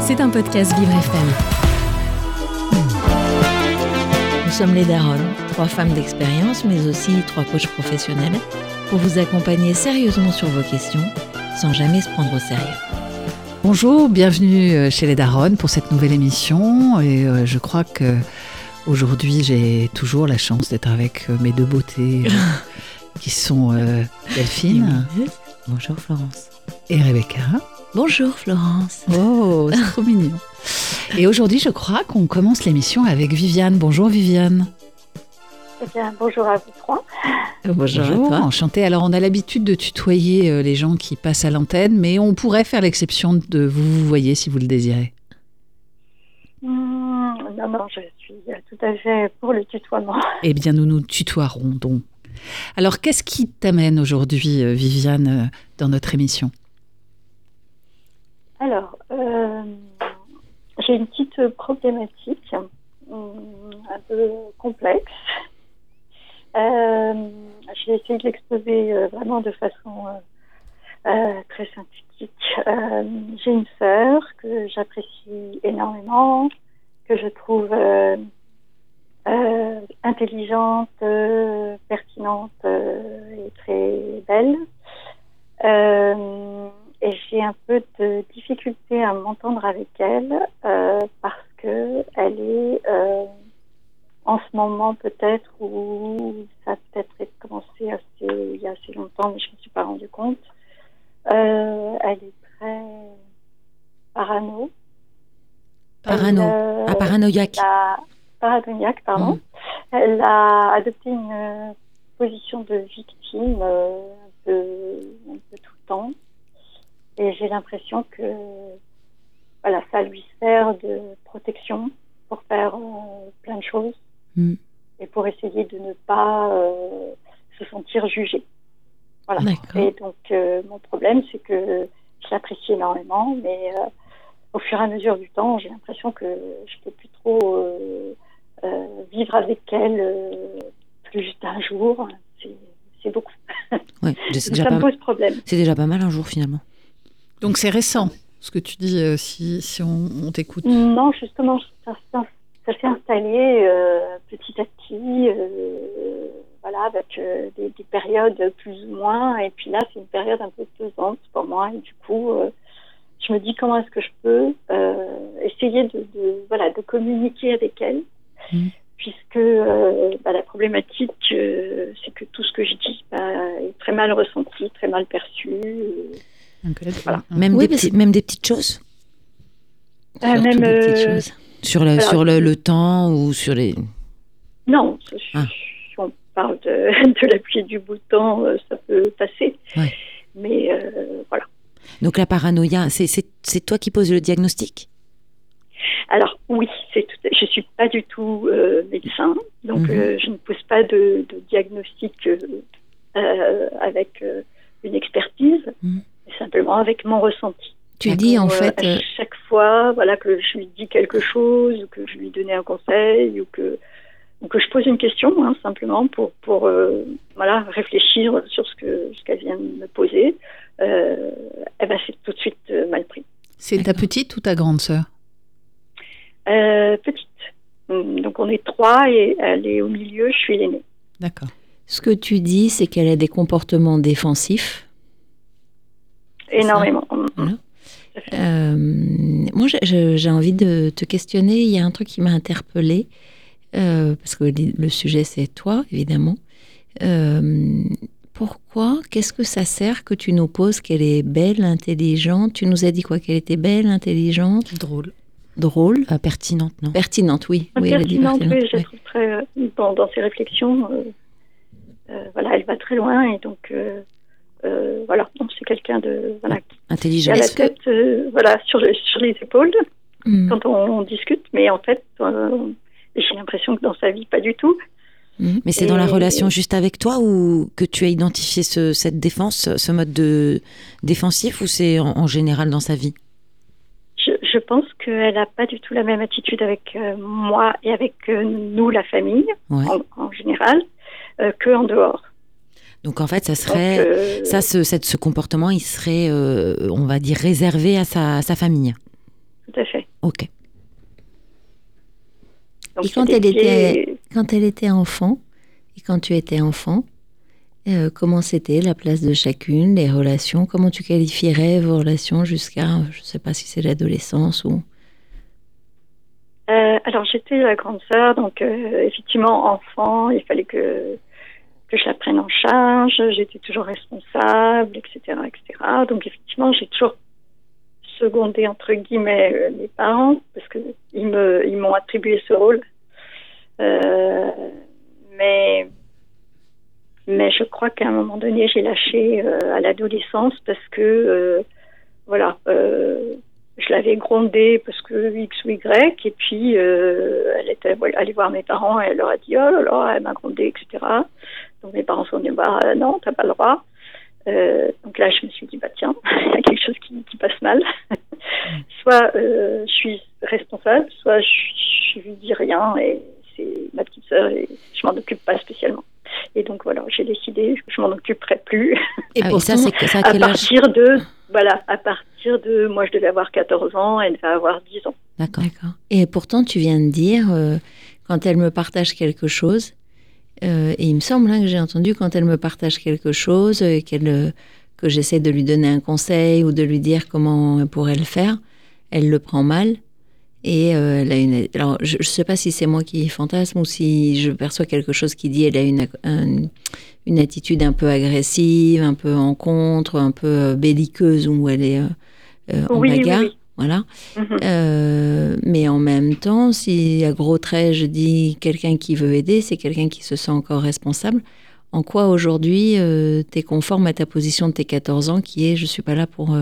C'est un podcast Vivre FM. Nous sommes les Daronnes, trois femmes d'expérience, mais aussi trois coachs professionnels, pour vous accompagner sérieusement sur vos questions, sans jamais se prendre au sérieux. Bonjour, bienvenue euh, chez les Daronnes pour cette nouvelle émission. Et euh, je crois que aujourd'hui, j'ai toujours la chance d'être avec euh, mes deux beautés euh, qui sont euh, Delphine Bonjour Florence. et Rebecca. Bonjour Florence. Oh, c'est trop mignon. Et aujourd'hui, je crois qu'on commence l'émission avec Viviane. Bonjour Viviane. Eh bien, bonjour à vous trois. Bonjour, à toi. enchantée. Alors, on a l'habitude de tutoyer euh, les gens qui passent à l'antenne, mais on pourrait faire l'exception de vous vous voyez si vous le désirez. Hmm, non, non, je suis tout à fait pour le tutoiement. Eh bien, nous nous tutoierons donc. Alors, qu'est-ce qui t'amène aujourd'hui, euh, Viviane, euh, dans notre émission? Alors, euh, j'ai une petite problématique hmm, un peu complexe. Euh, j'ai essayé de l'exposer euh, vraiment de façon euh, euh, très synthétique. Euh, j'ai une sœur que j'apprécie énormément, que je trouve euh, euh, intelligente, euh, pertinente euh, et très belle. Et j'ai un peu de difficulté à m'entendre avec elle euh, parce que elle est euh, en ce moment peut-être où ça a peut-être commencé assez, il y a assez longtemps, mais je ne me suis pas rendu compte. Euh, elle est très parano. Parano. Elle, Ah, paranoïaque. la paranoïaque, pardon. Elle a adopté une position de victime un, peu, un peu tout le temps. Et j'ai l'impression que voilà, ça lui sert de protection pour faire euh, plein de choses Mm. et pour essayer de ne pas euh, se sentir jugée. Voilà. Et donc, euh, mon problème, c'est que je l'apprécie énormément, mais au fur et à mesure du temps, j'ai l'impression que je peux plus trop vivre avec elle plus d'un jour. C'est- beaucoup. Ouais, Ça déjà, me pas, pose problème. c'est déjà pas mal un jour finalement. Donc, c'est récent, ce que tu dis, euh, si, si on, on t'écoute. Non, justement, ça, ça- ça s'est installé euh, petit à petit, euh, voilà, avec des, des périodes plus ou moins. Et puis là, c'est une période un peu pesante pour moi. Et du coup, je me dis comment est-ce que je peux essayer de, de, voilà, de communiquer avec elle, Mhm. puisque bah, la problématique, c'est que tout ce que je dis bah, est très mal ressenti, très mal perçu. Voilà. Même, Oui, des, petits- même des petites choses Euh, Surtout même, des petites euh, choses. sur, le, Alors, sur le, le temps ou sur les. Non, Ah. si on parle de, de la pluie et du beau temps, euh, ça peut passer. Ouais. Mais euh, voilà. Donc la paranoïa, c'est, c'est, c'est toi qui poses le diagnostic? Alors oui, c'est tout. Je suis pas du tout euh, médecin, donc Mhm. euh, je ne pose pas de, de diagnostic euh, euh, avec euh, une expertise, Mhm. Simplement avec mon ressenti. Tu dis en euh, fait, à euh, chaque fois, voilà, que je lui dis quelque chose, ou que je lui donnais un conseil, ou que, ou que je pose une question, hein, simplement pour, pour euh, voilà, réfléchir sur ce que ce qu'elle vient de me poser, euh, eh ben, c'est tout de suite euh, mal pris. C'est ta petite ou ta grande sœur? Euh, petite. Hum, Donc on est trois et elle est au milieu, je suis l'aînée. D'accord. ce que tu dis, c'est qu'elle a des comportements défensifs. Énormément. Voilà. Euh, moi, j'ai- envie de te questionner. Il y a un truc qui m'a interpellée, euh, parce que le sujet, c'est toi, évidemment. Euh, pourquoi Qu'est-ce que ça sert que tu nous poses qu'elle est belle, intelligente? Tu nous as dit quoi Qu'elle était belle, intelligente, Drôle. drôle, Euh, Pertinente, non? Pertinente, oui. oui elle a dit Pertinente, oui, pertinente, je la oui. trouve très dans, dans ses réflexions. euh, euh, voilà, elle va très loin et donc euh, voilà, donc c'est quelqu'un de voilà qui a la tête euh, voilà sur, le- sur les épaules Hmm. quand on, on discute, mais en fait euh, j'ai l'impression que dans sa vie pas du tout. Mais c'est dans la Et- relation juste avec toi ou que tu as identifié ce, cette défense, ce mode de défensif ou c'est en, en général dans sa vie? Je, je pense qu'elle n'a pas du tout la même attitude avec moi et avec nous, la famille, Ouais. en, en général, euh, que en dehors. Donc en fait, ça Donc, serait. euh, Ça, ce, cette- ce comportement, il serait, euh, on va dire, réservé à sa, à sa famille. tout à fait. Ok. et quand elle, était, quand elle était enfant, et quand tu étais enfant, euh, comment c'était la place de chacune, les relations? Comment tu qualifierais vos relations jusqu'à, je ne sais pas si c'est l'adolescence ou... Euh, alors j'étais la grande sœur, donc euh, effectivement enfant, il fallait que que je la prenne en charge, j'étais toujours responsable, etc., etc. Donc effectivement j'ai toujours secondé entre guillemets mes parents parce que ils me ils m'ont attribué ce rôle, mais mais je crois qu'à un moment donné, j'ai lâché euh, à l'adolescence parce que, euh, voilà, euh, je l'avais grondée parce que X ou Y, et puis elle était allée voir mes parents et elle leur a dit Oh là là, elle m'a grondée, etc. Donc mes parents sont dit Bah non, t'as pas le droit. donc là, je me suis dit Bah tiens, il y a quelque chose qui, qui passe mal. soit je suis responsable, soit je, lui dis rien et c'est ma petite sœur et je m'en occupe pas spécialement. Et donc voilà, j'ai décidé, je m'en occuperai plus. Et pour ça, c'est ça à partir de voilà, à partir de moi je devais avoir 14 ans, elle va avoir 10 ans. D'accord. Et pourtant tu viens de dire euh, quand elle me partage quelque chose euh, et il me semble hein, que j'ai entendu quand elle me partage quelque chose euh, qu'elle que j'essaie de lui donner un conseil ou de lui dire comment elle pourrait le faire, elle le prend mal. Et euh, elle a une. Alors, je ne sais pas si c'est moi qui fantasme ou si je perçois quelque chose qui dit elle a une, une attitude un peu agressive, un peu en contre, un peu euh, belliqueuse où elle est euh, en bagarre. Voilà. Mhm. mais en même temps, si à gros traits je dis quelqu'un qui veut aider, c'est quelqu'un qui se sent encore responsable. En quoi aujourd'hui tu es conforme à ta position de tes 14 ans qui est je suis pas là pour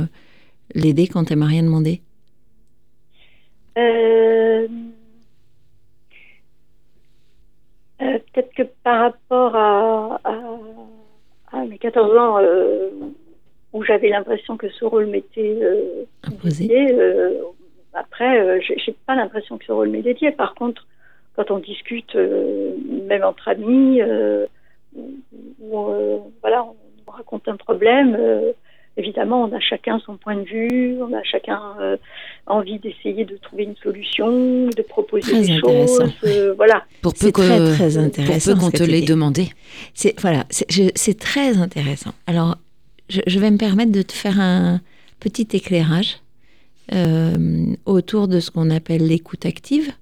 l'aider quand elle m'a rien demandé? Euh, euh, peut-être que par rapport à, mes 14 ans, euh, où j'avais l'impression que ce rôle m'était imposé, après, j'ai pas l'impression que ce rôle m'est dédié. Par contre, quand on discute, même entre amis, ou voilà, on raconte un problème évidemment, on a chacun son point de vue, on a chacun euh, envie d'essayer de trouver une solution, de proposer des choses. Euh, voilà. Pour peu très, très qu'on te l'ait demandé. C'est voilà, c'est très intéressant. Alors, je, vais me permettre de te faire un petit éclairage euh, autour de ce qu'on appelle l'écoute active,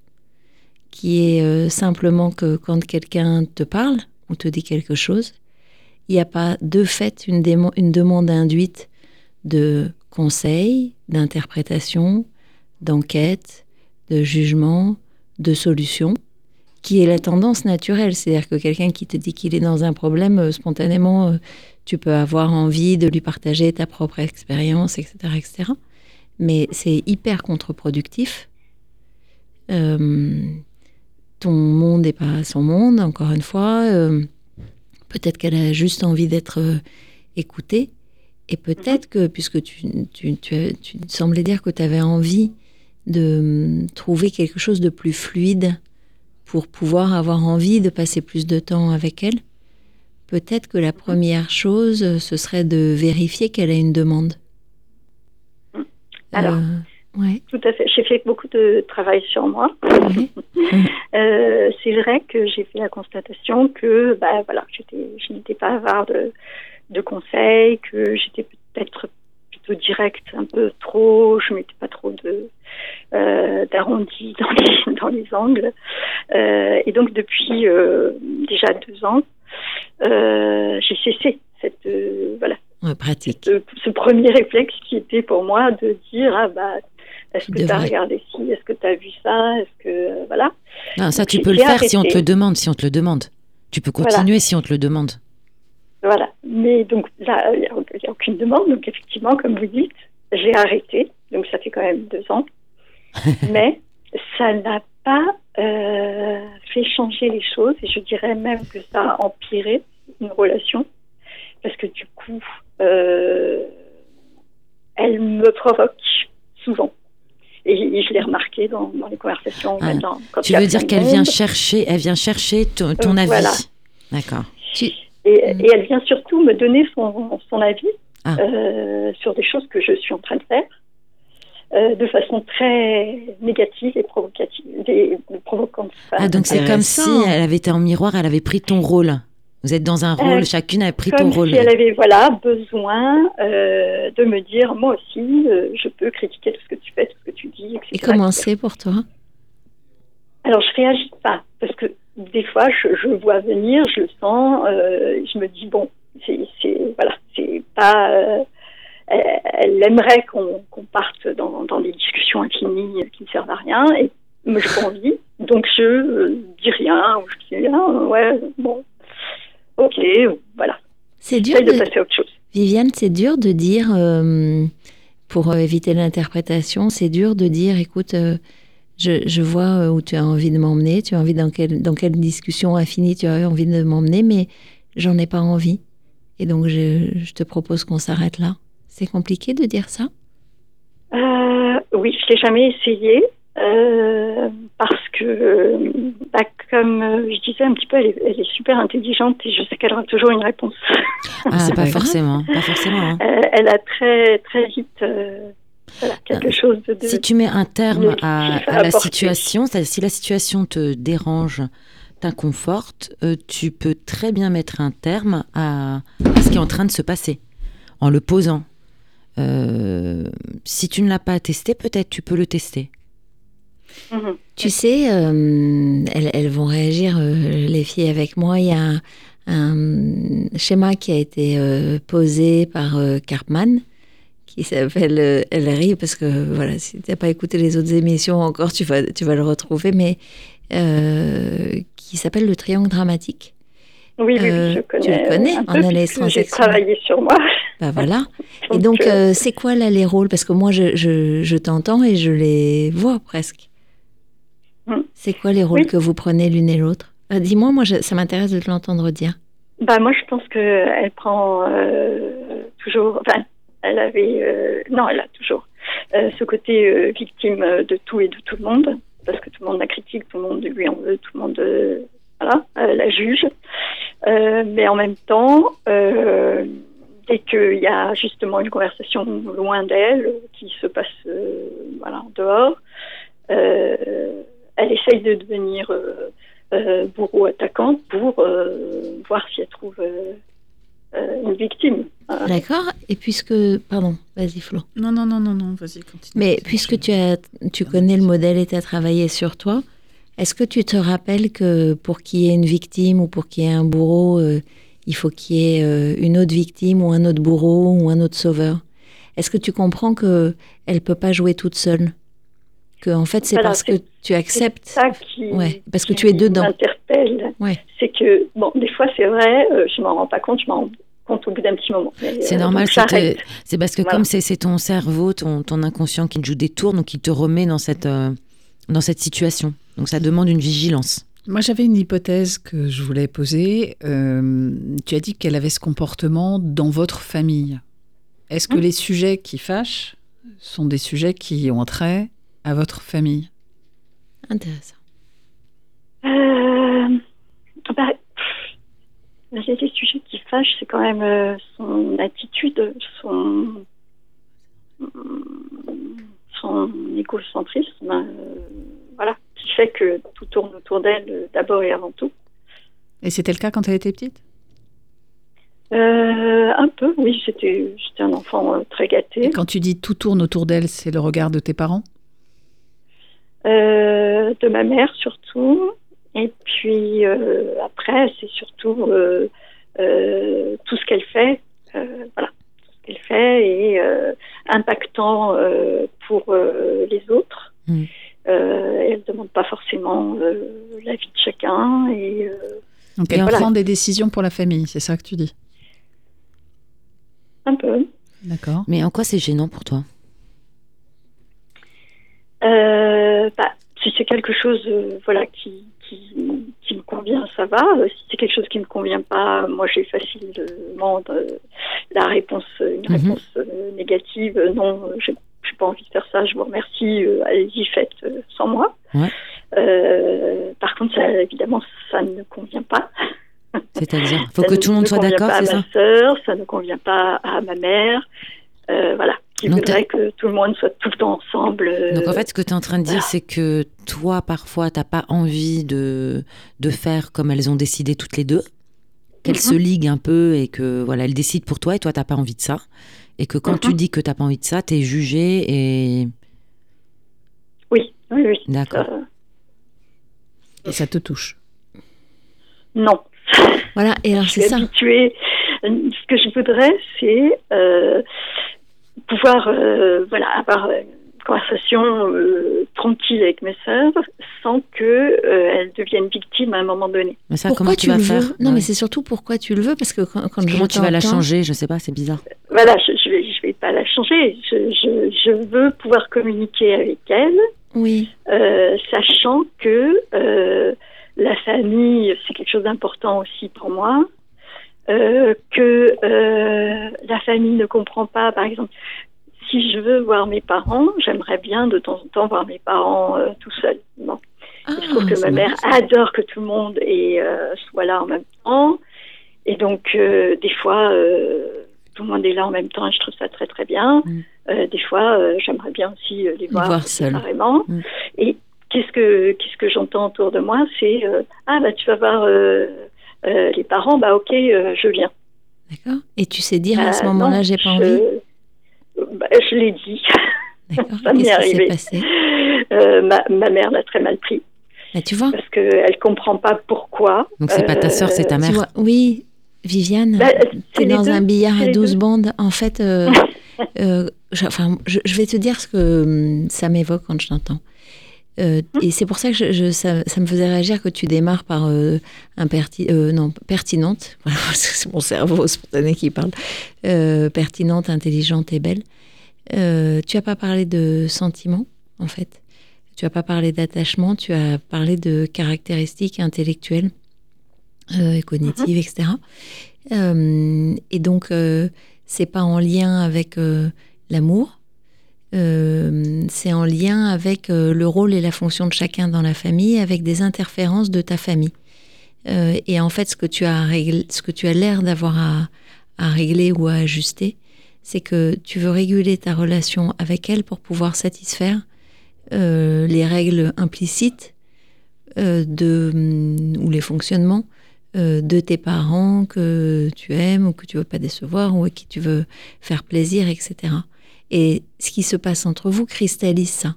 qui est simplement que quand quelqu'un te parle ou te dit quelque chose, il n'y a pas de fait une, une demande induite de conseil, d'interprétation, d'enquête, de jugement, de solution, qui est la tendance naturelle. C'est-à-dire que quelqu'un qui te dit qu'il est dans un problème, euh, spontanément, euh, tu peux avoir envie de lui partager ta propre expérience, etc., etc. Mais c'est hyper contre-productif. Euh, ton monde n'est pas son monde, encore une fois. Peut-être qu'elle a juste envie d'être écoutée. Et peut-être que, puisque tu, tu, semblais dire que tu avais envie de hum, trouver quelque chose de plus fluide pour pouvoir avoir envie de passer plus de temps avec elle, peut-être que la première chose, euh, ce serait de vérifier qu'elle a une demande. Alors, euh, tout à fait. J'ai fait beaucoup de travail sur moi. Euh, c'est vrai que j'ai fait la constatation que, bah, voilà, j'étais, je n'étais pas avare de, de conseils, que j'étais peut-être plutôt directe, un peu trop. Je mettais pas trop de euh, d'arrondi dans les dans les angles. Euh, et donc depuis déjà deux ans, j'ai cessé cette voilà pratique. Ce, ce, premier réflexe qui était pour moi de dire ah bah est-ce que tu as regardé ci? Est-ce que tu as vu ça? Est-ce que euh, voilà Non, ça tu peux le faire si on te le demande, si on te le demande. Tu peux continuer si on te le demande. Voilà, mais donc là, il n'y a, aucune demande. Donc effectivement, comme vous dites, j'ai arrêté. Donc ça fait quand même deux ans. mais ça n'a pas euh, fait changer les choses et je dirais même que ça a empiré une relation parce que du coup, euh, elle me provoque souvent. Et, je l'ai remarqué dans, les conversations. Ah. tu veux dire qu'elle vient chercher, elle vient chercher ton, euh, avis. D'accord. Et, et, elle vient surtout me donner son, son avis ah. euh, sur des choses que je suis en train de faire. Euh, de façon très négative et provocative, et provocante. Ah, donc c'est comme si elle avait été en miroir, elle avait pris ton rôle. Vous êtes dans un rôle, Euh, chacune a pris Comme ton rôle. si elle avait voilà besoin euh, de me dire moi aussi euh, je peux critiquer tout ce que tu fais, tout ce que tu dis, etc. Et comment c'est pour toi? Alors je réagis pas parce que des fois je, je vois venir, je le sens, euh, je me dis bon c'est voilà c'est pas euh, elle, elle aimerait qu'on qu'on parte dans, dans des discussions infinies qui ne servent à rien et moi j'ai pas envie donc je euh, dis rien ou je dis ah, ouais bon ok voilà C'est dur de de... passer à autre chose. Viviane, c'est dur de dire, euh, pour euh, éviter l'interprétation, c'est dur de dire, écoute, euh, je, je vois où tu as envie de m'emmener, tu as envie dans quelle, dans quelle discussion infinie tu as envie de m'emmener, mais j'en ai pas envie. Et donc, je, je te propose qu'on s'arrête là. C'est compliqué de dire ça? Euh, oui, je l'ai jamais essayé euh, parce que, bah, comme euh, je disais un petit peu, elle est, elle est super intelligente et je sais qu'elle aura toujours une réponse. Ah, c'est pas forcément, pas forcément. hein. Euh, elle a très très vite euh, voilà, quelque chose de, de- Si tu mets un terme de- à, la situation, c'est-à-dire si la situation te dérange, t'inconforte, euh, tu peux très bien mettre un terme à, à ce qui est en train de se passer en le posant. Euh, si tu ne l'as pas testé, peut-être tu peux le tester. Mhm. Tu sais, euh, elles, elles vont réagir, euh, les filles, avec moi. Il y a un, un schéma qui a été euh, posé par euh, Karpman, qui s'appelle euh, Elle rit, parce que voilà, si tu n'as pas écouté les autres émissions encore, tu vas, tu vas le retrouver, mais euh, qui s'appelle le triangle dramatique. Oui, oui, Euh, oui, je tu connais. le connais, peu, analyse puisque J'ai travaillé sur moi. Bah voilà. Et donc, euh, euh, c'est quoi là les rôles? Parce que moi, je, je, je t'entends et je les vois presque. Hmm. C'est quoi les rôles Oui. que vous prenez l'une et l'autre? Euh, Dis-moi, moi, je- ça m'intéresse de te l'entendre dire. Bah moi je pense que elle prend euh, toujours, enfin elle avait, non elle a toujours ce côté victime de tout et de tout le monde parce que tout le monde la critique, tout le monde lui en veut, tout le monde voilà la juge, mais en même temps dès qu'il y a justement une conversation loin d'elle qui se passe euh, voilà en dehors, euh, elle essaye de devenir euh, euh, bourreau attaquante pour euh, voir si elle trouve une victime. D'accord Et puisque. Pardon, vas-y, Flo. Non, non, non, non, non, vas-y, continue. Mais puisque tu, as, tu connais le modèle et tu as travaillé sur toi, est-ce que tu te rappelles que pour qu'il y ait une victime ou pour qu'il y ait un bourreau, euh, il faut qu'il y ait euh, une autre victime ou un autre bourreau ou un autre sauveur Est-ce que tu comprends que elle peut pas jouer toute seule? Que en fait, c'est Voilà, parce que tu acceptes. Ça qui, Ouais, parce que qui tu es dedans. m'interpelle. Ouais. C'est que, bon, des fois c'est vrai, euh, je m'en rends pas compte, je m'en rends compte au bout d'un petit moment. C'est euh, normal, c'est parce que Voilà. comme c'est ton cerveau, ton, ton inconscient qui te joue des tours, donc il te remet dans cette, euh, dans cette situation. Donc ça demande une vigilance. Moi, j'avais une hypothèse que je voulais poser. Euh, tu as dit qu'elle avait ce comportement dans votre famille. Est-ce que Hmm. les sujets qui fâchent sont des sujets qui ont trait à votre famille? Intéressant. Euh, bah, des sujets qui fâchent, c'est quand même euh, son attitude, son, son égocentrisme, euh, voilà, qui fait que tout tourne autour d'elle euh, d'abord et avant tout. Et c'était le cas quand elle était petite? Euh, un peu, oui, j'étais un enfant euh, très gâté. Et quand tu dis tout tourne autour d'elle, c'est le regard de tes parents? Euh, de ma mère surtout. Et puis après, c'est surtout tout ce qu'elle fait, voilà, tout ce qu'elle fait et impactant pour les autres. Mm. Euh, elle ne demande pas forcément euh, l'avis de chacun et euh, Donc elle Et prend voilà. des décisions pour la famille, c'est ça que tu dis? Un peu. D'accord. Mais en quoi c'est gênant pour toi? Euh, bah, si c'est quelque chose euh, voilà, qui, qui, qui me convient, ça va. Si c'est quelque chose qui ne me convient pas, moi j'ai facilement de- la réponse, une Mhm. réponse euh, négative. Euh, Non, euh, j'ai j'ai pas envie de faire ça, je vous remercie, euh, allez-y, faites euh, sans moi. Ouais. Euh, par contre, ça, évidemment, ça ne convient pas. C'est-à-dire, faut Ça que ne- tout le monde ne soit convient d'accord, pas c'est à ça? ma sœur, ça ne convient pas à ma mère. Voilà, qui Donc, voudrait que tout le monde soit tout le temps ensemble. Donc en fait, ce que tu es en train de dire, voilà. c'est que toi, parfois, t'as pas envie de, de faire comme elles ont décidé toutes les deux, qu'elles se liguent un peu et que voilà, elles décident pour toi et toi, t'as pas envie de ça. Et que quand tu Mhm. dis que t'as pas envie de ça, t'es jugé et oui, oui, oui. d'accord. Euh, Et ça te touche. non. Voilà, et alors Je c'est ça. habituée. Ce que je voudrais, c'est euh, pouvoir euh, voilà, avoir conversation euh, tranquille avec mes sœurs sans que euh, elles deviennent victimes à un moment donné. Mais ça, Pourquoi comment tu tu vas le faire veux? Non, Ouais. mais c'est surtout pourquoi tu le veux, parce que quand, Comment tu vas la changer Je sais pas, c'est bizarre. Voilà, je ne vais, je vais pas la changer. Je, je, je veux pouvoir communiquer avec elles, Oui, euh, sachant que euh, la famille, c'est quelque chose d'important aussi pour moi. Euh, que euh, la famille ne comprend pas, par exemple, si je veux voir mes parents, j'aimerais bien de temps en temps voir mes parents euh, tout seuls. Bon. Ah, se trouve que c'est ma mère adore que tout le monde est, euh, soit là en même temps. Et donc, euh, des fois, tout le monde est là en même temps et je trouve ça très, très bien. Mm. Des fois, j'aimerais bien aussi les voir, voir seuls. séparément. Mm. Et qu'est-ce que, qu'est-ce que j'entends autour de moi? C'est Ah, bah, tu vas voir les parents, bah, ok, je viens. D'accord. Et tu sais dire à ce Euh, moment-là, j'ai pas je- envie? Bah, je l'ai dit. D'accord. ça m'est arrivé. passé Euh, ma, ma mère l'a très mal pris Bah, Tu vois, parce qu'elle comprend pas pourquoi. Donc c'est pas ta sœur, c'est ta tu mère. vois, oui, Viviane, Bah, tu c'est es les dans deux, un billard à les 12 deux. bandes. En fait, euh, euh, je, enfin, je, je vais te dire ce que hum, ça m'évoque quand je t'entends. Euh, et c'est pour ça que ça, me faisait réagir que tu démarres par euh, euh, non, pertinente. C'est mon cerveau spontané qui parle. Euh, pertinente, intelligente et belle. Euh, tu as pas parlé de sentiments, en fait. Tu as pas parlé d'attachement, tu as parlé de caractéristiques intellectuelles et cognitives, etc. Et donc, c'est pas en lien avec l'amour, euh, c'est en lien avec euh, le rôle et la fonction de chacun dans la famille, avec des interférences de ta famille. Euh, et en fait, ce que tu as, ce que tu as l'air d'avoir à, régler ou à ajuster, c'est que tu veux réguler ta relation avec elle pour pouvoir satisfaire les règles implicites de, hum, ou les fonctionnements de tes parents que tu aimes ou que tu veux pas décevoir ou à qui tu veux faire plaisir, etc. Et ce qui se passe entre vous cristallise ça.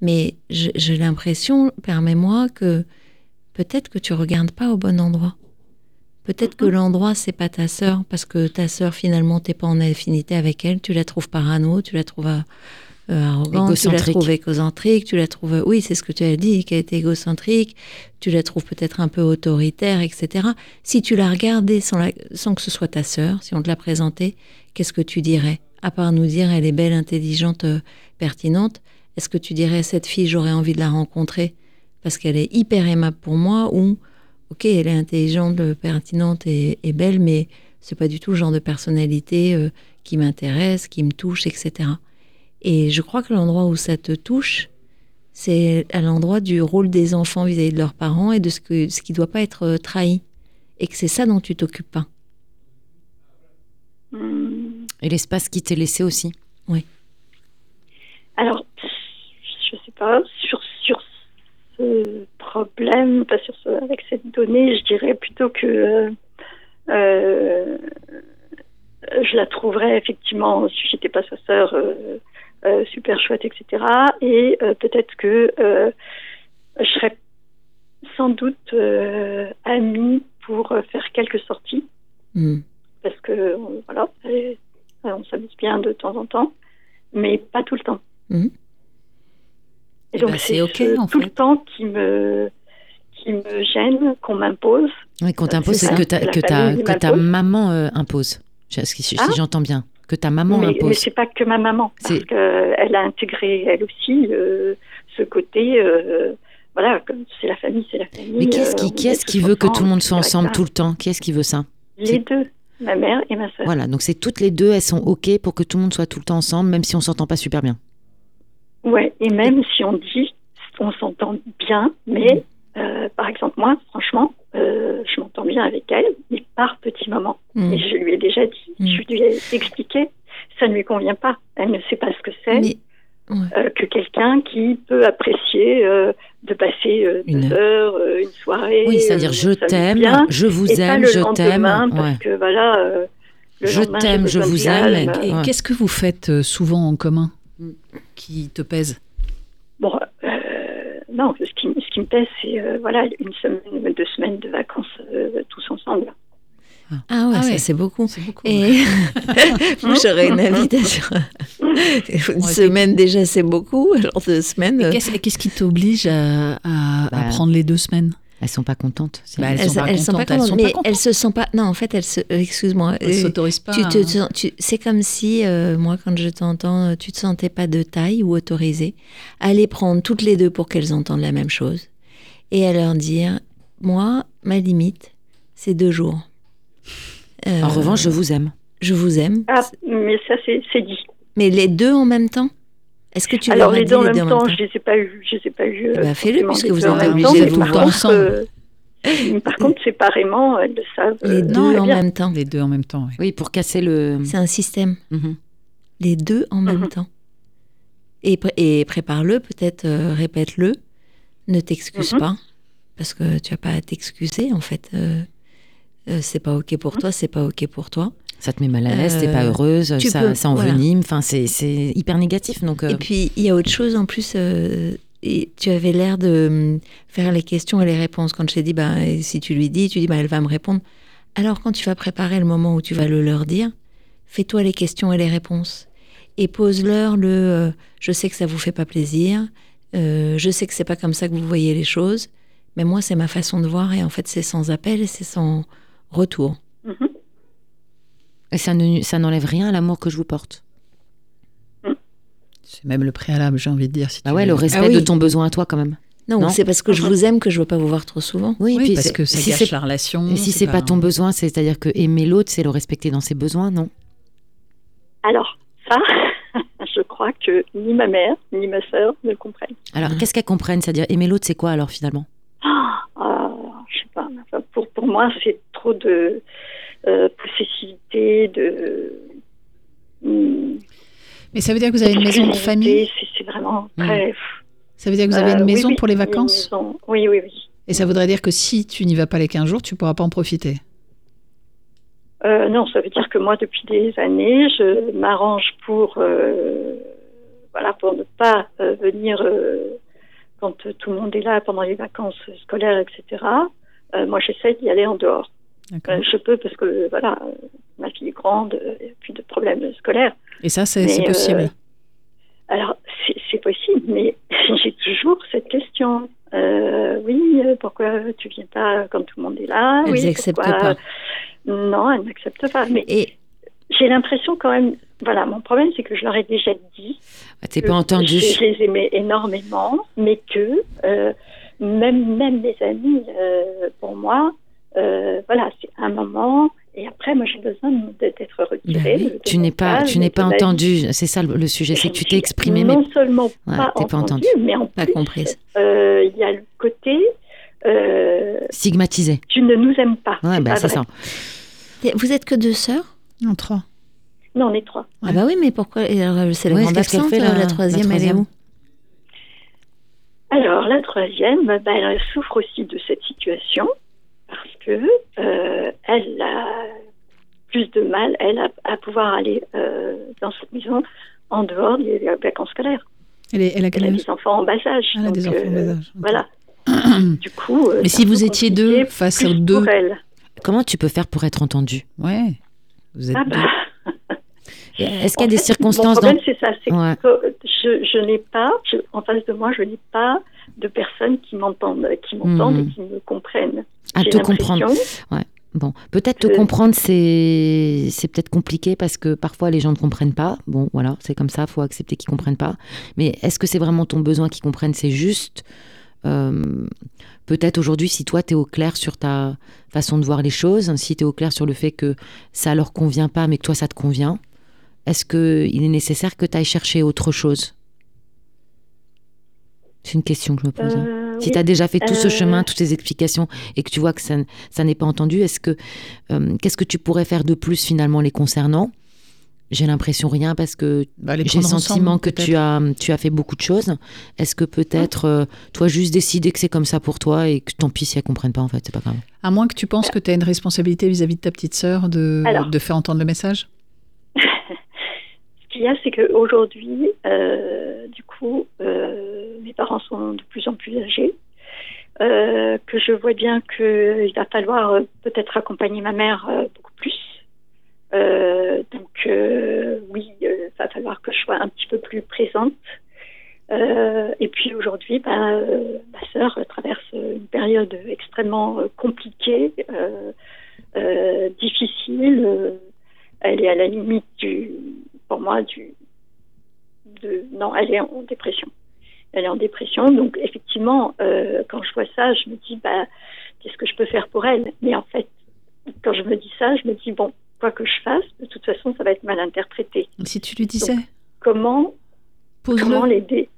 Mais j'ai l'impression, permets-moi, que peut-être que tu regardes pas au bon endroit. Peut-être que l'endroit, c'est pas ta sœur, parce que ta sœur, finalement, t'es pas en affinité avec elle, tu la trouves parano, tu la trouves euh, euh, arrogante, tu la trouves égocentrique, tu la trouves, oui, c'est ce que tu as dit, qu'elle était égocentrique, tu la trouves peut-être un peu autoritaire, etc. Si tu la regardais sans, la- sans que ce soit ta sœur, si on te l'a présentée, qu'est-ce que tu dirais? À part nous dire, elle est belle, intelligente, euh, pertinente, est-ce que tu dirais, cette fille, j'aurais envie de la rencontrer parce qu'elle est hyper aimable pour moi ou ok, elle est intelligente, pertinente et, belle, mais c'est pas du tout le genre de personnalité euh, qui m'intéresse, qui me touche, etc. Et je crois que l'endroit où ça te touche, c'est à l'endroit du rôle des enfants vis-à-vis de leurs parents et de ce, qui doit pas être euh, trahi. Et que c'est ça dont tu t'occupes pas. Hum, Et l'espace qui t'est laissé aussi. Alors, je sais pas, sur, sur ce problème, pas sur ce, avec cette donnée, je dirais plutôt que euh, euh, je la trouverais effectivement, si j'étais pas sa sœur, euh, euh, super chouette, etc. Et euh, peut-être que euh, je serais sans doute euh, amie pour faire quelques sorties Hmm. parce que voilà, on s'amuse bien de temps en temps, mais pas tout le temps. Mhm. Et Eh donc ben, c'est ok, ce en tout fait. le temps qui me qui me gêne, qu'on m'impose. Oui, qu'on t'impose, c'est que ta, que ta, que ta maman euh, impose. Si, si Ah. j'entends bien. Que ta maman mais mais impose. c'est pas que ma maman, parce qu'elle a intégré elle aussi euh, ce côté. euh, voilà, c'est la famille, c'est la famille. Mais qui est-ce euh, qui, qui, est est-ce qui veut que tout le monde soit ensemble tout le temps? Qui est-ce qui veut ça? Les deux, ma mère et ma sœur. Voilà, donc c'est toutes les deux, elles sont OK pour que tout le monde soit tout le temps ensemble, même si on s'entend pas super bien. Ouais, et même si on dit, on s'entend bien, mais euh, par exemple, moi, franchement, euh, je m'entends bien avec elle, mais par petits moments. Hmm. Et je lui ai déjà dit, Mm. je lui ai expliqué, ça ne lui convient pas. Elle ne sait pas ce que c'est. Mais ouais. euh, que quelqu'un qui peut apprécier euh, de passer euh, Une deux heures, euh, une soirée. Oui, c'est-à-dire je t'aime, je vous et pas aime, le je t'aime. lendemain, Parce que voilà. euh, le Je t'aime, je vous aime. Et Ouais. qu'est-ce que vous faites souvent en commun Mm. qui te pèse? Bon, euh, non, ce qui, ce qui me pèse, c'est euh, voilà une semaine, deux semaines de vacances euh, tous ensemble. Ah ouais, Ah ça ouais. c'est beaucoup. C'est beaucoup. Et moi j'aurais une invitation. Une semaine déjà c'est beaucoup, alors deux semaines. Euh, Qu'est-ce qui t'oblige à, à- à Bah, prendre les deux semaines? Elles sont pas contentes. c'est- Bah, elles elles, sont pas elles sont pas contentes, elles sont pas mais contentes. elles se sentent pas. Non, en fait, elles se. euh, Excuse-moi. Elles euh, s'autorisent pas tu te tu- c'est comme si, euh, moi, quand je t'entends, tu te sentais pas de taille ou autorisée à les prendre toutes les deux pour qu'elles entendent la même chose et à leur dire, moi, ma limite, c'est deux jours. Euh, En revanche, je vous aime. je vous aime. Ah, mais ça, c'est dit. Mais les deux en même temps Est-ce que tu Alors, les dit deux en les même deux temps, je les ai pas eu. Je les ai pas eu. Eh ben, euh, fais-le, forcément, puisque les vous deux êtes obligés temps, de vous par voir contre, ensemble. euh, par contre, séparément, elles le savent. Les euh, deux très en bien. même temps. Les deux en même temps, oui. Oui, pour casser le. C'est un système. Mhm. Les deux en même Mhm. temps. Et, pré- et prépare-le, peut-être euh, répète-le. Ne t'excuse Mhm. pas, parce que tu n'as pas à t'excuser, en fait. Euh, c'est pas OK pour toi, c'est pas OK pour toi. Ça te met mal à l'aise, t'es pas Euh, heureuse, ça, peux- ça voilà. envenime. Enfin, c'est hyper négatif. Donc, euh, Et puis, il y a autre chose en plus. euh, et tu avais l'air de hum, faire les questions et les réponses. Quand je t'ai dit, bah, si tu lui dis, tu dis, bah, elle va me répondre. Alors, quand tu vas préparer le moment où tu vas le leur dire, fais-toi les questions et les réponses. Et pose-leur le euh, je sais que ça vous fait pas plaisir, euh, je sais que c'est pas comme ça que vous voyez les choses, mais moi, c'est ma façon de voir et en fait, c'est sans appel et c'est sans retour. Mhm. et ça ne- ça n'enlève rien à l'amour que je vous porte. C'est même le préalable, j'ai envie de dire. Si Bah tu ouais, le respect Ah oui. de ton besoin à toi quand même. Non, Non. c'est parce que je vous aime que je veux pas vous voir trop souvent. Oui, Oui, puis parce c'est- que ça si gâche c'est la relation. Et si c'est pas ton besoin, c'est-à-dire que aimer l'autre, c'est le respecter dans ses besoins, non Alors, ça, je crois que ni ma mère, ni ma sœur ne le comprennent. Alors, qu'est-ce qu'elles comprennent? C'est-à-dire aimer l'autre, c'est quoi alors finalement Ah, ah, je sais pas. enfin, pour, pour moi, c'est trop de euh, possessivité, de. hum, Mais ça veut dire que vous avez une maison de famille C'est vraiment très. Ça veut dire que vous avez Euh, une oui, maison oui, pour les vacances maison. Oui, oui, oui. Et ça voudrait dire que si tu n'y vas pas les 15 jours, tu pourras pas en profiter. Euh, non, ça veut dire que moi, depuis des années, je m'arrange pour, euh, voilà, pour ne pas euh, venir euh, quand euh, tout le monde est là pendant les vacances scolaires, etc. Euh, moi, j'essaie d'y aller en dehors. Euh, je peux parce que voilà, ma fille est grande, euh, il n'y a plus de problèmes scolaires. Et ça, c'est possible. euh, Alors, c'est possible, mais j'ai toujours cette question. Oui, pourquoi tu viens pas quand tout le monde est là? Elles oui, n'acceptent pas. Non, elles n'acceptent pas. Mais Et j'ai l'impression quand même. Voilà, mon problème, c'est que je leur ai déjà dit. Ah, T'es que pas entendu. Je, je les aimais énormément, mais que euh, même, même mes amis, euh, pour moi, euh, voilà, c'est un moment. Et après, moi, j'ai besoin d'être retirée. Ben oui, de Tu n'es pas, tu n'es pas ma vie. entendu. C'est ça le, le sujet, Je c'est que tu t'es suis exprimé, mais non seulement Ouais, pas, pas entendu, entendu. mais en Pas plus, comprise. euh, il y a le côté euh, stigmatisé. tu ne nous aimes pas. Ouais, bah, pas vrai. ça. vous êtes que deux sœurs? Non, trois. Non, on est trois. Ah bah oui, mais pourquoi? C'est la Ouais, grande absente, fait, la- la troisième, la elle est troisième? où? Alors, la troisième, bah, elle souffre aussi de cette situation parce que euh, elle a plus de mal, elle, à, à pouvoir aller euh, dans cette maison en dehors des vacances scolaires. Elle, est, elle a Elle des enfants en bas âge. Elle a des enfants en bas âge. Voilà. Du coup. euh, Mais c'est si vous étiez deux face aux deux. Comment tu peux faire pour être entendu ouais. Vous êtes Ah deux. Bah, Est-ce qu'il y a En des fait, circonstances Mon dans... problème, c'est ça. C'est Ouais. que je, je n'ai pas, je- en face de moi, je n'ai pas de personnes qui m'entendent, qui m'entendent et qui me comprennent. à te comprendre l'impression- Bon, peut-être te Euh, comprendre, c'est c'est peut-être compliqué parce que parfois les gens ne comprennent pas. Bon, voilà, c'est comme ça, faut accepter qu'ils comprennent pas. Mais est-ce que c'est vraiment ton besoin qu'ils comprennent? C'est juste euh, peut-être aujourd'hui, si toi tu es au clair sur ta façon de voir les choses, si tu es au clair sur le fait que ça leur convient pas, mais que toi ça te convient, est-ce que il est nécessaire que tu ailles chercher autre chose? C'est une question que je me pose. hein. Euh, Si oui. tu as déjà fait tout ce Euh, chemin, toutes ces explications, et que tu vois que ça, n'est pas entendu, est-ce que euh, qu'est-ce que tu pourrais faire de plus finalement les concernant? J'ai l'impression rien parce que Bah, j'ai le sentiment ensemble, que tu as, tu as fait beaucoup de choses. Est-ce que peut-être euh, toi juste décider que c'est comme ça pour toi et que tant pis si elle comprenne pas en fait, c'est pas grave? À moins que tu penses que tu as une responsabilité vis-à-vis de ta petite sœur de, Alors. de faire entendre le message? C'est qu'aujourd'hui, euh, du coup, euh, mes parents sont de plus en plus âgés. euh, que je vois bien qu'il va falloir peut-être accompagner ma mère beaucoup plus. Donc oui, il va falloir que je sois un petit peu plus présente. Et puis aujourd'hui, euh, ma sœur traverse une période extrêmement compliquée, difficile. elle est à la limite du, pour moi, du, de, non, elle est en dépression. Elle est en dépression, donc effectivement, euh, quand je vois ça, je me dis, bah, qu'est-ce que je peux faire pour elle? Mais en fait, quand je me dis ça, je me dis, bon, quoi que je fasse, de toute façon, ça va être mal interprété. Si tu lui disais, Comment, comment pose-le. l'aider?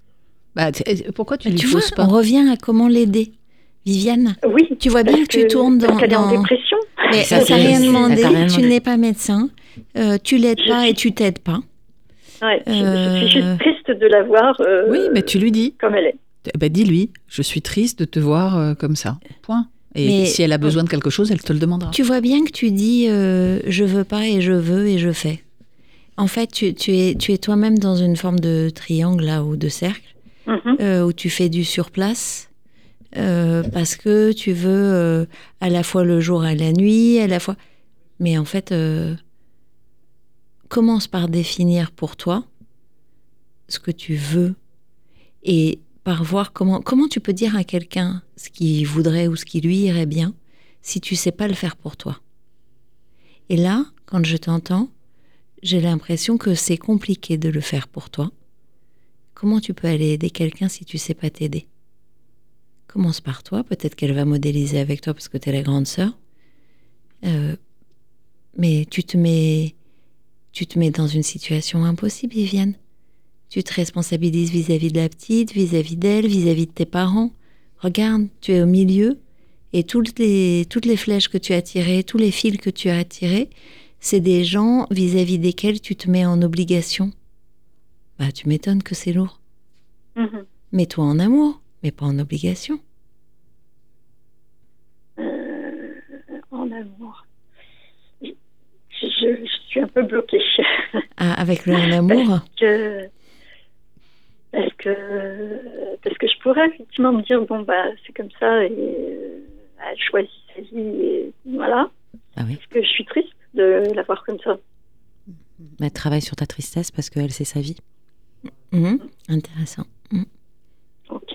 Bah, t- pourquoi tu Bah, lui tu vois, poses pas? on revient à comment l'aider. Viviane, Oui. tu vois bien que tu tournes dans. parce qu'elle est en dans- dépression. Mais Ça, elle t'a c'est- rien demandé, rien tu n'es pas médecin, euh, tu l'aides pas et tu t'aides pas. Ouais, je- je, Euh, suis juste triste de la voir euh, Oui, mais tu lui dis. comme elle est. Eh ben, dis-lui, je suis triste de te voir euh, comme ça. Point. Et Mais- si elle a besoin de quelque chose, elle te le demandera. Tu vois bien que tu dis euh, je veux pas et je veux et je fais. En fait, tu, tu es, tu es toi-même dans une forme de triangle là ou de cercle Mhm. euh, où tu fais du surplace euh, parce que tu veux euh, à la fois le jour et la nuit, à la fois. Mais en fait, euh, commence par définir pour toi ce que tu veux et par voir comment comment tu peux dire à quelqu'un ce qu'il voudrait ou ce qui lui irait bien si tu sais pas le faire pour toi. Et là, quand je t'entends, j'ai l'impression que c'est compliqué de le faire pour toi. Comment tu peux aller aider quelqu'un si tu sais pas t'aider? Commence par toi, peut-être qu'elle va modéliser avec toi parce que tu es la grande sœur. Euh, mais tu te mets tu te mets dans une situation impossible, Viviane. Tu te responsabilises vis-à-vis de la petite, vis-à-vis d'elle, vis-à-vis de tes parents. Regarde, tu es au milieu et toutes les, toutes les flèches que tu as tirées, tous les fils que tu as tirés, c'est des gens vis-à-vis desquels tu te mets en obligation. Bah, tu m'étonnes que c'est lourd. Mhm. Mets-toi en amour, mais pas en obligation. Euh, en amour. Je suis un peu bloquée. Ah, avec le en amour, que parce que parce que je pourrais effectivement me dire bon bah c'est comme ça et euh, elle choisit sa vie et voilà Ah oui. parce que je suis triste de la voir comme ça Mais travaille sur ta tristesse parce qu'elle c'est sa vie. Mhm, intéressant. Mhm. ok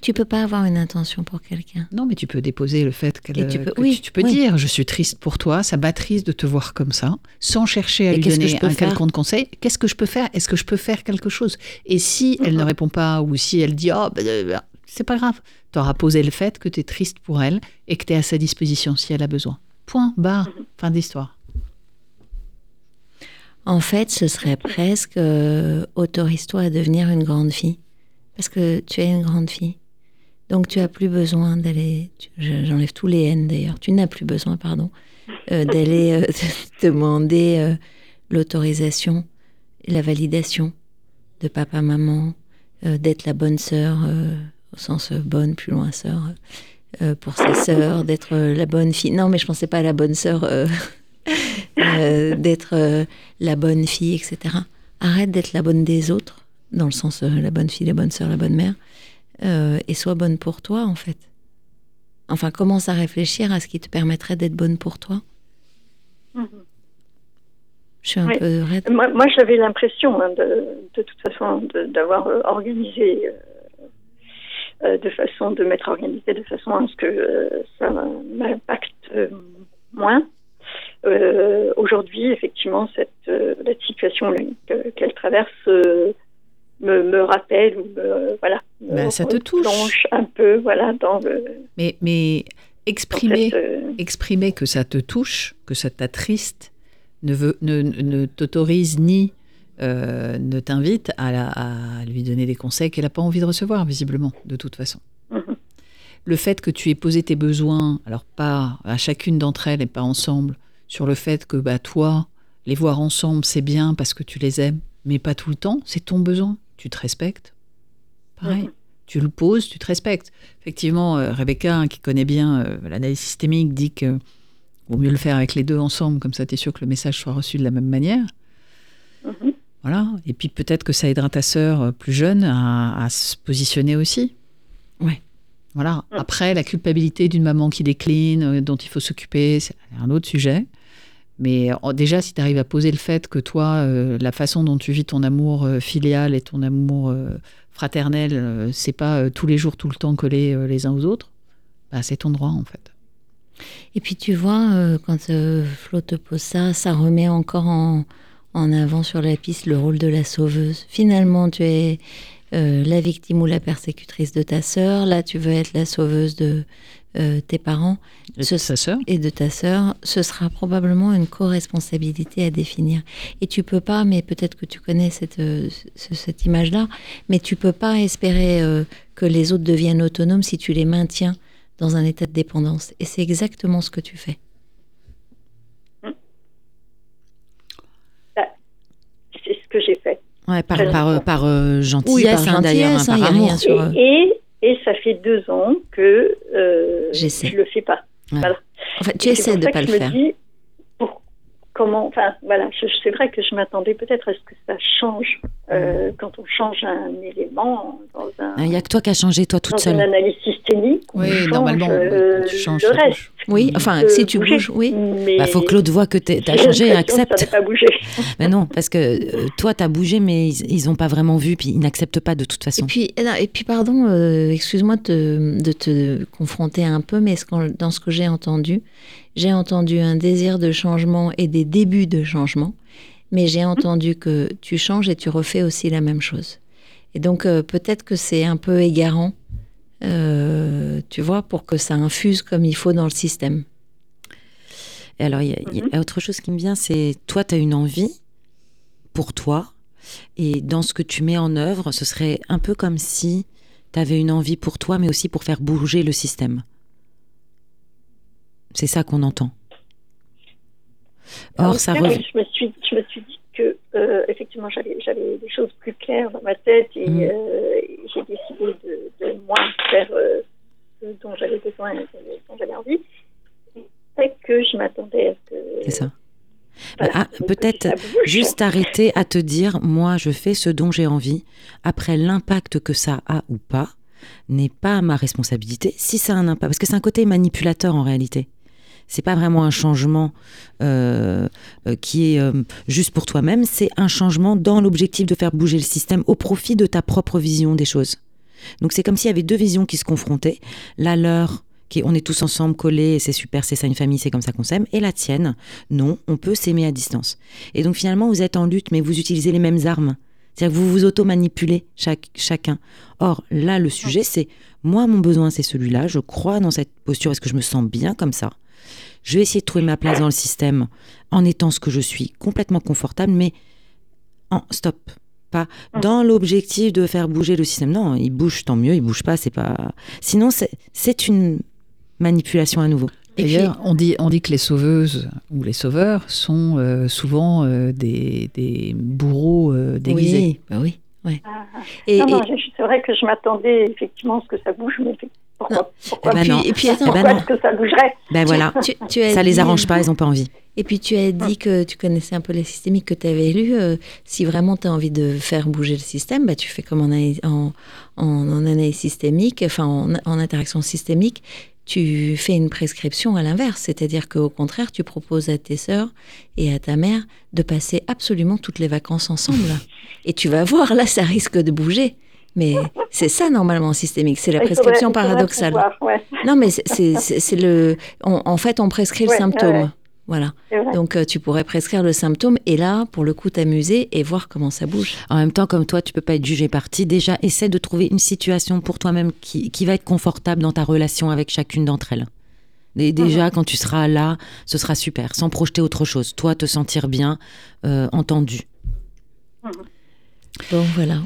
Tu peux pas avoir une intention pour quelqu'un. Non, mais tu peux déposer le fait qu'elle. Et tu peux- que oui, tu, tu peux oui. dire, je suis triste pour toi, ça m'attriste de te voir comme ça, sans chercher à Et lui donner je peux un faire quelconque conseil. Qu'est-ce que je peux faire? Est-ce que je peux faire quelque chose? Et si elle ne répond pas, ou si elle dit, oh, ben, euh, c'est pas grave, tu auras posé le fait que tu es triste pour elle et que tu es à sa disposition si elle a besoin. Point, barre, fin d'histoire. En fait, ce serait presque euh, autorise-toi à devenir une grande fille. Parce que tu es une grande fille. Donc tu as plus besoin d'aller. J'enlève tous les N d'ailleurs. Tu n'as plus besoin, pardon, euh, d'aller euh, demander euh, l'autorisation, et la validation de papa, maman, euh, d'être la bonne sœur, au sens bonne, plus loin sœur, pour ses sœurs, d'être la bonne fille. Non, mais je pensais pas à la bonne sœur, d'être la bonne fille, etc. Arrête d'être la bonne des autres, dans le sens la bonne fille, la bonne sœur, la bonne mère, euh, et sois bonne pour toi, en fait. Enfin, commence à réfléchir à ce qui te permettrait d'être bonne pour toi. Mhm. Je suis un Oui. peu raide. moi, moi j'avais l'impression hein, de, de toute façon d'avoir euh, organisé euh, de façon de m'être organisée de façon à ce que ça m'impacte moins aujourd'hui, effectivement, cette la situation que- qu'elle traverse me, me rappelle ou me, voilà, me Ben, ça te touche. un peu, voilà, dans le Mais, mais exprimer, cette, euh, exprimer que ça te touche, que ça t'attriste, ne, veut, ne, ne t'autorise ni euh, ne t'invite à, la- à lui donner des conseils qu'elle n'a pas envie de recevoir, visiblement, de toute façon. mhm. Le fait que tu aies posé tes besoins, alors pas à chacune d'entre elles et pas ensemble, sur le fait que bah, toi, les voir ensemble, c'est bien parce que tu les aimes, mais pas tout le temps, c'est ton besoin. Tu te respectes. Pareil. Tu le poses, tu te respectes. Effectivement, euh, Rebecca, hein, qui connaît bien euh, l'analyse systémique, dit que vaut mieux le faire avec les deux ensemble, comme ça tu es sûr que le message soit reçu de la même manière. Mhm. Voilà. Et puis peut-être que ça aidera ta sœur euh, plus jeune à, à se positionner aussi. Ouais. Voilà. Mm. Après, la culpabilité d'une maman qui décline, dont il faut s'occuper, c'est un autre sujet. Mais euh, déjà, si tu arrives à poser le fait que toi, euh, la façon dont tu vis ton amour euh, filial et ton amour euh, fraternel, c'est pas tous les jours, tout le temps collés les uns aux autres, bah, c'est ton droit en fait. Et puis tu vois, quand Flo te pose ça, ça remet encore en, en avant sur la piste le rôle de la sauveuse. Finalement, tu es la victime ou la persécutrice de ta sœur. Là, tu veux être la sauveuse de euh, tes parents Et Ce- sa sœur et de ta sœur. Ce sera probablement une co-responsabilité à définir. Et tu peux pas, mais peut-être que tu connais cette, euh, ce- cette image-là, mais tu peux pas espérer euh, que les autres deviennent autonomes si tu les maintiens dans un état de dépendance. Et c'est exactement ce que tu fais. C'est ce que j'ai fait. Ouais, par, par, euh, gentillesse, Oui, par hein, d'ailleurs, hein, gentillesse, hein, par amour. rien sur- Et, et, et ça fait deux ans que euh, je le fais pas. Enfin, tu essaies de ça pas le faire. dis, comment, enfin voilà, c'est vrai que je m'attendais peut-être à ce que ça change euh, quand on change un élément dans un Il n'y a que toi qui as changé, toi toute dans une seule. analyse systémique. on Oui, change, normalement, euh, tu changes, le reste. Oui, enfin, peut si tu bouger. bouges, oui. Mais Il faut que Claude voit que tu as changé et Ça accepte. n'a pas bougé. Mais non, parce que euh, toi, tu as bougé, mais ils n'ont pas vraiment vu, puis ils n'acceptent pas de toute Et façon. puis, non, et puis pardon, euh, excuse-moi de te, de te confronter un peu, mais ce dans ce que j'ai entendu, j'ai entendu un désir de changement et des débuts de changement, mais j'ai entendu que tu changes et tu refais aussi la même chose. Et donc euh, peut-être que c'est un peu égarant, euh, tu vois, pour que ça infuse comme il faut dans le système. Et alors, il y, y a autre chose qui me vient, c'est toi, tu as une envie pour toi, et dans ce que tu mets en œuvre, ce serait un peu comme si tu avais une envie pour toi, mais aussi pour faire bouger le système. C'est ça qu'on entend. Or, Alors, ça que je me suis, je me suis dit que euh, effectivement j'avais, des choses plus claires dans ma tête et Mm. euh, j'ai décidé de, de moins faire euh, ce dont j'avais besoin, et dont j'avais envie. C'est que je m'attendais à ce que C'est ça. voilà, Ah, peut-être. Juste arrêter à te dire, moi, je fais ce dont j'ai envie. Après, l'impact que ça a ou pas n'est pas ma responsabilité. Si ça a un impact, parce que c'est un côté manipulateur en réalité. C'est pas vraiment un changement euh, euh, qui est euh, juste pour toi-même. C'est un changement dans l'objectif de faire bouger le système au profit de ta propre vision des choses. Donc c'est comme s'il y avait deux visions qui se confrontaient. La leur, qui est, on est tous ensemble collés, c'est super, c'est ça une famille, c'est comme ça qu'on s'aime, et la tienne, non, on peut s'aimer à distance. Et donc finalement, vous êtes en lutte, mais vous utilisez les mêmes armes. C'est-à-dire que vous vous auto-manipulez chaque, chacun. Or, là, le sujet, c'est moi, mon besoin, c'est celui-là. Je crois dans cette posture parce que je me sens bien comme ça? Je vais essayer de trouver ma place dans le système en étant ce que je suis, complètement confortable, mais en stop. Pas dans l'objectif de faire bouger le système. Non, il bouge, tant mieux, il bouge pas, c'est pas. Sinon, c'est- une manipulation à nouveau. Et puis- D'ailleurs, on dit, on dit que les sauveuses ou les sauveurs sont euh, souvent euh, des, des bourreaux euh, déguisés. Oui, bah oui. Ouais. Ah. Et, non, non, et- je- c'est vrai que je m'attendais effectivement à ce que ça bouge, mais pourquoi, pourquoi, Eh ben puis- non. et puis attends, Eh ben pourquoi est-ce que ça bougerait Ben voilà, tu, tu as ça les dit- arrange pas, ils ont pas envie. Et puis tu as dit que tu connaissais un peu les systémiques que tu avais lus. euh, si vraiment tu as envie de faire bouger le système, bah, tu fais comme en, analyse- en, en, en analyse systémique, enfin en, en interaction systémique, tu fais une prescription à l'inverse. C'est-à-dire qu'au contraire, tu proposes à tes sœurs et à ta mère de passer absolument toutes les vacances ensemble. Et tu vas voir, là, ça risque de bouger. Mais c'est ça normalement systémique, c'est la prescription paradoxale. pouvoir, ouais, Non, mais c'est- le. on- en fait, on prescrit le symptôme. ouais. Voilà. Donc, euh, tu pourrais prescrire le symptôme et là, pour le coup, t'amuser et voir comment ça bouge. En même temps, comme toi, tu peux pas être jugé parti. Déjà, essaie de trouver une situation pour toi-même qui, qui va être confortable dans ta relation avec chacune d'entre elles. Et déjà, quand tu seras là, ce sera super, sans projeter autre chose. Toi, te sentir bien, euh, entendu. Bon, voilà.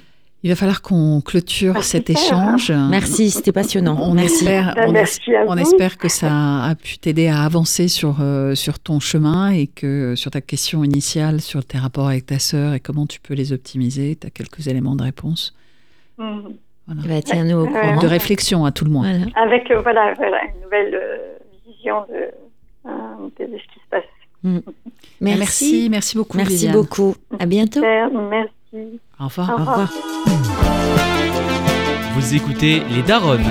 Il va falloir qu'on clôture Ah, cet échange. Merci, c'était passionnant. On Merci. espère, on, merci à on vous. espère que ça a pu t'aider à avancer sur, euh, sur ton chemin et que sur ta question initiale sur tes rapports avec ta sœur et comment tu peux les optimiser, tu as quelques éléments de réponse. Mhm. Bah, Tiens-nous au Ouais. courant. De réflexion à tout le monde. Voilà. Avec euh, voilà, voilà, une nouvelle euh, vision de, euh, de ce qui se passe. Merci. merci, merci beaucoup. Merci Viviane. beaucoup. À bientôt. Super, Merci. Au revoir. Au Au revoir. Vous écoutez Les Daronnes.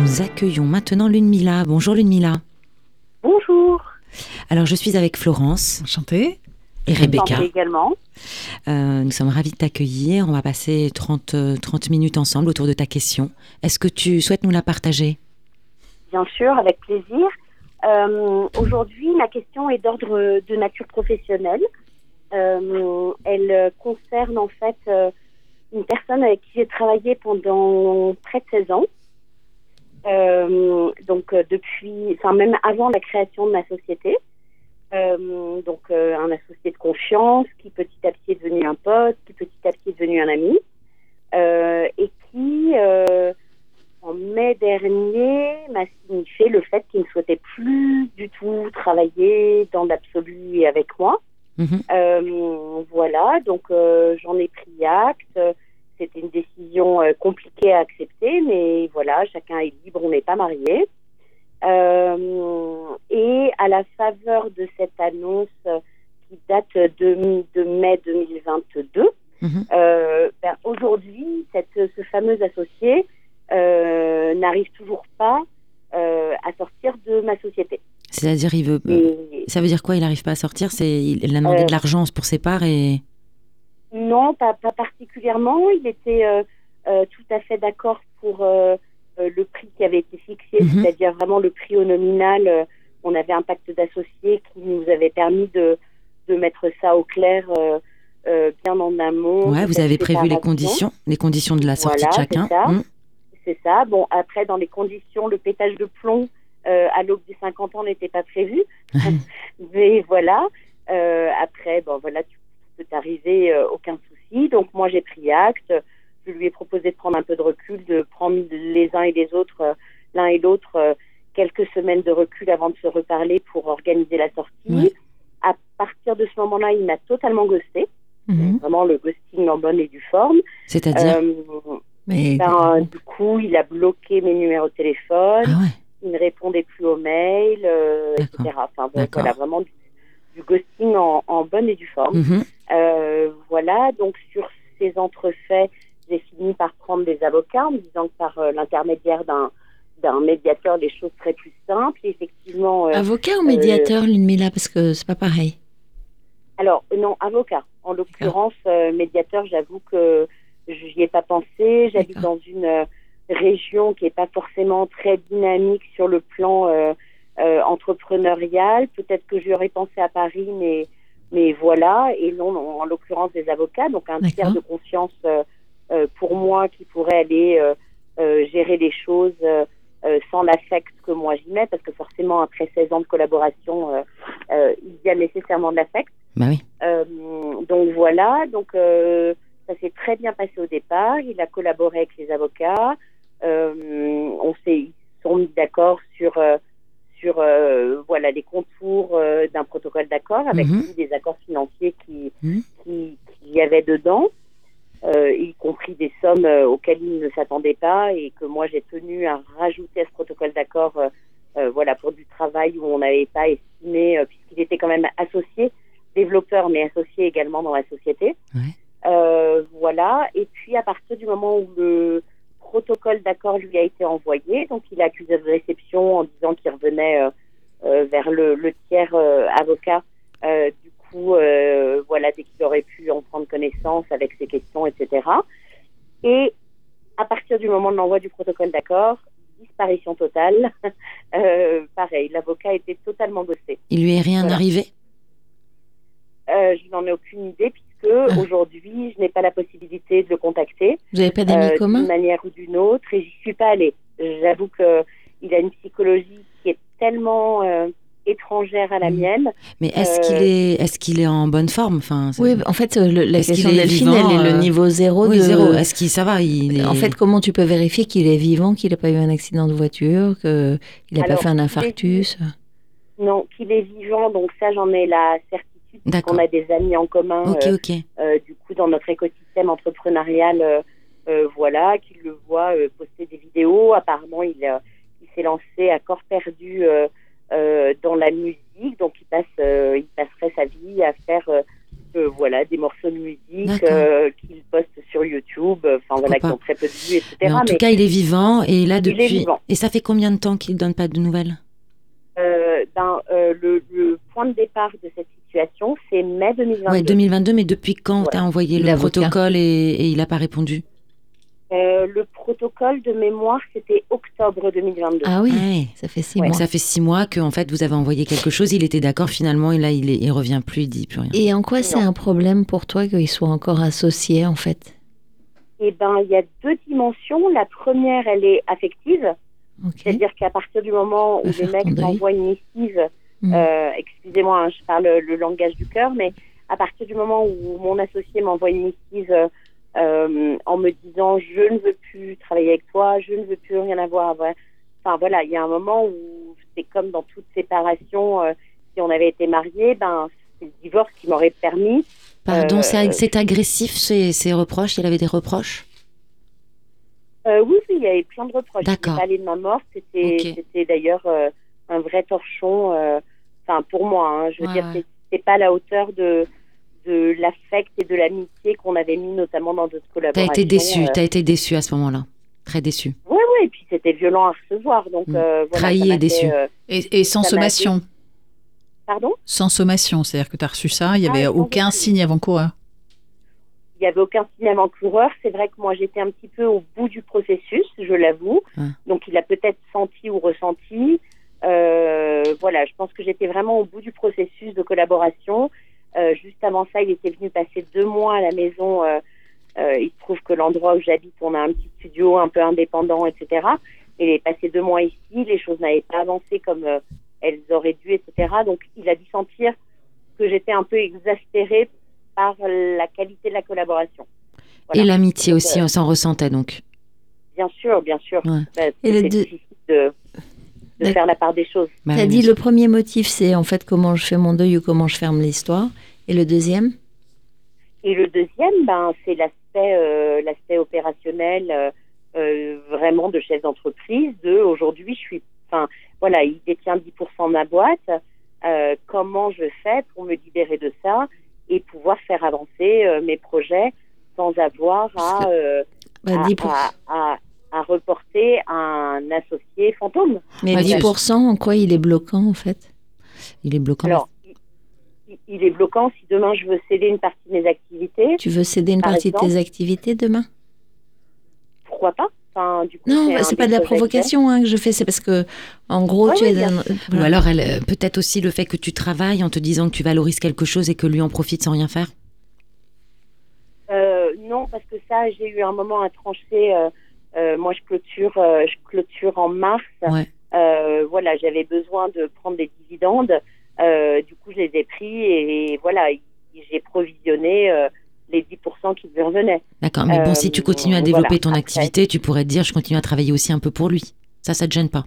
Nous accueillons maintenant Lunmila. Bonjour Lunmila. Bonjour. Alors je suis avec Florence Enchanté. et Rebecca. Également. Euh, nous sommes ravis de t'accueillir. On va passer 30, euh, 30 minutes ensemble autour de ta question. Est-ce que tu souhaites nous la partager? Bien sûr, avec plaisir. Euh, Aujourd'hui, ma question est d'ordre de nature professionnelle. Euh, elle concerne en fait euh, une personne avec qui j'ai travaillé pendant près de 16 ans. Euh, donc depuis, enfin même avant la création de ma société. Donc un associé de confiance qui petit à petit est devenu un pote, qui petit à petit est devenu un ami, et qui en mai dernier m'a signifié le fait qu'il ne souhaitait plus du tout travailler dans l'absolu avec moi. Mhm. Euh, voilà, donc euh, j'en ai pris acte. C'était une décision euh, compliquée à accepter, mais voilà, chacun est libre, on n'est pas mariés. Euh, et à la faveur de cette annonce qui date de, de mai 2022, Mhm. ben, aujourd'hui, ce fameux associé n'arrive toujours pas à sortir de ma société. C'est-à-dire, il veut. Et Ça veut dire quoi? Il n'arrive pas à sortir C'est il, a demandé Euh, de l'argent pour ses parts et. non, pas, pas particulièrement. Il était euh, euh, tout à fait d'accord pour euh, euh, le prix qui avait été fixé, Mhm. c'est-à-dire vraiment le prix au nominal. Euh, on avait un pacte d'associés qui nous avait permis de, de mettre ça au clair euh, euh, bien en amont. Ouais, vous avez prévu les conditions, les conditions de la sortie Voilà, de chacun. c'est ça. Ça. Bon, après, dans les conditions, le pétage de plomb euh, à l'aube des 50 ans n'était pas prévu. Mais voilà. Euh, après, bon, voilà, tu peux t'arriver, euh, aucun souci. Donc, moi, j'ai pris acte. Je lui ai proposé de prendre un peu de recul, de prendre les uns et les autres, l'un et l'autre, quelques semaines de recul avant de se reparler pour organiser la sortie. À partir de ce moment-là, il m'a totalement ghosté. Mhm. Vraiment le ghosting en bonne et due forme. C'est-à-dire. Euh, Mais ben, du coup, il a bloqué mes numéros de téléphone, ah ouais. Il ne répondait plus aux mails, euh, etc. Enfin, bon, voilà, vraiment du, du ghosting en, en bonne et due forme. Mhm. Euh, voilà, donc sur ces entrefaits, j'ai fini par prendre des avocats en me disant que par euh, l'intermédiaire d'un d'un médiateur, les choses seraient plus simples. Et effectivement, avocat ou médiateur, Lunmila, parce que c'est pas pareil. alors non, avocat. En l'occurrence, euh, médiateur, j'avoue que j'y ai pas pensé. J'habite dans une région qui est pas forcément très dynamique sur le plan euh, euh, entrepreneurial. Peut-être que j'y aurais pensé à Paris, mais mais voilà. Et non, non, en l'occurrence des avocats, donc un tiers de confiance euh, euh, pour moi qui pourrait aller euh, euh, gérer les choses. sans l'affect que moi j'y mets, parce que forcément, après 16 ans de collaboration, il y a nécessairement de l'affect. Bah oui. Euh, donc voilà, donc euh, ça s'est très bien passé au départ. Il a collaboré avec les avocats. Euh, on s'est ils se sont mis d'accord sur euh, sur euh, voilà les contours euh, d'un protocole d'accord avec Mhm. des accords financiers qui Mhm. qui qui y avait dedans. Euh, y compris des sommes auxquelles il ne s'attendait pas et que moi j'ai tenu à rajouter à ce protocole d'accord voilà pour du travail où on n'avait pas estimé puisqu'il était quand même associé développeur mais associé également dans la société Ouais. Voilà et puis à partir du moment où le protocole d'accord lui a été envoyé donc il a accusé de réception en disant qu'il revenait euh, euh, vers le, le tiers euh, avocat du coup, voilà, dès qu'il aurait pu en prendre connaissance avec ses questions, etc. Et à partir du moment de l'envoi du protocole d'accord, disparition totale. Euh, pareil, l'avocat était totalement ghosté. Il lui est rien Voilà. arrivé? Euh, je n'en ai aucune idée puisque Ah. aujourd'hui, je n'ai pas la possibilité de le contacter Vous n'avez pas d'amis euh, communs d'une manière ou d'une autre et j'y suis pas allée. J'avoue que il a une psychologie qui est tellement euh, étrangère à la mienne. Mais est-ce Euh, qu'il est, est-ce qu'il est en bonne forme? Enfin, ça- Oui, en fait, euh, le- la Est-ce question qu'il est Delphine, vivant, elle est le euh, niveau zéro oui, de... zéro. Est-ce qu'il ça va il est... En fait, comment tu peux vérifier qu'il est vivant, qu'il n'a pas eu un accident de voiture, qu'il n'a pas fait un est infarctus? Non, qu'il est vivant, donc ça j'en ai la certitude. D'accord. On a des amis en commun. Euh, euh, du coup dans notre écosystème entrepreneurial, euh, voilà, qu'il le voit poster des vidéos. Apparemment, il, il s'est lancé à corps perdu dans la musique, donc il passe, il passerait sa vie à faire, euh, voilà, des morceaux de musique euh, qu'il poste sur YouTube, enfin voilà, qui ont très peu de vues, etc. Mais en tout Mais, cas, il est vivant et là depuis. vivant. Et ça fait combien de temps qu'il donne pas de nouvelles? Euh, ben, euh, le, le point de départ de cette situation, c'est mai 2022. Ouais, 2022. Mais depuis quand Voilà. t'as envoyé le L'avocat. protocole et, et il a pas répondu Euh, le protocole de mémoire, c'était octobre 2022. Ah oui, Ouais. ça fait six Ouais. mois. Ça fait six mois que en fait vous avez envoyé quelque chose. Il était d'accord finalement et là il, est, il revient plus, il dit plus rien. Et en quoi c'est un problème pour toi qu'il soit encore associé, en fait? Eh ben, il y a deux dimensions. La première, elle est affective, c'est-à-dire qu'à partir du moment où les mecs m'envoient une missive, Mm. euh, excusez-moi, hein, je parle le langage du cœur, mais à partir du moment où mon associé m'envoie une missive euh, en me disant je ne veux plus travailler avec toi, je ne veux plus rien avoir. Enfin voilà, il y a un moment où c'est comme dans toute séparation, euh, si on avait été mariés, ben c'est le divorce qui m'aurait permis Pardon, c'est agressif ces, ces reproches? Il avait des reproches? Oui, oui, il y avait plein de reproches. D'accord. Il parlait de ma mort. C'était, d'ailleurs un vrai torchon. euh, Enfin, pour moi, hein, je veux Ouais, dire, ouais. c'est, pas à la hauteur de de l'affect et de l'amitié qu'on avait mis notamment dans d'autres T'as collaborations. été déçu. euh. T'as été déçu à ce moment-là. Très déçu. Ouais, ouais. Et puis c'était violent à recevoir. Donc Mm. euh, voilà, Trahi et déçu. fait, euh, Et, et sans sommation. Pardon? Sans sommation, c'est-à-dire que tu as reçu ça, il n'y Ah, avait aucun aucun. signe avant-coureur. Il n'y avait aucun signe avant-coureur. C'est vrai que moi, j'étais un petit peu au bout du processus, je l'avoue. Ouais. Donc, il a peut-être senti ou ressenti. Euh, voilà, je pense que j'étais vraiment au bout du processus de collaboration. Euh, juste avant ça, il était venu passer deux mois à la maison. Euh, il se trouve que l'endroit où j'habite, on a un petit studio un peu indépendant, etc. Il est passé deux mois ici. Les choses n'avaient pas avancé comme elles auraient dû, etc. Donc, il a dû sentir que j'étais un peu exaspérée par la qualité de la collaboration. Voilà. Et l'amitié aussi, euh, on s'en ressentait donc. Bien sûr, bien sûr. Ouais. Bah, Et deux- de, de faire la part des choses. Bah T'as oui, dit le premier motif, c'est en fait comment je fais mon deuil ou comment je ferme l'histoire. Et le deuxième? Et le deuxième, ben, c'est l'aspect, euh, l'aspect opérationnel, euh, euh, vraiment de chef d'entreprise. De aujourd'hui, je suis, enfin, voilà, il détient 10% de ma boîte. Euh, comment je fais pour me libérer de ça et pouvoir faire avancer euh, mes projets sans avoir à, euh, bah, à, 10%. à, à- à reporter un associé fantôme. Mais Ouais, 10%, en quoi il est bloquant en fait? Il est bloquant. Alors, il, il est bloquant si demain je veux céder une partie de mes activités. Tu veux céder une Par partie de tes activités demain? Pourquoi pas? Enfin, du coup, Non, un c'est pas de la provocation hein, que je fais, c'est parce que, en gros, Ouais, tu ouais, es Ou alors, euh, peut-être aussi le fait que tu travailles en te disant que tu valorises quelque chose et que lui en profite sans rien faire? Euh, non, parce que ça, j'ai eu un moment à trancher. euh, euh, moi, je clôture, euh, je clôture en mars. Ouais. Euh, voilà, j'avais besoin de prendre des dividendes. Euh, du coup, je les ai pris et, voilà, j'ai provisionné euh, les 10% qui me revenaient. D'accord. Mais bon, Euh, si tu continues à développer voilà, ton après. activité, tu pourrais te dire, je continue à travailler aussi un peu pour lui. Ça, ça te gêne pas?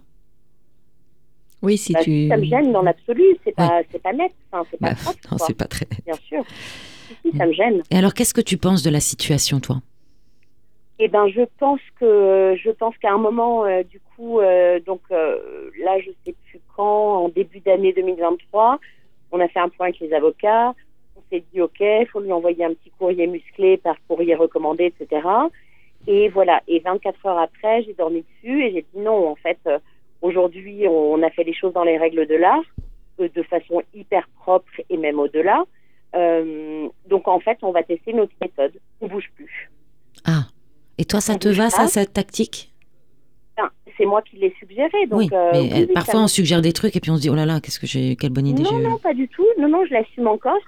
Oui, si Bah, tu. Ça me gêne dans l'absolu. C'est pas, c'est pas net. Enfin, c'est pas Bah, propre, non, c'est pas très. Bien sûr. Si, si, ça me gêne. Et alors, qu'est-ce que tu penses de la situation, toi? Eh ben, je pense que je pense qu'à un moment, euh, du coup, euh, donc euh, là, je sais plus quand, en début d'année 2023, on a fait un point avec les avocats. On s'est dit, ok, faut lui envoyer un petit courrier musclé par courrier recommandé, etc. Et voilà. Et 24 heures après, j'ai dormi dessus et j'ai dit non. En fait, aujourd'hui, on a fait les choses dans les règles de l'art, de façon hyper propre et même au-delà. Donc en fait, on va tester notre méthode. On bouge plus. Ah. Et toi, ça te va, ça, cette tactique? C'est moi qui l'ai suggéré. Donc, Oui. euh, mais oui, euh, parfois, ça on suggère des trucs et puis on se dit, oh là là, qu'est-ce que j'ai, quelle bonne idée Non, non, pas du tout. Non, non, je l'assume encore.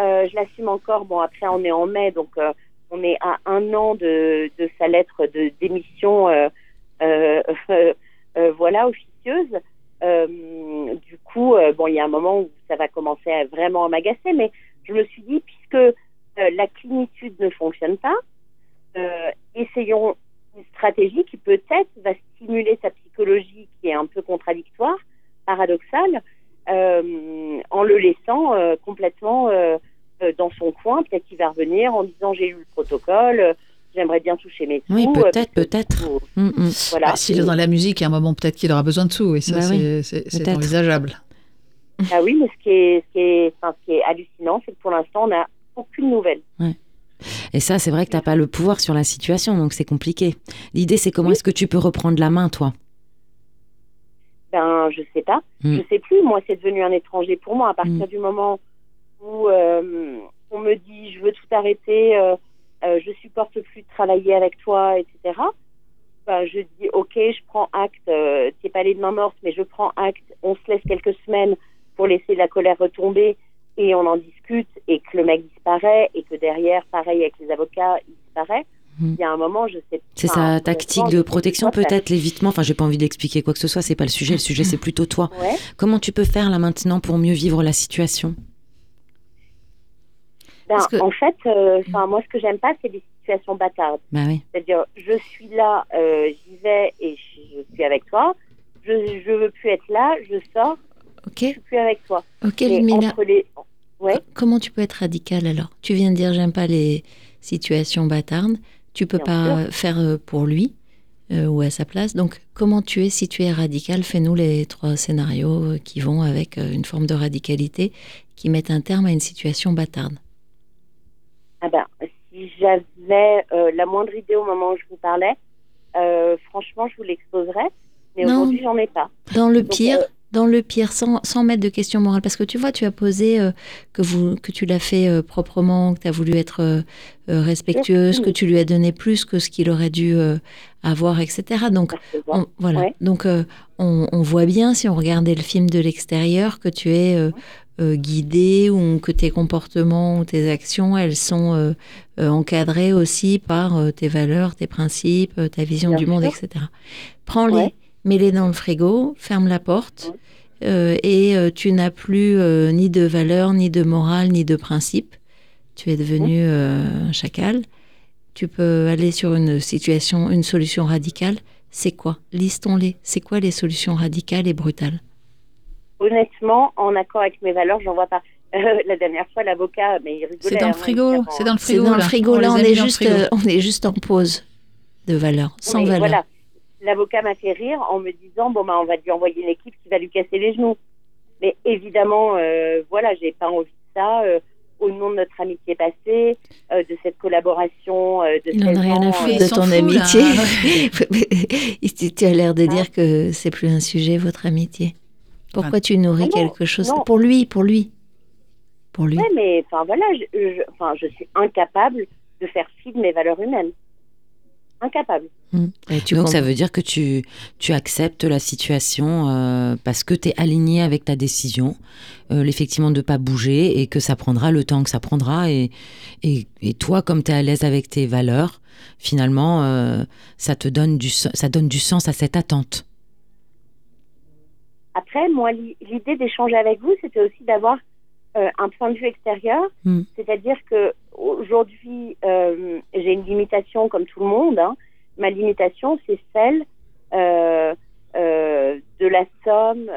Euh, je l'assume encore. Bon, après, on est en mai, donc euh, on est à un an de, de sa lettre de démission, voilà, officieuse. Du coup, bon, il y a un moment où ça va commencer à vraiment m'agacer, mais je me suis dit, puisque la clinitude ne fonctionne pas, euh, essayons une stratégie qui peut-être va stimuler sa psychologie qui est un peu contradictoire, paradoxale, euh, en le laissant euh, complètement dans son coin. Peut-être qu'il va revenir en disant j'ai eu le protocole, j'aimerais bien toucher mes sous. Oui, peut-être, peut-être. Mm, mm. Voilà. Bah, S'il est dans la musique, il y a un moment peut-être qu'il aura besoin de sous, et ça, Bah c'est- envisageable. Ah oui, mais ce qui est, ce qui est, enfin, ce qui est hallucinant, c'est que pour l'instant, on n'a aucune nouvelle. Et ça, c'est vrai que t'as pas le pouvoir sur la situation, donc c'est compliqué. L'idée, c'est comment est-ce que tu peux reprendre la main, toi? Ben, je sais pas. Mm. Je sais plus. Moi, c'est devenu un étranger pour moi. À partir Mm. du moment où euh, on me dit je veux tout arrêter, euh, euh, je supporte plus de travailler avec toi, etc. Ben, je dis ok, je prends acte. Euh, T'es pas les mains mortes, mais je prends acte. On se laisse quelques semaines pour laisser la colère retomber et on en discute et que le mec disparaît et que derrière, pareil avec les avocats, il disparaît. Mm. Il y a un moment, je sais. C'est enfin, sa tactique de protection, pas peut-être l'évitement. Enfin, j'ai pas envie d'expliquer quoi que ce soit, c'est pas le sujet. Le sujet, c'est plutôt toi. Ouais. Comment tu peux faire là maintenant pour mieux vivre la situation? Ben, que- En fait, euh, moi, ce que j'aime pas, c'est des situations bâtardes. Bah oui. C'est-à-dire, je suis là, euh, j'y vais et je, je suis avec toi. Je, je veux plus être là, je sors, Ok, je suis plus avec toi. ok, les, ouais, Comment tu peux être radicale alors? Tu viens de dire j'aime pas les situations bâtardes. Tu peux Bien pas faire euh, pour lui euh, ou à sa place. Donc comment tu es si tu es radical Fais-nous les trois scénarios euh, qui vont avec euh, une forme de radicalité qui mettent un terme à une situation bâtarde. ah ben, si j'avais euh, la moindre idée au moment où je vous parlais, euh, franchement, je vous l'exposerais. Mais aujourd'hui, j'en ai pas. Dans le Donc, pire, euh, dans le pire, sans, sans mettre de questions morales, parce que tu vois, tu as posé euh, que, vous, que tu l'as fait euh, proprement, que tu as voulu être euh, euh, respectueuse, Merci. que tu lui as donné plus que ce qu'il aurait dû euh, avoir, etc. Donc, percevant. on, voilà. Ouais. Donc, euh, on, on voit bien, si on regardait le film de l'extérieur, que tu es euh, euh, guidée ou que tes comportements ou tes actions, elles sont euh, euh, encadrées aussi par euh, tes valeurs, tes principes, euh, ta vision Bien du monde, sûr. etc. Prends-les, Ouais. Mets-les dans le frigo, ferme la porte. Euh, et euh, tu n'as plus euh, ni de valeur, ni de morale, ni de principe. Tu es devenu euh, un chacal. Tu peux aller sur une situation, une solution radicale. C'est quoi? Listons-les. C'est quoi les solutions radicales et brutales? Honnêtement, en accord avec mes valeurs, j'en vois pas. Euh, la dernière fois, l'avocat, mais il rigolait. C'est dans le hein, frigo, c'est dans le C'est frigo. dans le là. frigo. On on est, dans juste, euh, on est juste en pause de valeur, sans Oui, valeur. Voilà. L'avocat m'a fait rire en me disant bon bah on va lui envoyer une équipe qui va lui casser les genoux. Mais évidemment, euh, voilà, j'ai pas envie de ça. euh, au nom de notre amitié passée, euh, de cette collaboration euh, de Il en 16 a rien à il de ton fout, amitié. tu, tu as l'air de Ah. dire que c'est plus un sujet, votre amitié. Pourquoi tu nourris Ah non, quelque chose non. Pour lui, pour lui? Pour lui. Ouais, mais enfin voilà, je, je suis incapable de faire fi de mes valeurs humaines. Incapable. Et tu Donc ça veut dire que tu, tu acceptes la situation euh, parce que tu es aligné avec ta décision, euh, effectivement de pas bouger et que ça prendra le temps que ça prendra. Et, et, et toi, comme tu es à l'aise avec tes valeurs, finalement, euh, ça te donne du, ça donne du sens à cette attente. Après, moi, li- l'idée d'échanger avec vous, c'était aussi d'avoir euh, un point de vue extérieur. Mm. C'est-à-dire que aujourd'hui, euh, j'ai une limitation comme tout le monde. hein. Ma limitation, c'est celle euh, euh, de la somme,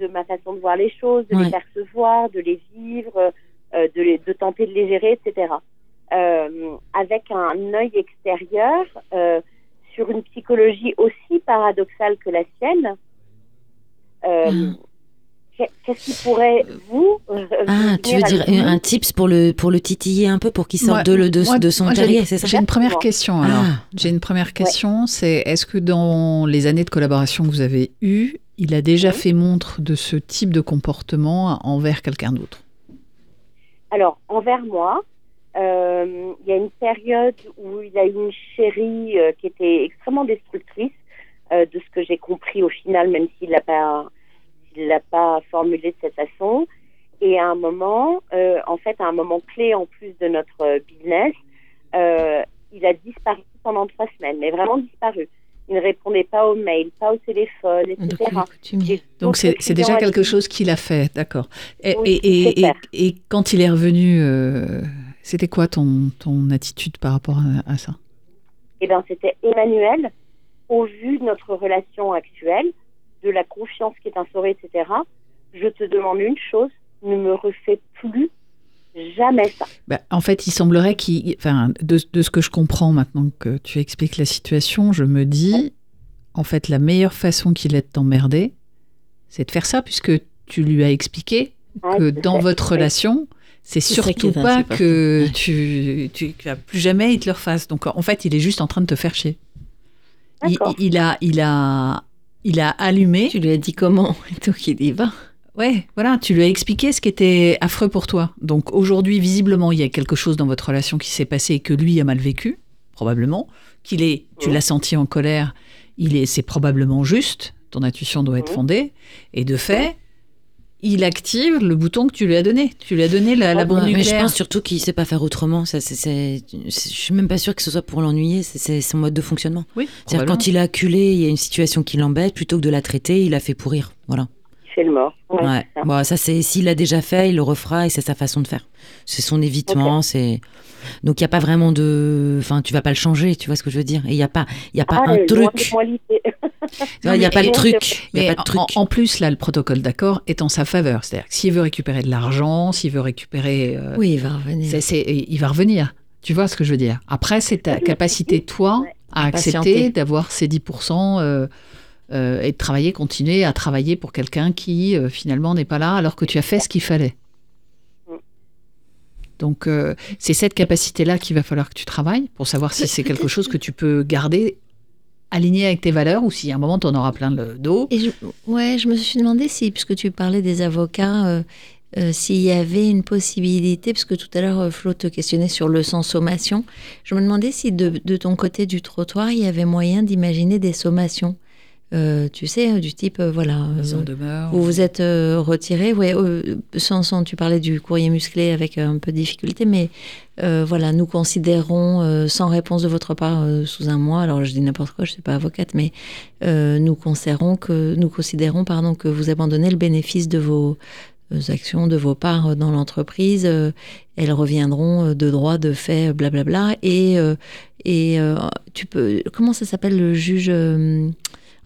de ma façon de voir les choses, de Ouais. les percevoir, de les vivre, de, les, de tenter de les gérer, etc. Avec un œil extérieur sur une psychologie aussi paradoxale que la sienne. Mm. Qu'est-ce qui pourrait vous euh, Ah, tu veux dire un tips pour le, pour le titiller un peu, pour qu'il sorte Moi- de, de, moi- de son moi, terrier, c'est ça J'ai une première question alors. Ah. J'ai une première question, c'est est-ce que dans les années de collaboration que vous avez eues, il a déjà Oui. fait montre de ce type de comportement envers quelqu'un d'autre? Alors, envers moi, euh, il y a une période où il a eu une chérie euh, qui était extrêmement destructrice, euh, de ce que j'ai compris au final, même s'il l'a pas, s'il l'a pas formulé de cette façon. Et à un moment, euh, en fait, à un moment clé en plus de notre business, euh, il a disparu pendant trois semaines, mais vraiment disparu. il ne répondait pas aux mails, pas au téléphone, etc. Donc, c'est déjà quelque chose qu'il a fait, d'accord. Et, Oui, et, et, c'est clair. et- et quand il est revenu, euh, c'était quoi ton, ton attitude par rapport à, à ça? Eh bien, c'était Emmanuel, au vu de notre relation actuelle, de la confiance qui est instaurée, etc. Je te demande une chose, ne me refais plus jamais ça. Bah, En fait, il semblerait qu'il... Enfin, de, de ce que je comprends maintenant que tu expliques la situation, je me dis, en fait, la meilleure façon qu'il ait de t'emmerder, c'est de faire ça, puisque tu lui as expliqué Ah, que dans votre relation, c'est surtout est pas que Ouais. tu, tu tu vas plus jamais il te le refasse. Donc en fait, il est juste en train de te faire chier. Il a, il a, il a allumé. Tu lui as dit comment Et donc il y va. Ouais, voilà, tu lui as expliqué ce qui était affreux pour toi. Donc aujourd'hui, visiblement, il y a quelque chose dans votre relation qui s'est passé et que lui a mal vécu, probablement. Qu'il est, tu l'as senti en colère, il est, c'est probablement juste. Ton intuition doit être Mhm. fondée. Et de fait, il active le bouton que tu lui as donné. Tu lui as donné la, la Ouais, bombe Ouais, mais je nucléaire. pense surtout qu'il sait pas faire autrement. Ça, c'est, je suis même pas sûre que ce soit pour l'ennuyer. C'est, son mode de fonctionnement. Oui, C'est-à-dire quand il a acculé, il y a une situation qui l'embête, plutôt que de la traiter, il a fait pourrir. Voilà. Fait le mort. Ouais, Ouais. c'est ça. Bon, ça c'est s'il l'a déjà fait, il le refera et c'est sa façon de faire. C'est son évitement, c'est donc il y a pas vraiment de enfin tu vas pas le changer, tu vois ce que je veux dire Et il y a pas il y a pas Ah, un truc. Il y a pas et- le truc, il y Mais a pas de truc. en, en plus, là, le protocole d'accord est en sa faveur. C'est-à-dire que s'il veut récupérer de l'argent, s'il veut récupérer... euh, Oui, il va revenir. c'est- c'est- il va revenir. Tu vois ce que je veux dire? Après, c'est ta capacité, toi, Ouais. à accepter d'avoir ces 10% euh, euh, et de travailler, continuer à travailler pour quelqu'un qui, euh, finalement, n'est pas là alors que tu as fait ce qu'il fallait. Donc, euh, c'est cette capacité-là qu'il va falloir que tu travailles pour savoir si c'est quelque chose que tu peux garder aligné avec tes valeurs ou si à un moment, tu en auras plein le dos. Et je, ouais, je me suis demandé si, puisque tu parlais des avocats, s'il y avait une possibilité, parce que tout à l'heure, Flo te questionnait sur le sans sommation. Je me demandais si de, de ton côté du trottoir, il y avait moyen d'imaginer des sommations. Euh, tu sais, du type, euh, voilà. euh, Mise en demeure. Vous vous êtes euh, retiré, ouais, euh, sans, sans- tu parlais du courrier musclé avec euh, un peu de difficulté, mais euh, voilà, nous considérons euh, sans réponse de votre part euh, sous un mois. Alors je dis n'importe quoi, je suis pas avocate, mais euh, nous considérons que nous considérons pardon que vous abandonnez le bénéfice de vos euh, actions, de vos parts euh, dans l'entreprise. euh, elles reviendront euh, de droit, de fait, euh, blablabla. Et euh, et euh, tu peux, comment ça s'appelle le juge euh,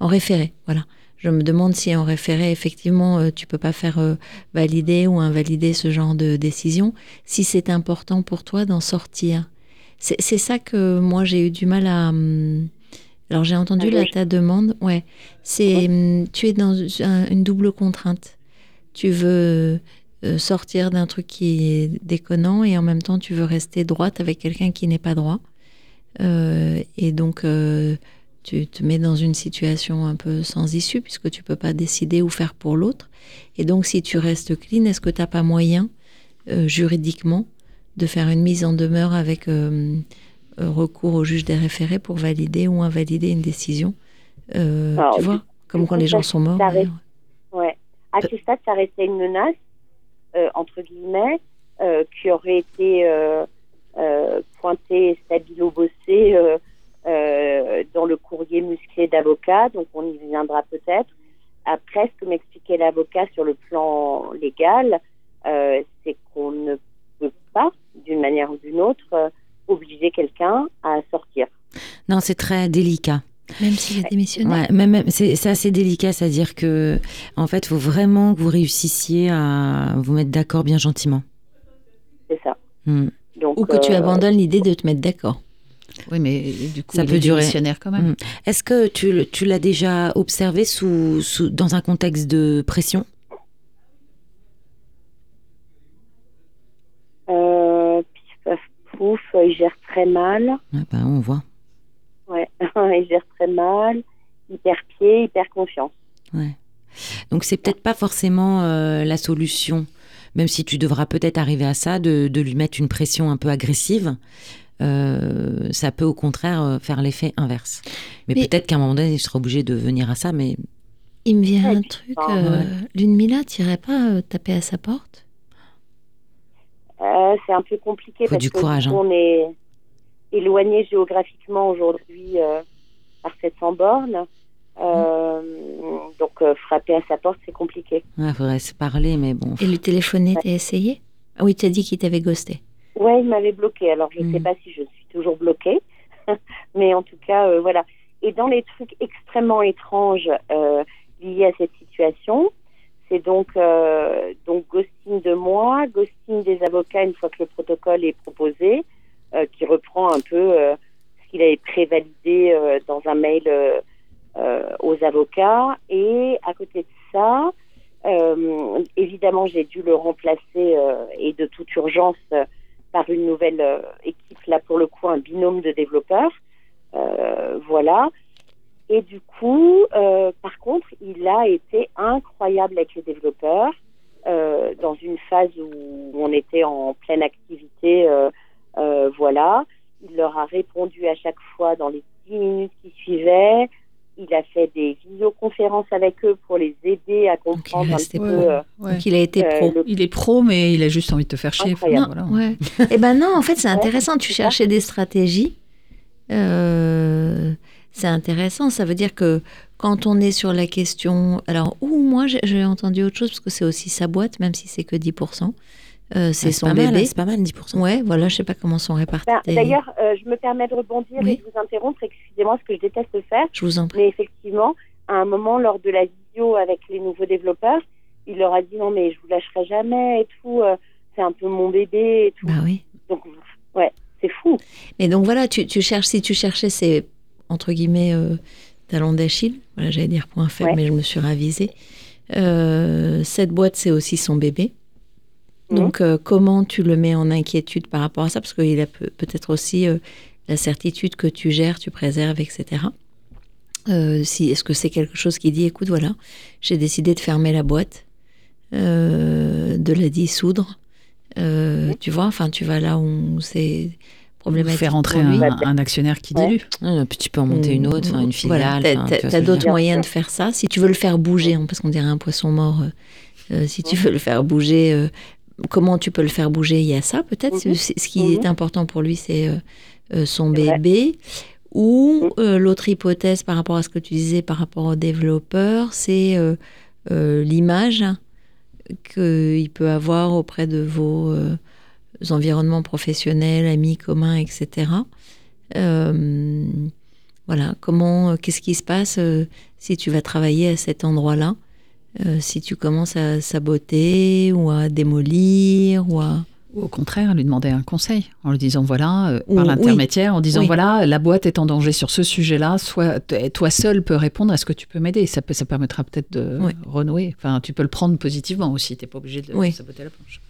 en référé, voilà. Je me demande si en référé, effectivement, euh, tu peux pas faire euh, valider ou invalider ce genre de décision, si c'est important pour toi d'en sortir. C'est ça que moi j'ai eu du mal à. hum, Alors j'ai entendu là ta demande, ouais. C'est hum, tu es dans un- une double contrainte. Tu veux euh, sortir d'un truc qui est déconnant et en même temps tu veux rester droite avec quelqu'un qui n'est pas droit. Euh, et donc euh, tu te mets dans une situation un peu sans issue puisque tu peux pas décider ou faire pour l'autre. Et donc si tu restes clean, est-ce que tu n'as pas moyen euh, juridiquement de faire une mise en demeure avec euh, euh, recours au juge des référés pour valider ou invalider une décision Euh, Alors, Tu vois, comme quand les gens sont morts. ça reste-. Ouais. À ce stade, ça restait une menace, entre guillemets, qui aurait été pointée, stabilo-bossée euh, euh, dans le courrier musclé d'avocat, donc on y viendra peut-être. Après, ce que m'expliquait l'avocat sur le plan légal, euh, c'est qu'on ne peut pas, d'une manière ou d'une autre, euh, obliger quelqu'un à sortir. Non, c'est très délicat. Même s'il a démissionné. Ouais, même, même- c'est c'est assez délicat, c'est-à-dire que en fait, il faut vraiment que vous réussissiez à vous mettre d'accord bien gentiment. C'est ça. Hmm. Donc, Ou que tu abandonnes l'idée de te mettre d'accord. Oui, mais du coup, Ça il peut est durer. démissionnaire quand même. Mm. Est-ce que tu, l'as déjà observé sous, sous- dans un contexte de pression? Euh, pouf, il gère très mal. Ouais, bah, On voit. Ouais, il gère très mal. Hyper pied, hyper confiance. Ouais. Donc c'est peut-être pas forcément euh, la solution, même si tu devras peut-être arriver à ça, de, de lui mettre une pression un peu agressive. Euh, ça peut au contraire euh, faire l'effet inverse. Mais, Mais- peut-être qu'à un moment donné, je serai obligé de venir à ça, mais Il me vient un truc. euh, ouais. Lune Mila, t'irais pas euh, taper à sa porte? Euh, c'est un peu compliqué Faut parce du que courage, hein. on est éloigné géographiquement aujourd'hui. euh, par 700 bornes. Euh, donc euh, frapper à sa porte, c'est compliqué. Il faudrait se parler, mais bon. Et lui téléphoner, t'as essayé Ah oui, t'as dit qu'il t'avait ghosté. Ouais, il m'avait bloqué. Alors je ne sais Mhm. pas si je suis toujours bloquée, mais en tout cas, euh, voilà. Et dans les trucs extrêmement étranges euh, liés à cette situation, c'est donc euh, donc ghosting de moi, ghosting des avocats une fois que le protocole est proposé, euh, qui reprend un peu ce qu'il avait prévalidé dans un mail aux avocats. Et à côté de ça, évidemment, j'ai dû le remplacer et de toute urgence par une nouvelle euh, équipe, là pour le coup un binôme de développeurs. Euh, voilà. Et du coup, euh, par contre, il a été incroyable avec les développeurs euh, dans une phase où on était en pleine activité. euh, voilà. Il leur a répondu à chaque fois dans les 10 minutes qui suivaient. Il a fait des visioconférences avec eux pour les aider à comprendre un peu. euh, Ouais. Donc il a été Euh, pro. le- Il est pro, mais il a juste envie de te faire chier. Incroyable. Voilà. Ouais. Eh ben non, en fait, c'est intéressant. Tu cherchais des stratégies. Euh, c'est intéressant. Ça veut dire que quand on est sur la question. Alors, ou moi, j'ai- j'ai entendu autre chose parce que c'est aussi sa boîte, même si c'est que 10%. Euh, c'est Ah, son pas mal, bébé. C'est pas mal, 10%. Ouais, voilà, je sais pas comment sont répartis. Ben, tes- D'ailleurs, euh, je me permets de rebondir Oui. et de vous interrompre. Excusez-moi, ce que je déteste faire. Je vous en prie. Mais effectivement, à un moment, lors de la vidéo avec les nouveaux développeurs, il leur a dit non, mais je vous lâcherai jamais et tout. euh, c'est un peu mon bébé et tout. Bah oui. Donc, ouais, c'est fou. Mais donc voilà, tu, tu cherches, si tu cherchais ces, entre guillemets, euh, talons d'Achille, voilà, j'allais dire point faible, Ouais. mais je me suis ravisée. Euh, cette boîte, c'est aussi son bébé. Mhm. Donc, euh, comment tu le mets en inquiétude par rapport à ça? Parce qu'il a peut- peut-être aussi euh, la certitude que tu gères, tu préserves, etc. Euh, si, Est-ce que c'est quelque chose qui dit, écoute, voilà, j'ai décidé de fermer la boîte, euh, de la dissoudre euh, Tu vois, enfin, tu vas là où c'est problématique. Faire entrer un, un actionnaire qui Ouais. dilue. Ah, puis tu peux en monter une autre, enfin, une Voilà, filiale. t'as- tu veux d'autres moyens de faire ça? Si tu veux le faire bouger, hein, parce qu'on dirait un poisson mort, euh, si tu veux le faire bouger, euh, comment tu peux le faire bouger Il y a ça peut-être. Mhm. Ce qui Mhm. est important pour lui, c'est euh, euh, son bébé. Ou Mhm. euh, l'autre hypothèse par rapport à ce que tu disais par rapport au développeur, c'est euh, euh, l'image qu'il peut avoir auprès de vos environnements professionnels, amis communs, etc. Voilà, comment, qu'est-ce qui se passe si tu vas travailler à cet endroit-là? Euh, Si tu commences à saboter ou à démolir ou à... Ou au contraire, lui demander un conseil en lui disant voilà, euh, Ou- par oui. l'intermédiaire, en disant Oui. voilà, la boîte est en danger sur ce sujet-là, soit toi seul peux répondre, est-ce que tu peux m'aider ça, peut, ça permettra peut-être de Oui. renouer. Enfin, tu peux le prendre positivement aussi, tu n'es pas obligé de Oui. saboter la planche.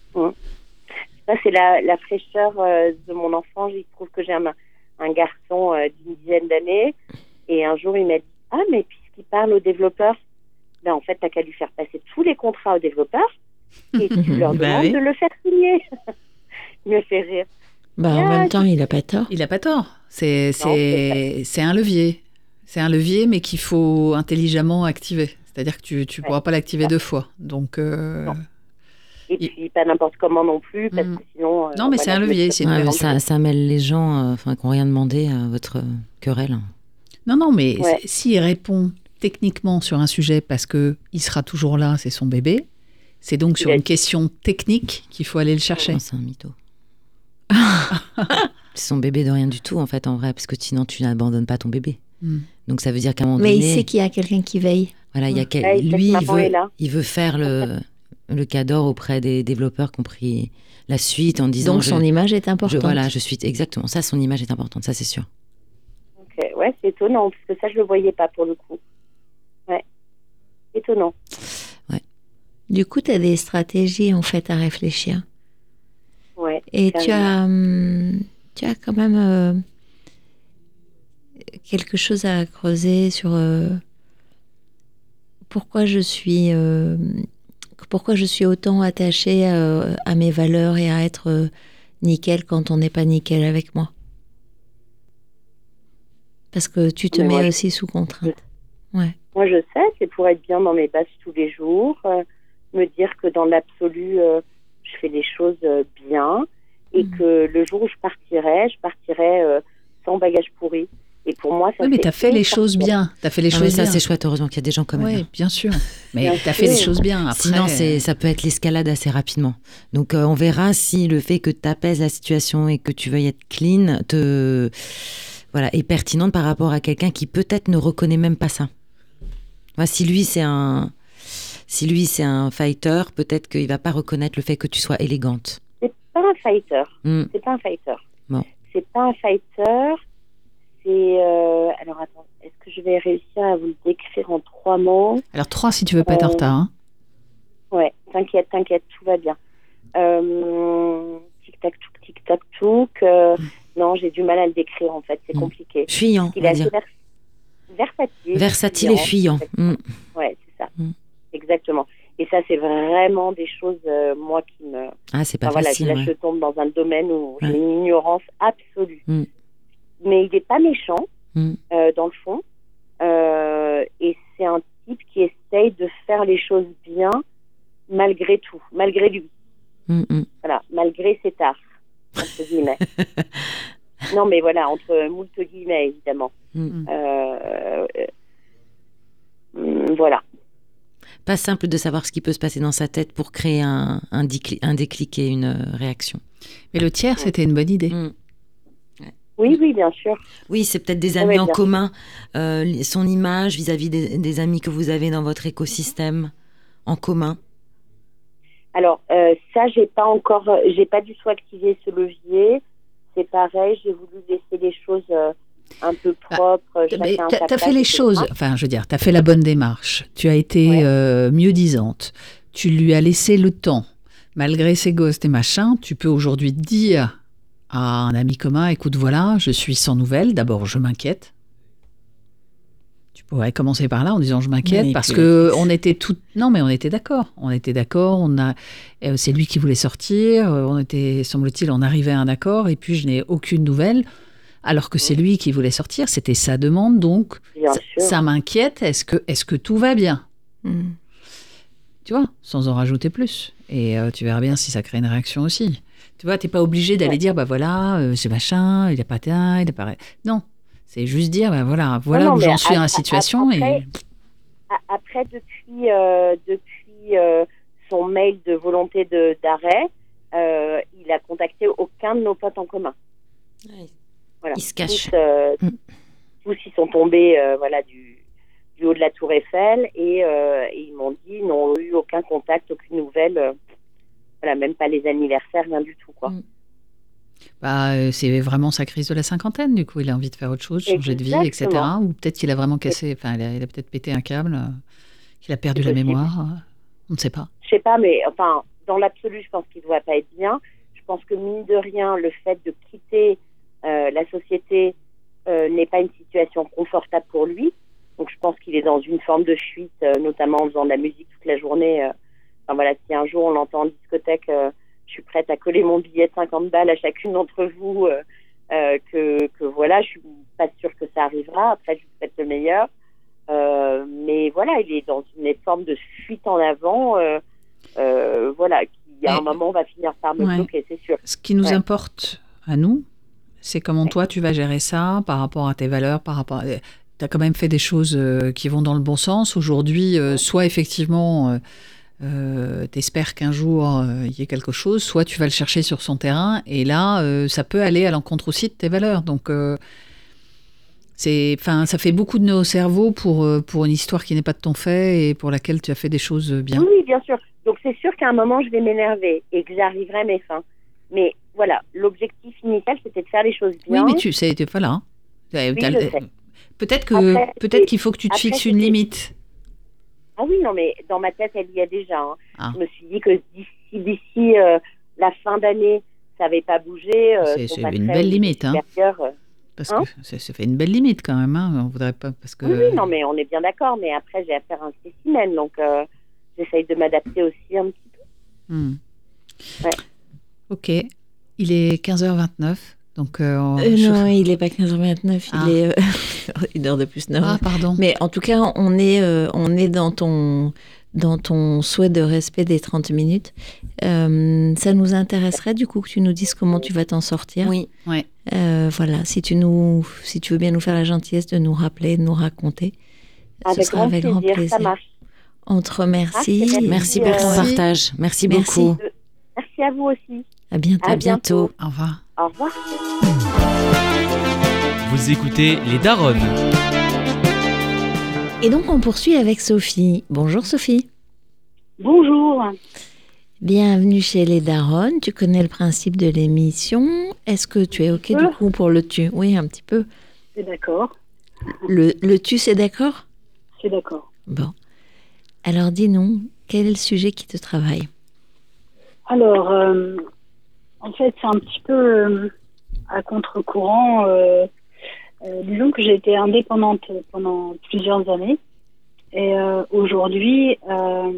Ça, c'est la, la fraîcheur euh, de mon enfant. Il trouve que j'ai un, un garçon euh, d'une dizaine d'années. Et un jour, il m'a dit Ah, mais puisqu'il parle aux développeurs, ben, en fait, t'as qu'à lui faire passer tous les contrats aux développeurs et tu leur Bah demandes oui. de le faire signer. il me fait rire. Bah, en Ah, même temps, il a pas tort. Il n'a pas tort. C'est Non, c'est c'est un levier. C'est un levier, mais qu'il faut intelligemment activer. C'est-à-dire que tu ne Ouais. pourras pas l'activer deux fois. Donc, euh. Et Il- puis, pas n'importe comment non plus, parce Mm. que sinon. euh, Non, mais c'est un levier, c'est Ouais, ça, ça mêle les gens euh, enfin, qui n'ont rien demandé à votre querelle. non, non, mais Ouais. s'il répond techniquement sur un sujet parce que il sera toujours là, c'est son bébé. C'est donc sur a une question technique qu'il faut aller le chercher. Non, c'est un mytho. c'est son bébé de rien du tout, en fait, en vrai, parce que sinon, tu n'abandonnes pas ton bébé. Mm. Donc, ça veut dire qu'à un moment Mais il donné, sait qu'il y a quelqu'un qui veille. voilà, il y a quel- Ouais, lui, il veut, est là. il veut faire le, le cadre auprès des développeurs qui ont pris la suite en disant Donc je- son image est je, importante. voilà, je suis exactement ça, son image est importante, ça c'est sûr. Ok, Ouais, c'est étonnant, parce que ça, je le voyais pas pour le coup. Ouais. Étonnant. Du coup, tu as des stratégies en fait à réfléchir. Ouais. Et tu as, hum, tu as quand même euh, quelque chose à creuser sur euh, pourquoi je suis, euh, pourquoi je suis autant attachée à, à mes valeurs et à être nickel quand on n'est pas nickel avec moi. Parce que tu te Mais mets aussi sous contrainte. Moi, je sais, c'est pour être bien dans mes bases tous les jours, euh, me dire que dans l'absolu, euh, je fais les choses euh, bien et Mhm. que le jour où je partirai, je partirai euh, sans bagage pourri Et pour moi, ça Oui, mais tu as fait les choses bien. Tu as fait les Ah choses ça bien. c'est chouette, heureusement qu'il y a des gens comme elle. Oui, bien sûr. Mais tu as fait les choses bien. Après, Sinon, c'est, ça peut être l'escalade assez rapidement. Donc, euh, on verra si le fait que tu apaises la situation et que tu veuilles être clean te, voilà, est pertinente par rapport à quelqu'un qui peut-être ne reconnaît même pas ça. Si lui, c'est un, si lui, c'est un fighter, peut-être qu'il va pas reconnaître le fait que tu sois élégante. C'est pas un fighter. Hmm. C'est pas un fighter. Bon. C'est pas un fighter. C'est. euh, Alors attends, est-ce que je vais réussir à vous le décrire en trois mots? Alors, trois, si tu veux pas être en Euh, retard. hein. Ouais, t'inquiète, t'inquiète, tout va bien. Euh, tic tac touk, tic tac touk. euh, non, j'ai du mal à le décrire en fait, c'est Mm. compliqué. Fuyant, Il on est va assez dire. Vers- versatile. Versatile et fuyant. Hmm. Ouais, c'est ça. Mm. Exactement. Et ça, c'est vraiment des choses, euh, moi, qui me. Ah, c'est pas Enfin, voilà, facile. là, ouais. je tombe dans un domaine où j'ai une ignorance absolue. Mm. Mais il n'est pas méchant, Mm. euh, dans le fond. Euh, et c'est un type qui essaye de faire les choses bien, malgré tout, malgré lui. Voilà, malgré ses tares, entre guillemets. non, mais voilà, entre moult guillemets, évidemment. Mm. Euh, euh, voilà. Pas simple de savoir ce qui peut se passer dans sa tête pour créer un, un, déclic, un déclic et une réaction. Mais le tiers, c'était une bonne idée. Mm. Oui, oui, bien sûr. Oui, c'est peut-être des amis en commun, euh, son image vis-à-vis des, des amis que vous avez dans votre écosystème en commun. Alors euh, ça, j'ai pas encore, j'ai pas du tout activé ce levier. C'est pareil, j'ai voulu laisser les choses euh, un peu Bah, propres. T'as sa t'as fait les choses, enfin, je veux dire, t'as fait la bonne démarche. Tu as été Ouais. euh, mieux disante. Tu lui as laissé le temps. Malgré ses gosses et machins, tu peux aujourd'hui dire à un ami commun, écoute, voilà, je suis sans nouvelles. D'abord, je m'inquiète. Tu pourrais commencer par là en disant je m'inquiète parce que on était tout non mais on était d'accord on était d'accord on a euh, c'est lui qui voulait sortir euh, on était semble-t-il on arrivait à un accord et puis je n'ai aucune nouvelle alors que c'est lui qui voulait sortir c'était sa demande donc ça, m'inquiète. Est-ce que, est que tout va bien? Mm. Tu vois, sans en rajouter plus. Et euh, tu verras bien si ça crée une réaction aussi. Tu vois, t'es pas obligé d'aller Ouais. dire, bah voilà, euh, c'est machin, il a pas teint, il a pas. Non, c'est juste dire, bah voilà, voilà non, où j'en suis dans la situation. après- et A- Après, depuis, euh, depuis euh, son mail de volonté de d'arrêt, euh, il a contacté aucun de nos potes en commun. Voilà. Il se cache. Tous, euh, Mm. tous ils sont tombés euh, voilà, du, du haut de la tour Eiffel et, euh, et ils m'ont dit ils n'ont eu aucun contact, aucune nouvelle. euh, voilà, même pas les anniversaires, rien du tout. Quoi. Mm. Bah, euh, c'est vraiment sa crise de la cinquantaine. Du coup, il a envie de faire autre chose, changer de vie, etc. Ou peut-être qu'il a vraiment cassé, enfin, il a, peut-être pété un câble, euh, qu'il a perdu la mémoire. euh, on ne sait pas. Je sais pas, mais enfin, dans l'absolu, je pense qu'il ne doit pas être bien. Je pense que mine de rien, le fait de quitter euh, la société n'est pas une situation confortable pour lui. Donc je pense qu'il est dans une forme de fuite, notamment en faisant de la musique toute la journée. Enfin voilà, si un jour on l'entend en discothèque, je suis prête à coller mon billet de 50 balles à chacune d'entre vous. euh, euh, que, que voilà, je suis pas sûre que ça arrivera. Après, je vous souhaite le meilleur. Euh, mais voilà, il est dans une forme de fuite en avant. euh, voilà, qui à un moment va finir par me Ouais. bloquer, c'est sûr. Ce qui nous Ouais. importe à nous, c'est comment toi tu vas gérer ça par rapport à tes valeurs, par rapport. Tu as quand même fait des choses qui vont dans le bon sens. Aujourd'hui, euh, soit effectivement, euh, euh, t'espères qu'un jour euh, il y ait quelque chose, soit tu vas le chercher sur son terrain, et là, euh, ça peut aller à l'encontre aussi de tes valeurs. Donc, c'est, enfin, ça fait beaucoup de nœuds au cerveau pour, pour une histoire qui n'est pas de ton fait et pour laquelle tu as fait des choses bien. Oui, oui, bien sûr. Donc c'est sûr qu'à un moment, je vais m'énerver et que j'arriverai à mes fins. Mais voilà, l'objectif initial, c'était de faire les choses Oui, bien. mais tu sais, voilà. T'as- Oui. Peut-être que peut-être qu'il faut que tu te après, fixes une limite. Ah oui, non, mais dans ma tête, elle y a déjà. hein. Ah. Je me suis dit que d'ici, d'ici euh, la fin d'année, ça n'avait pas bougé. euh, C'est- une belle limite, hein. euh. Parce Hein que ça, ça fait une belle limite quand même. Hein. On voudrait pas parce que. Oui, oui, non, mais on est bien d'accord. Mais après, j'ai à un spécimen, donc euh, j'essaye de m'adapter aussi un petit peu. Hmm. Ouais. Ok. Il est 15h29. Donc. euh, on- Euh, je- non, il n'est pas 15h29, Ah. il est euh, une heure de plus. Non. Ah, pardon. Mais en tout cas, on est, euh, on est dans ton, dans ton souhait de respect des 30 minutes. Euh, ça nous intéresserait du coup que tu nous dises comment tu vas t'en sortir. Oui. Ouais. Euh, voilà, si tu, nous, si tu veux bien nous faire la gentillesse de nous rappeler, de nous raconter, ce sera avec grand plaisir, ça plaisir. marche. On te remercie. Ah. Merci Euh, pour ton Merci. partage. Merci, Merci. beaucoup. Merci à vous aussi. À bientôt. À bientôt. Au revoir. Au revoir. Vous écoutez Les Daronnes. Et donc on poursuit avec Sophie. Bonjour Sophie. Bonjour. Bienvenue chez les Daronnes. Tu connais le principe de l'émission. Est-ce que tu es OK du peu. coup pour le tu? Oui, un petit peu. C'est d'accord. Le, le tu, c'est d'accord? C'est d'accord. Bon. Alors dis-nous, quel est le sujet qui te travaille? Alors, euh, en fait, c'est un petit peu euh, à contre-courant. euh, euh, disons que j'ai été indépendante pendant plusieurs années. Et aujourd'hui,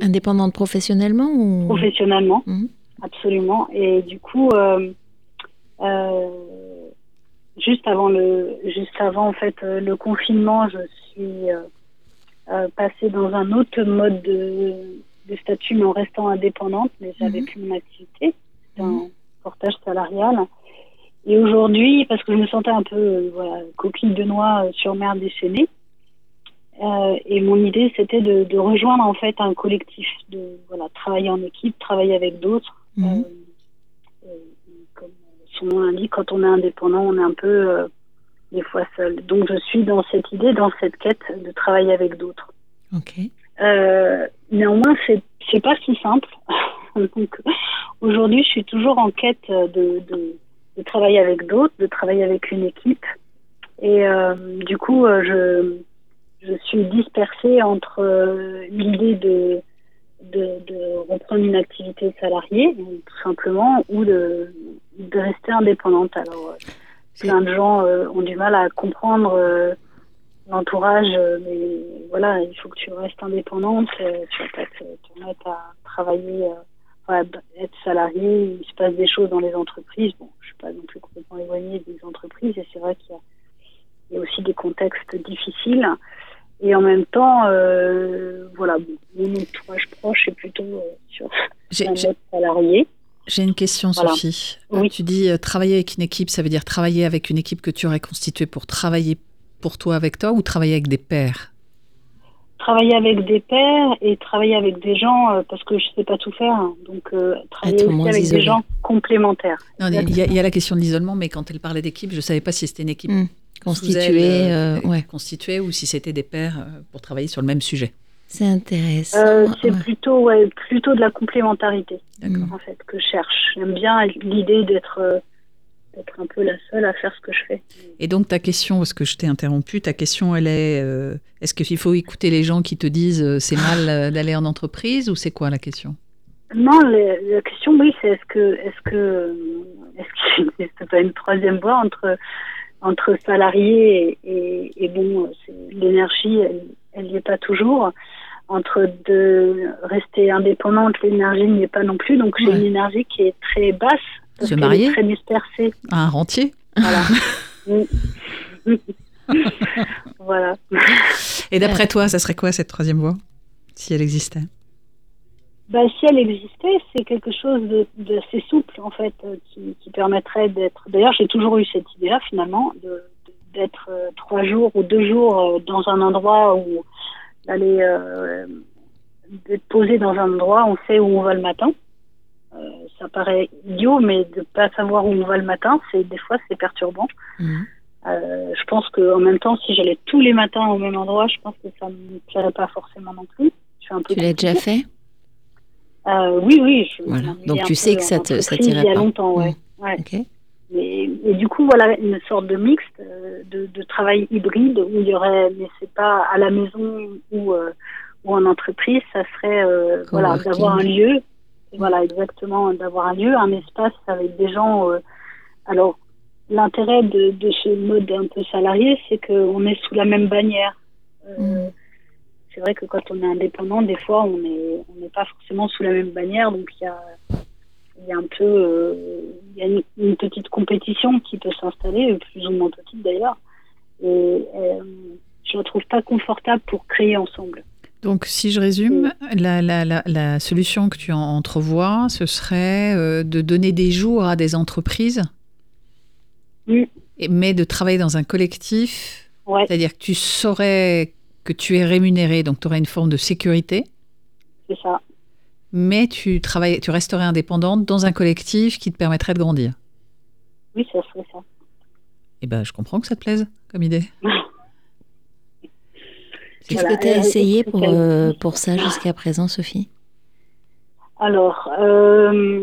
Indépendante professionnellement ou? professionnellement, Mhm. absolument. Et du coup, euh, juste avant le, juste avant en fait euh, le confinement, je suis euh, passée dans un autre mode de, de statut, mais en restant indépendante. Mais j'avais Mhm. plus mon activité, un portage salarial. Et aujourd'hui, parce que je me sentais un peu euh, voilà, coquille de noix euh, sur mer déchaînée, euh, et mon idée, c'était de, de rejoindre en fait un collectif, de voilà, travailler en équipe, travailler avec d'autres. Euh, euh, comme son nom l'indique, quand on est indépendant, on est un peu euh, des fois seul. Donc je suis dans cette idée, dans cette quête de travailler avec d'autres. Ok. Néanmoins, c'est c'est pas si simple. Donc aujourd'hui, je suis toujours en quête de, de, de travailler avec d'autres, de travailler avec une équipe. Et euh, du coup, euh, je je suis dispersée entre euh, l'idée de, de de reprendre une activité salariée, tout simplement, ou de de rester indépendante. Alors, plein de gens euh, ont du mal à comprendre l'entourage, mais voilà, il faut que tu restes indépendante, tu vas pas te, te mettre à travailler, euh, voilà, b- être salarié, il se passe des choses dans les entreprises. Bon, je suis pas non plus complètement éloignée des entreprises, et c'est vrai qu'il y a, il y a aussi des contextes difficiles. Et en même temps, euh, voilà, mon entourage proche est plutôt euh, sur J'ai- un salarié. J'ai une question, Voilà. Sophie. Oui. Tu dis euh, travailler avec une équipe, ça veut dire travailler avec une équipe que tu aurais constituée pour travailler pour toi avec toi ou travailler avec des pairs? Travailler avec des pairs et travailler avec des gens euh, parce que je sais pas tout faire hein. donc euh, travailler aussi avec isolé. des gens complémentaires Il y, a- il y a la question de l'isolement, mais quand elle parlait d'équipe, je ne savais pas si c'était une équipe Mm. sous Constituée, elle, euh, ouais. constituée ou si c'était des pairs pour travailler sur le même sujet. C'est intéressant. Euh, c'est Ouais. plutôt ouais, plutôt de la complémentarité D'accord. En fait que je cherche j'aime bien l'idée d'être d'être un peu la seule à faire ce que je fais. Et donc ta question, parce que je t'ai interrompu, ta question elle est euh, est-ce qu'il faut écouter les gens qui te disent euh, c'est mal euh, d'aller en entreprise ou c'est quoi la question? Non le- la question oui c'est est-ce que est-ce que est-ce qu'il n'existe pas une troisième voie entre entre salarié et, et, et bon c'est- l'énergie elle n'y est pas toujours. Entre de rester indépendante l'énergie n'y est pas non plus. Donc j'ai Ouais. une énergie qui est très basse Se marier très dispersée Un rentier voilà voilà Et d'après toi, ça serait quoi cette troisième voie Si elle existait? Bah, si elle existait, c'est quelque chose de- d'assez souple, en fait, euh, qui, qui permettrait d'être. D'ailleurs, j'ai toujours eu cette idée-là, finalement, de- d'être euh, trois jours ou deux jours euh, dans un endroit où d'aller euh, d'être posé dans un endroit, on sait où on va le matin. Euh, ça paraît idiot, mais de pas savoir où on va le matin, c'est des fois c'est perturbant. Mhm. Euh, je pense que en même temps, si j'allais tous les matins au même endroit, je pense que ça me plairait pas forcément non plus. Je suis un peu Tu l'as déjà fait? Euh, oui, oui. Je Voilà. m'ennuyais Donc tu sais que ça te- ça t'irait Il y a pas. longtemps, ouais. Mais, et du coup, voilà une sorte de mixte de, de travail hybride où il y aurait, mais c'est pas à la maison ou, ou en entreprise, ça serait euh, voilà d'avoir un lieu, voilà exactement, d'avoir un lieu, un espace avec des gens. euh, alors l'intérêt de, de ce mode un peu salarié, c'est qu'on est sous la même bannière. Euh, Mm. C'est vrai que quand on est indépendant, des fois, on est on n'est pas forcément sous la même bannière, donc il y a il y a un peu euh, il y a une, une petite compétition qui peut s'installer, plus ou moins petite d'ailleurs. Et euh, je ne la trouve pas confortable pour créer ensemble. Donc, si je résume, la, la, la, la solution que tu en entrevois, ce serait euh, de donner des jours à des entreprises, Oui. mais de travailler dans un collectif, Ouais, c'est-à-dire que tu saurais que tu es rémunéré, donc tu aurais une forme de sécurité, c'est ça. mais tu, travailles, tu resterais indépendante dans un collectif qui te permettrait de grandir. Oui, ça serait ça. Eh ben, je comprends que ça te plaise comme idée. Qu'est-ce Voilà, que tu as essayé pour, euh, pour ça jusqu'à présent, Sophie? Alors, euh,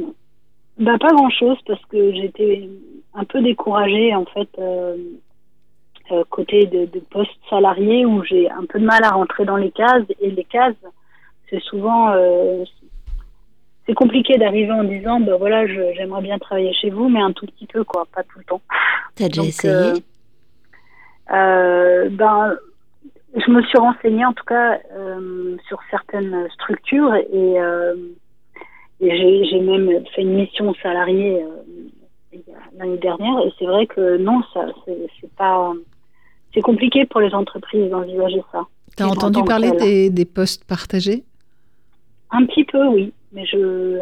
bah, pas grand-chose parce que j'étais un peu découragée en fait euh, côté de, de poste salarié où j'ai un peu de mal à rentrer dans les cases et les cases, c'est souvent c'est compliqué d'arriver en disant bah voilà j'aimerais bien travailler chez vous mais un tout petit peu quoi, pas tout le temps. Tu as déjà Donc, essayé? euh, ben, je me suis renseignée en tout cas euh, sur certaines structures et, euh, et j'ai, même fait une mission salariée euh, l'année dernière et c'est vrai que non, ça c'est, pas c'est compliqué pour les entreprises d'envisager ça. Tu as Et entendu parler des, des postes partagés? Un petit peu, oui, mais je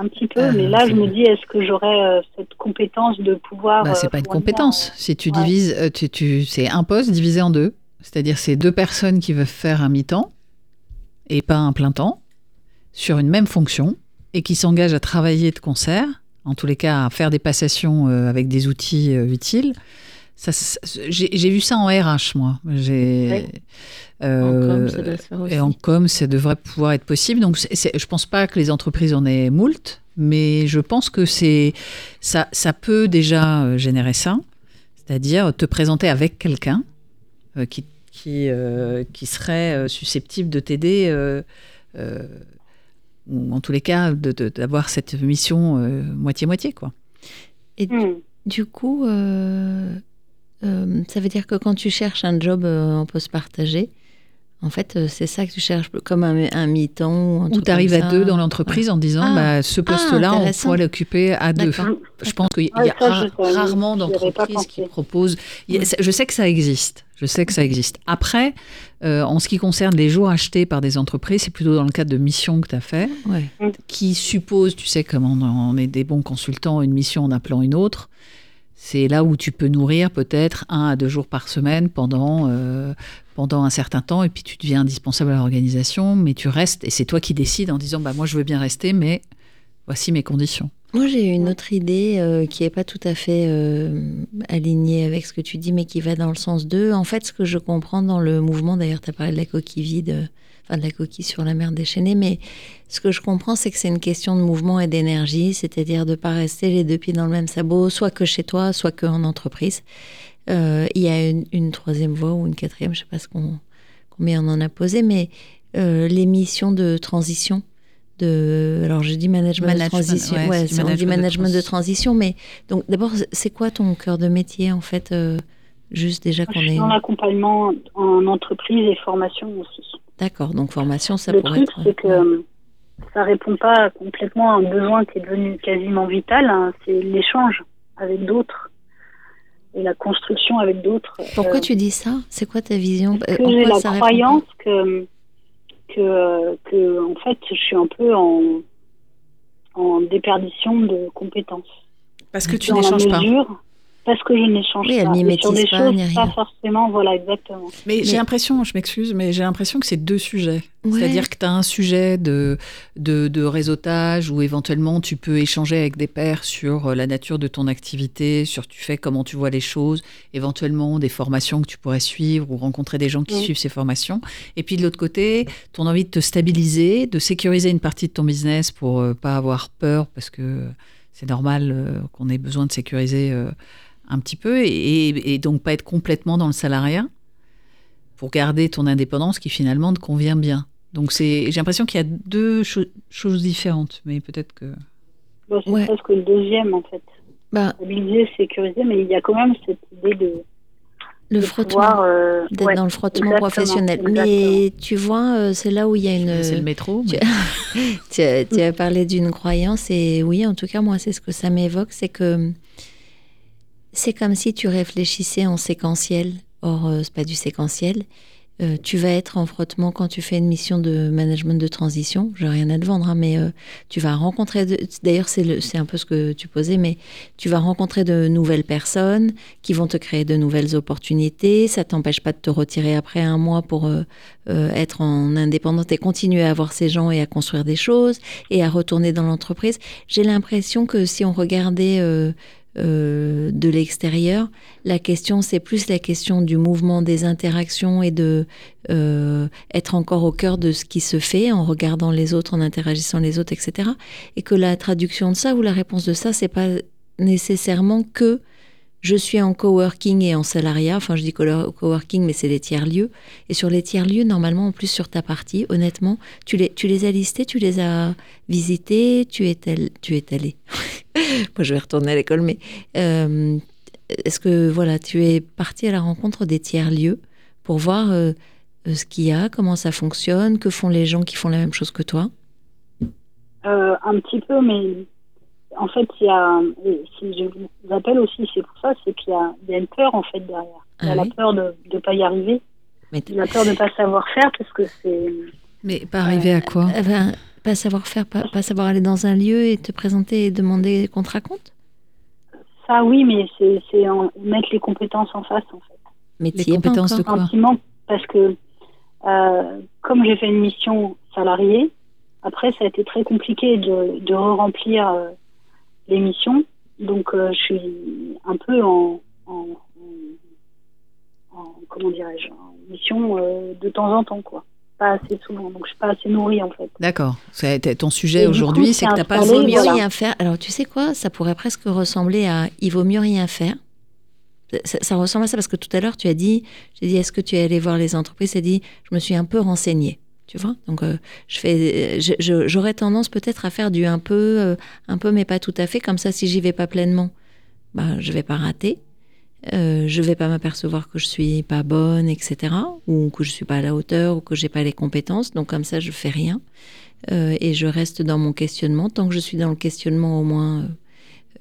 un petit peu, Euh, mais là je me dis est-ce que j'aurais cette compétence de pouvoir Bah, c'est pas une compétence. Si tu ouais. divises, tu, tu- c'est un poste divisé en deux. C'est-à-dire, c'est deux personnes qui veulent faire un mi-temps et pas un plein temps sur une même fonction et qui s'engagent à travailler de concert, en tous les cas à faire des passations euh, avec des outils euh, utiles. Ça, ça- j'ai vu ça en RH, moi. En com, euh, ça doit se faire aussi. et en com, ça devrait pouvoir être possible. Donc, je pense pas que les entreprises en aient moult, mais je pense que c'est ça, ça peut déjà euh, générer ça, c'est-à-dire te présenter avec quelqu'un euh, qui qui, euh, qui serait euh, susceptible de t'aider, euh, euh, ou en tous les cas de- de- d'avoir cette mission euh, moitié-moitié, quoi. Et Hmm. du coup, euh, euh, ça veut dire que quand tu cherches un job euh, en poste partagé, en fait, euh, c'est ça que tu cherches, comme un, un mi-temps ou tu arrives à deux dans l'entreprise en disant Ah. bah, ce poste-là, on intéressant. pourrait l'occuper à deux. Je pense qu'il y Ouais, a ça, ra- rarement d'entreprises qui proposent. a- Je sais que ça existe. Je sais que ça existe. Après, euh, en ce qui concerne les jours achetés par des entreprises, c'est plutôt dans le cadre de missions que tu as fait, Ouais. qui suppose, tu sais, comme on, on est des bons consultants, une mission en appelant une autre. C'est là où tu peux nourrir peut-être un à deux jours par semaine pendant, euh, pendant un certain temps, et puis tu deviens indispensable à l'organisation, mais tu restes, et c'est toi qui décides en disant, bah, moi je veux bien rester, mais voici mes conditions. Moi, j'ai une autre idée euh, qui n'est pas tout à fait euh, alignée avec ce que tu dis, mais qui va dans le sens de. En fait, ce que je comprends dans le mouvement, d'ailleurs, tu as parlé de la coquille vide, enfin de la coquille sur la mer déchaînée, mais ce que je comprends, c'est que c'est une question de mouvement et d'énergie, c'est-à-dire de ne pas rester les deux pieds dans le même sabot, soit que chez toi, soit que en entreprise. Euh, il y a une, une troisième voie ou une quatrième, je ne sais pas ce qu'on, combien on en a posé, mais euh, les missions de transition. De, alors je dis management, Management, de transition, ouais, ouais, c'est du c'est- on dit management de transition. mais donc d'abord c'est quoi ton cœur de métier en fait euh, Juste déjà Je qu'on suis est dans l'accompagnement en entreprise et formation aussi. D'accord, donc formation ça le pourrait truc, être. c'est que euh, ça répond pas complètement à un besoin qui est devenu quasiment vital. hein. c'est l'échange avec d'autres et la construction avec d'autres. Pourquoi Euh, tu dis ça? C'est quoi ta vision? Parce Euh, que j'ai la ça croyance que, que, que, en fait, je suis un peu en, en déperdition de compétences. Parce que tu n'échanges pas. Parce que je n'échange Oui, elle pas. Sur des pas, choses ni rien. pas forcément, voilà, exactement. Mais, j'ai l'impression, je m'excuse, mais j'ai l'impression que c'est deux sujets. Ouais. C'est-à-dire que tu as un sujet de, de, de réseautage où éventuellement tu peux échanger avec des pairs sur euh, la nature de ton activité, sur tu fais comment tu vois les choses, éventuellement des formations que tu pourrais suivre ou rencontrer des gens qui Oui. suivent ces formations. Et puis de l'autre côté, ton envie de te stabiliser, de sécuriser une partie de ton business pour euh, pas avoir peur parce que c'est normal euh, qu'on ait besoin de sécuriser euh, un petit peu et, donc pas être complètement dans le salariat pour garder ton indépendance qui finalement te convient bien. Donc c'est, j'ai l'impression qu'il y a deux cho- choses différentes, mais peut-être que. Bon, c'est Ouais. presque le deuxième, en fait. Bah, Stabiliser, sécuriser, mais il y a quand même cette idée de, le de frottement, pouvoir... euh, d'être ouais, dans le frottement exactement, professionnel. exactement. Mais tu vois, euh, c'est là où il y a une. c'est le métro. tu- mais- tu, as, tu as parlé d'une croyance et oui, en tout cas, moi, c'est ce que ça m'évoque, c'est que c'est comme si tu réfléchissais en séquentiel. Or, euh, c'est pas du séquentiel. euh, tu vas être en frottement quand tu fais une mission de management de transition. J'ai rien à te vendre, hein, mais euh, tu vas rencontrer. D'ailleurs, c'est un peu ce que tu posais, mais tu vas rencontrer de nouvelles personnes qui vont te créer de nouvelles opportunités. Ça t'empêche pas de te retirer après un mois pour être en indépendante et continuer à avoir ces gens et à construire des choses et à retourner dans l'entreprise. J'ai l'impression que si on regardait euh, de l'extérieur. La question, c'est plus la question du mouvement, des interactions et de euh, être encore au cœur de ce qui se fait en regardant les autres, en interagissant les autres, etc. Et que la traduction de ça ou la réponse de ça, c'est pas nécessairement que je suis en coworking et en salariat, enfin je dis coworking, mais c'est les tiers-lieux. Et sur les tiers-lieux, normalement, en plus sur ta partie, honnêtement, tu les, as listés, tu les as visités, tu es, tu es allé. Moi, je vais retourner à l'école, mais euh, est-ce que voilà, tu es parti à la rencontre des tiers-lieux pour voir euh, ce qu'il y a, comment ça fonctionne, que font les gens qui font la même chose que toi? Euh, Un petit peu, mais en fait, il y a, si je vous appelle aussi, c'est pour ça, c'est qu'il y, a une peur en fait derrière. Il y a ah la peur de ne pas y arriver. Mais la peur de ne pas savoir faire parce que c'est. Mais pas arriver à quoi eh ben, Pas savoir faire, pas, savoir aller dans un lieu et te présenter et demander qu'on te raconte? Ça, oui, mais c'est mettre les compétences en face en fait. Mais les compétences de quoi? Parce que euh, comme j'ai fait une mission salariée, après ça a été très compliqué de, de re-remplir. Euh, l'émission. Donc, euh, je suis un peu en, comment dirais-je, en mission euh, de temps en temps, quoi. Pas assez souvent, donc je suis pas assez nourrie en fait. D'accord. Ton sujet aujourd'hui, c'est que tu n'as pas assez mieux rien faire. Alors, tu sais quoi? Ça pourrait presque ressembler à il vaut mieux rien faire. Ça, ressemble à ça parce que tout à l'heure, tu as dit, j'ai dit, est-ce que tu es allé voir les entreprises? Tu as dit, je me suis un peu renseignée tu vois. Donc euh, je fais j'aurais tendance peut-être à faire du un peu euh, un peu mais pas tout à fait comme ça si j'y vais pas pleinement bah je vais pas rater. Euh, je vais pas m'apercevoir que je suis pas bonne etc ou que je suis pas à la hauteur ou que j'ai pas les compétences. Donc comme ça je fais rien. Et je reste dans mon questionnement. Tant que je suis dans le questionnement au moins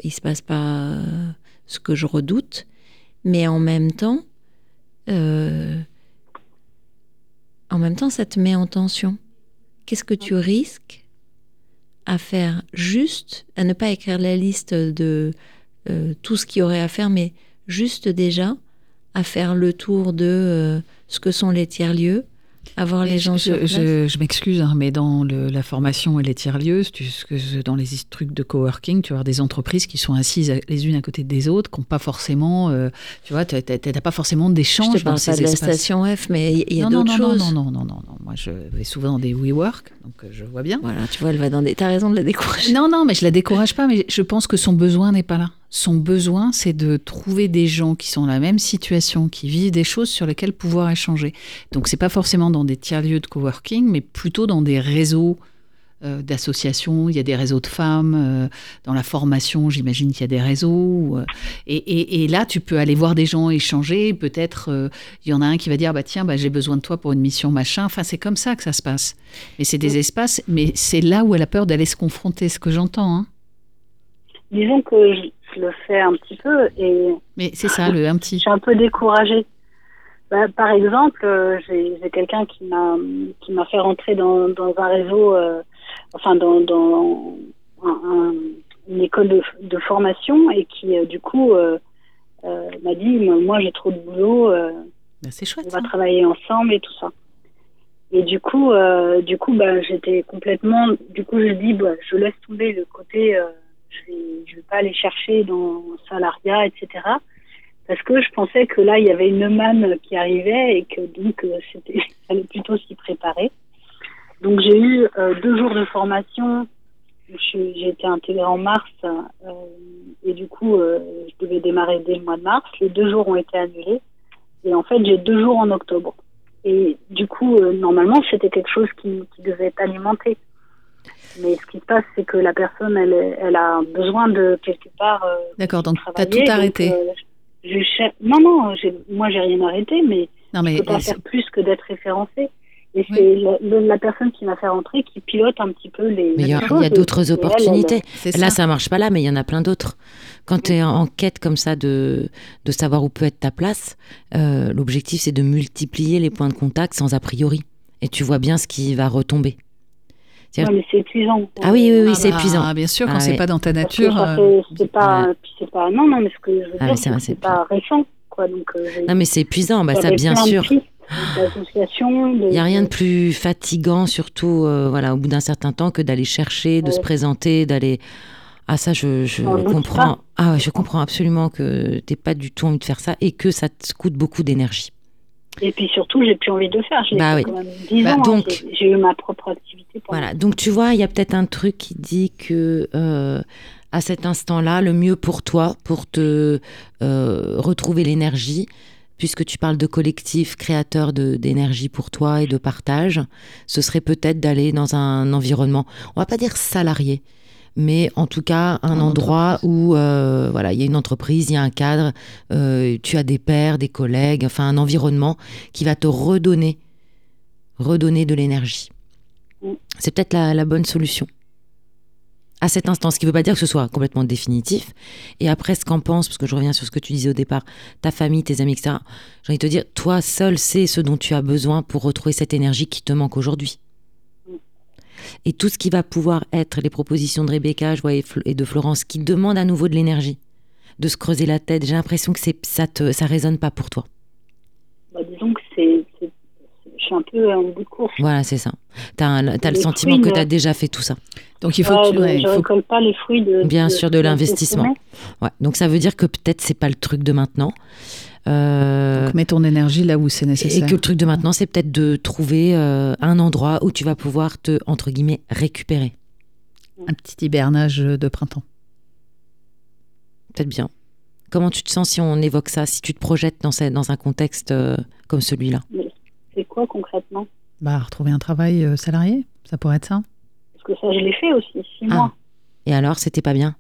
il se passe pas ce que je redoute. Mais en même temps en même temps, ça te met en tension. Qu'est-ce que tu risques à faire juste, à ne pas écrire la liste de euh, tout ce qu'il y aurait à faire, mais juste déjà à faire le tour de euh, ce que sont les tiers-lieux, avoir les gens je, Je, m'excuse, hein, mais dans la formation et les tiers-lieux, dans les trucs de coworking, tu vas des entreprises qui sont assises les unes à côté des autres, qui n'ont pas forcément, euh, tu vois, tu n'as pas forcément d'échange. Je te parle pas de la station F, mais il y a d'autres choses. Non, non, non, non, non, Moi, je vais souvent dans des WeWork, donc euh, je vois bien. Voilà, tu vois, elle va dans des. T'as raison de la décourager. Non, non, mais je la décourage pas, mais je pense que son besoin n'est pas là. Son besoin, c'est de trouver des gens qui sont dans la même situation, qui vivent des choses sur lesquelles pouvoir échanger. Donc, c'est pas forcément dans des tiers-lieux de coworking, mais plutôt dans des réseaux euh, d'associations. Il y a des réseaux de femmes. Euh, dans la formation, j'imagine qu'il y a des réseaux. Euh, et, là, tu peux aller voir des gens échanger. Peut-être, il y en a un qui va dire bah, Tiens, bah, j'ai besoin de toi pour une mission machin. Enfin, c'est comme ça que ça se passe. Mais c'est des espaces, mais c'est là où elle a peur d'aller se confronter, ce que j'entends. Hein. Disons que je, le fais un petit peu et. Mais c'est ça, le un petit. Je suis un peu découragée. Bah, par exemple, euh, j'ai quelqu'un qui m'a qui m'a fait rentrer dans, dans un réseau, euh, enfin dans, dans une école de, de, formation et qui euh, du coup m'a dit moi j'ai trop de boulot, bah, c'est chouette. On va travailler ensemble et tout ça. Et du coup, du coup, bah, j'étais complètement. Du coup, je dis, bah, je laisse tomber le côté je je vais pas aller chercher dans salariat, etc. Parce que je pensais que là, il y avait une manne qui arrivait et que donc, euh, c'était, fallait plutôt s'y préparer. Donc, j'ai eu euh, deux jours de formation. J'ai été intégrée en mars euh, et du coup, je devais démarrer dès le mois de mars. Les deux jours ont été annulés. Et en fait, j'ai deux jours en octobre. Et du coup, normalement, c'était quelque chose qui devait être alimenté. Mais ce qui se passe, c'est que la personne, elle, elle a besoin de quelque part. Euh, D'accord, donc tu as tout arrêté. Euh, je Non, non, moi, j'ai rien arrêté, mais, non, mais je peux pas faire plus que d'être référencée. Et c'est la, la personne qui m'a fait rentrer qui pilote un petit peu les. Mais il y a, d'autres et elle, elle- opportunités. Là, ça. ça marche pas là, mais il y en a plein d'autres. Quand tu es en quête comme ça de, de savoir où peut être ta place, euh, l'objectif, c'est de multiplier les points de contact sans a priori. Et tu vois bien ce qui va retomber. Ouais, mais c'est épuisant. Ah oui, oui, oui, Ah c'est bah, épuisant. Bien sûr, quand Ah c'est ouais. pas dans ta nature. euh, fait- c'est pas, puis c'est pas, non, non, mais ce que je veux Ah, dire, c'est pas récent, quoi. Donc, euh, Non, mais c'est épuisant, bah, ça, bien sûr. Il n'y a rien de plus fatigant, surtout euh, voilà, au bout d'un certain temps, que d'aller chercher, de Ouais. se présenter, d'aller. Ah, ça, je, comprends. Ah, ouais, je comprends absolument que tu pas du tout envie de faire ça et que ça te coûte beaucoup d'énergie. Et puis surtout, j'ai plus envie de le faire. J'ai Bah oui. quand même 10 Bah, ans. hein. donc- J'ai- J'ai eu ma propre activité. Voilà, donc tu vois, il y a peut-être un truc qui dit que euh, à cet instant-là, le mieux pour toi, pour te euh, retrouver l'énergie, puisque tu parles de collectif créateur d'énergie pour toi et de partage, ce serait peut-être d'aller dans un environnement, on va pas dire salarié, mais en tout cas un En endroit où euh, voilà, il y a une entreprise, il y a un cadre, euh, tu as des pairs, des collègues, enfin un environnement qui va te redonner, redonner de l'énergie. Mm. C'est peut-être la, la bonne solution. À cet instant, ce qui ne veut pas dire que ce soit complètement définitif. Et après, ce qu'en pense, parce que je reviens sur ce que tu disais au départ, ta famille, tes amis, etc. J'ai envie de te dire, toi seul sais ce dont tu as besoin pour retrouver cette énergie qui te manque aujourd'hui. Et tout ce qui va pouvoir être les propositions de Rebecca je vois, et de Florence qui demandent à nouveau de l'énergie, de se creuser la tête, j'ai l'impression que c'est, ça ne ça résonne pas pour toi. Bah, disons que c'est, c'est- je suis un peu en bout de course. Voilà, c'est ça. Tu as, le sentiment fruits que de- tu as déjà fait tout ça. Donc il faut Ouais, que tu. de- ouais, je faut- récolte pas les fruits de. Bien sûr, de ce l'investissement. Ouais. Donc ça veut dire que peut-être c'est pas le truc de maintenant. Euh, donc, mets ton énergie là où c'est et nécessaire. que le truc de maintenant, c'est peut-être de trouver euh, un endroit où tu vas pouvoir te, entre guillemets, récupérer. Un petit hibernage de printemps. Peut-être bien. Comment tu te sens si on évoque ça, si tu te projettes dans, un contexte euh, comme celui-là? C'est quoi concrètement? Bah, retrouver un travail euh, salarié, ça pourrait être ça. Parce que ça, je l'ai fait aussi, six Ah. mois. Et alors, c'était pas bien?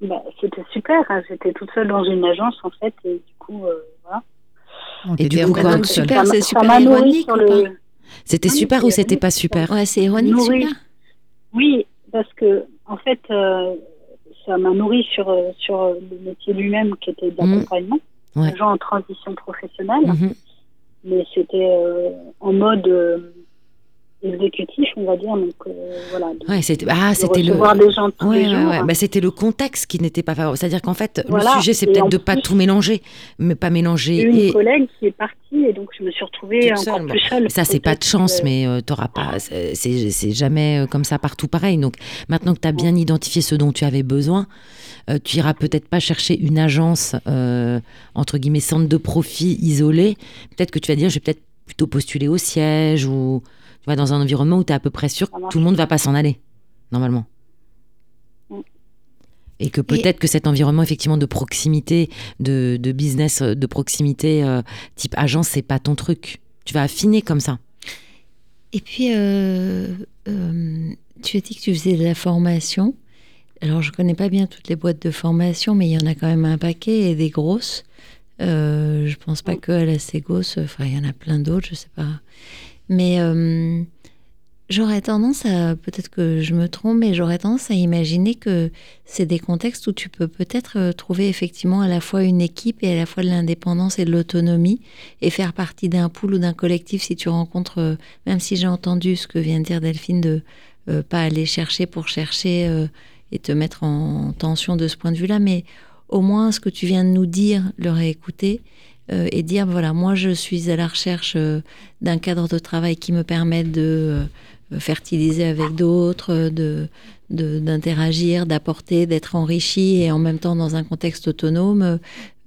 Bah, c'était super. hein. J'étais toute seule dans une agence en fait, et du coup, euh, voilà. Donc, Et du coup. Super, c'est super ironique le- C'était Ah, super ou c'était pas super Ouais, c'est ironique, Nourri. super. Oui, parce que en fait, euh, ça m'a nourri sur euh, sur le métier lui-même qui était d'accompagnement, Mmh. Ouais. gens en transition professionnelle, Mhm. mais c'était euh, en mode euh, exécutif, on va dire. Donc euh, voilà. de- Ouais, c'était ah, de c'était le des gens tous Ouais, les ouais, jours. ouais. Bah, c'était le contexte qui n'était pas favorable. C'est-à-dire qu'en fait, Voilà. le sujet, c'est Et peut-être de pas plus- tout mélanger, mais pas mélanger. J'ai eu une Et collègue qui est partie et donc je me suis retrouvée Toute encore seule, plus seule. ça, c'est pas de chance, mais euh, t'auras pas. C'est jamais euh, comme ça partout pareil. Donc maintenant que tu as bien identifié ce dont tu avais besoin, euh, tu iras peut-être pas chercher une agence entre guillemets centre de profit isolé. Peut-être que tu vas dire, je vais peut-être plutôt postuler au siège ou tu vois dans un environnement où tu es à peu près sûr que tout le monde va pas s'en aller normalement. Mm. Et que peut-être que cet environnement effectivement de proximité, de, de business euh, de proximité euh, type agence, c'est pas ton truc. Tu vas affiner comme ça. Et puis, euh, euh, tu as dit que tu faisais de la formation. Alors, je connais pas bien toutes les boîtes de formation, mais il y en a quand même un paquet et des grosses. Euh, je pense pas que à la Ségos, enfin, il y en a plein d'autres, je sais pas. Mais euh, j'aurais tendance à, peut-être que je me trompe, mais j'aurais tendance à imaginer que c'est des contextes où tu peux peut-être euh, trouver effectivement à la fois une équipe et à la fois de l'indépendance et de l'autonomie et faire partie d'un pool ou d'un collectif si tu rencontres, euh, même si j'ai entendu ce que vient de dire Delphine, de euh, pas aller chercher pour chercher et te mettre en tension de ce point de vue-là, mais au moins ce que tu viens de nous dire, le réécouter euh, et dire, voilà, moi je suis à la recherche euh, d'un cadre de travail qui me permette de euh, fertiliser avec d'autres, de- d'interagir, d'apporter, d'être enrichi et en même temps dans un contexte autonome.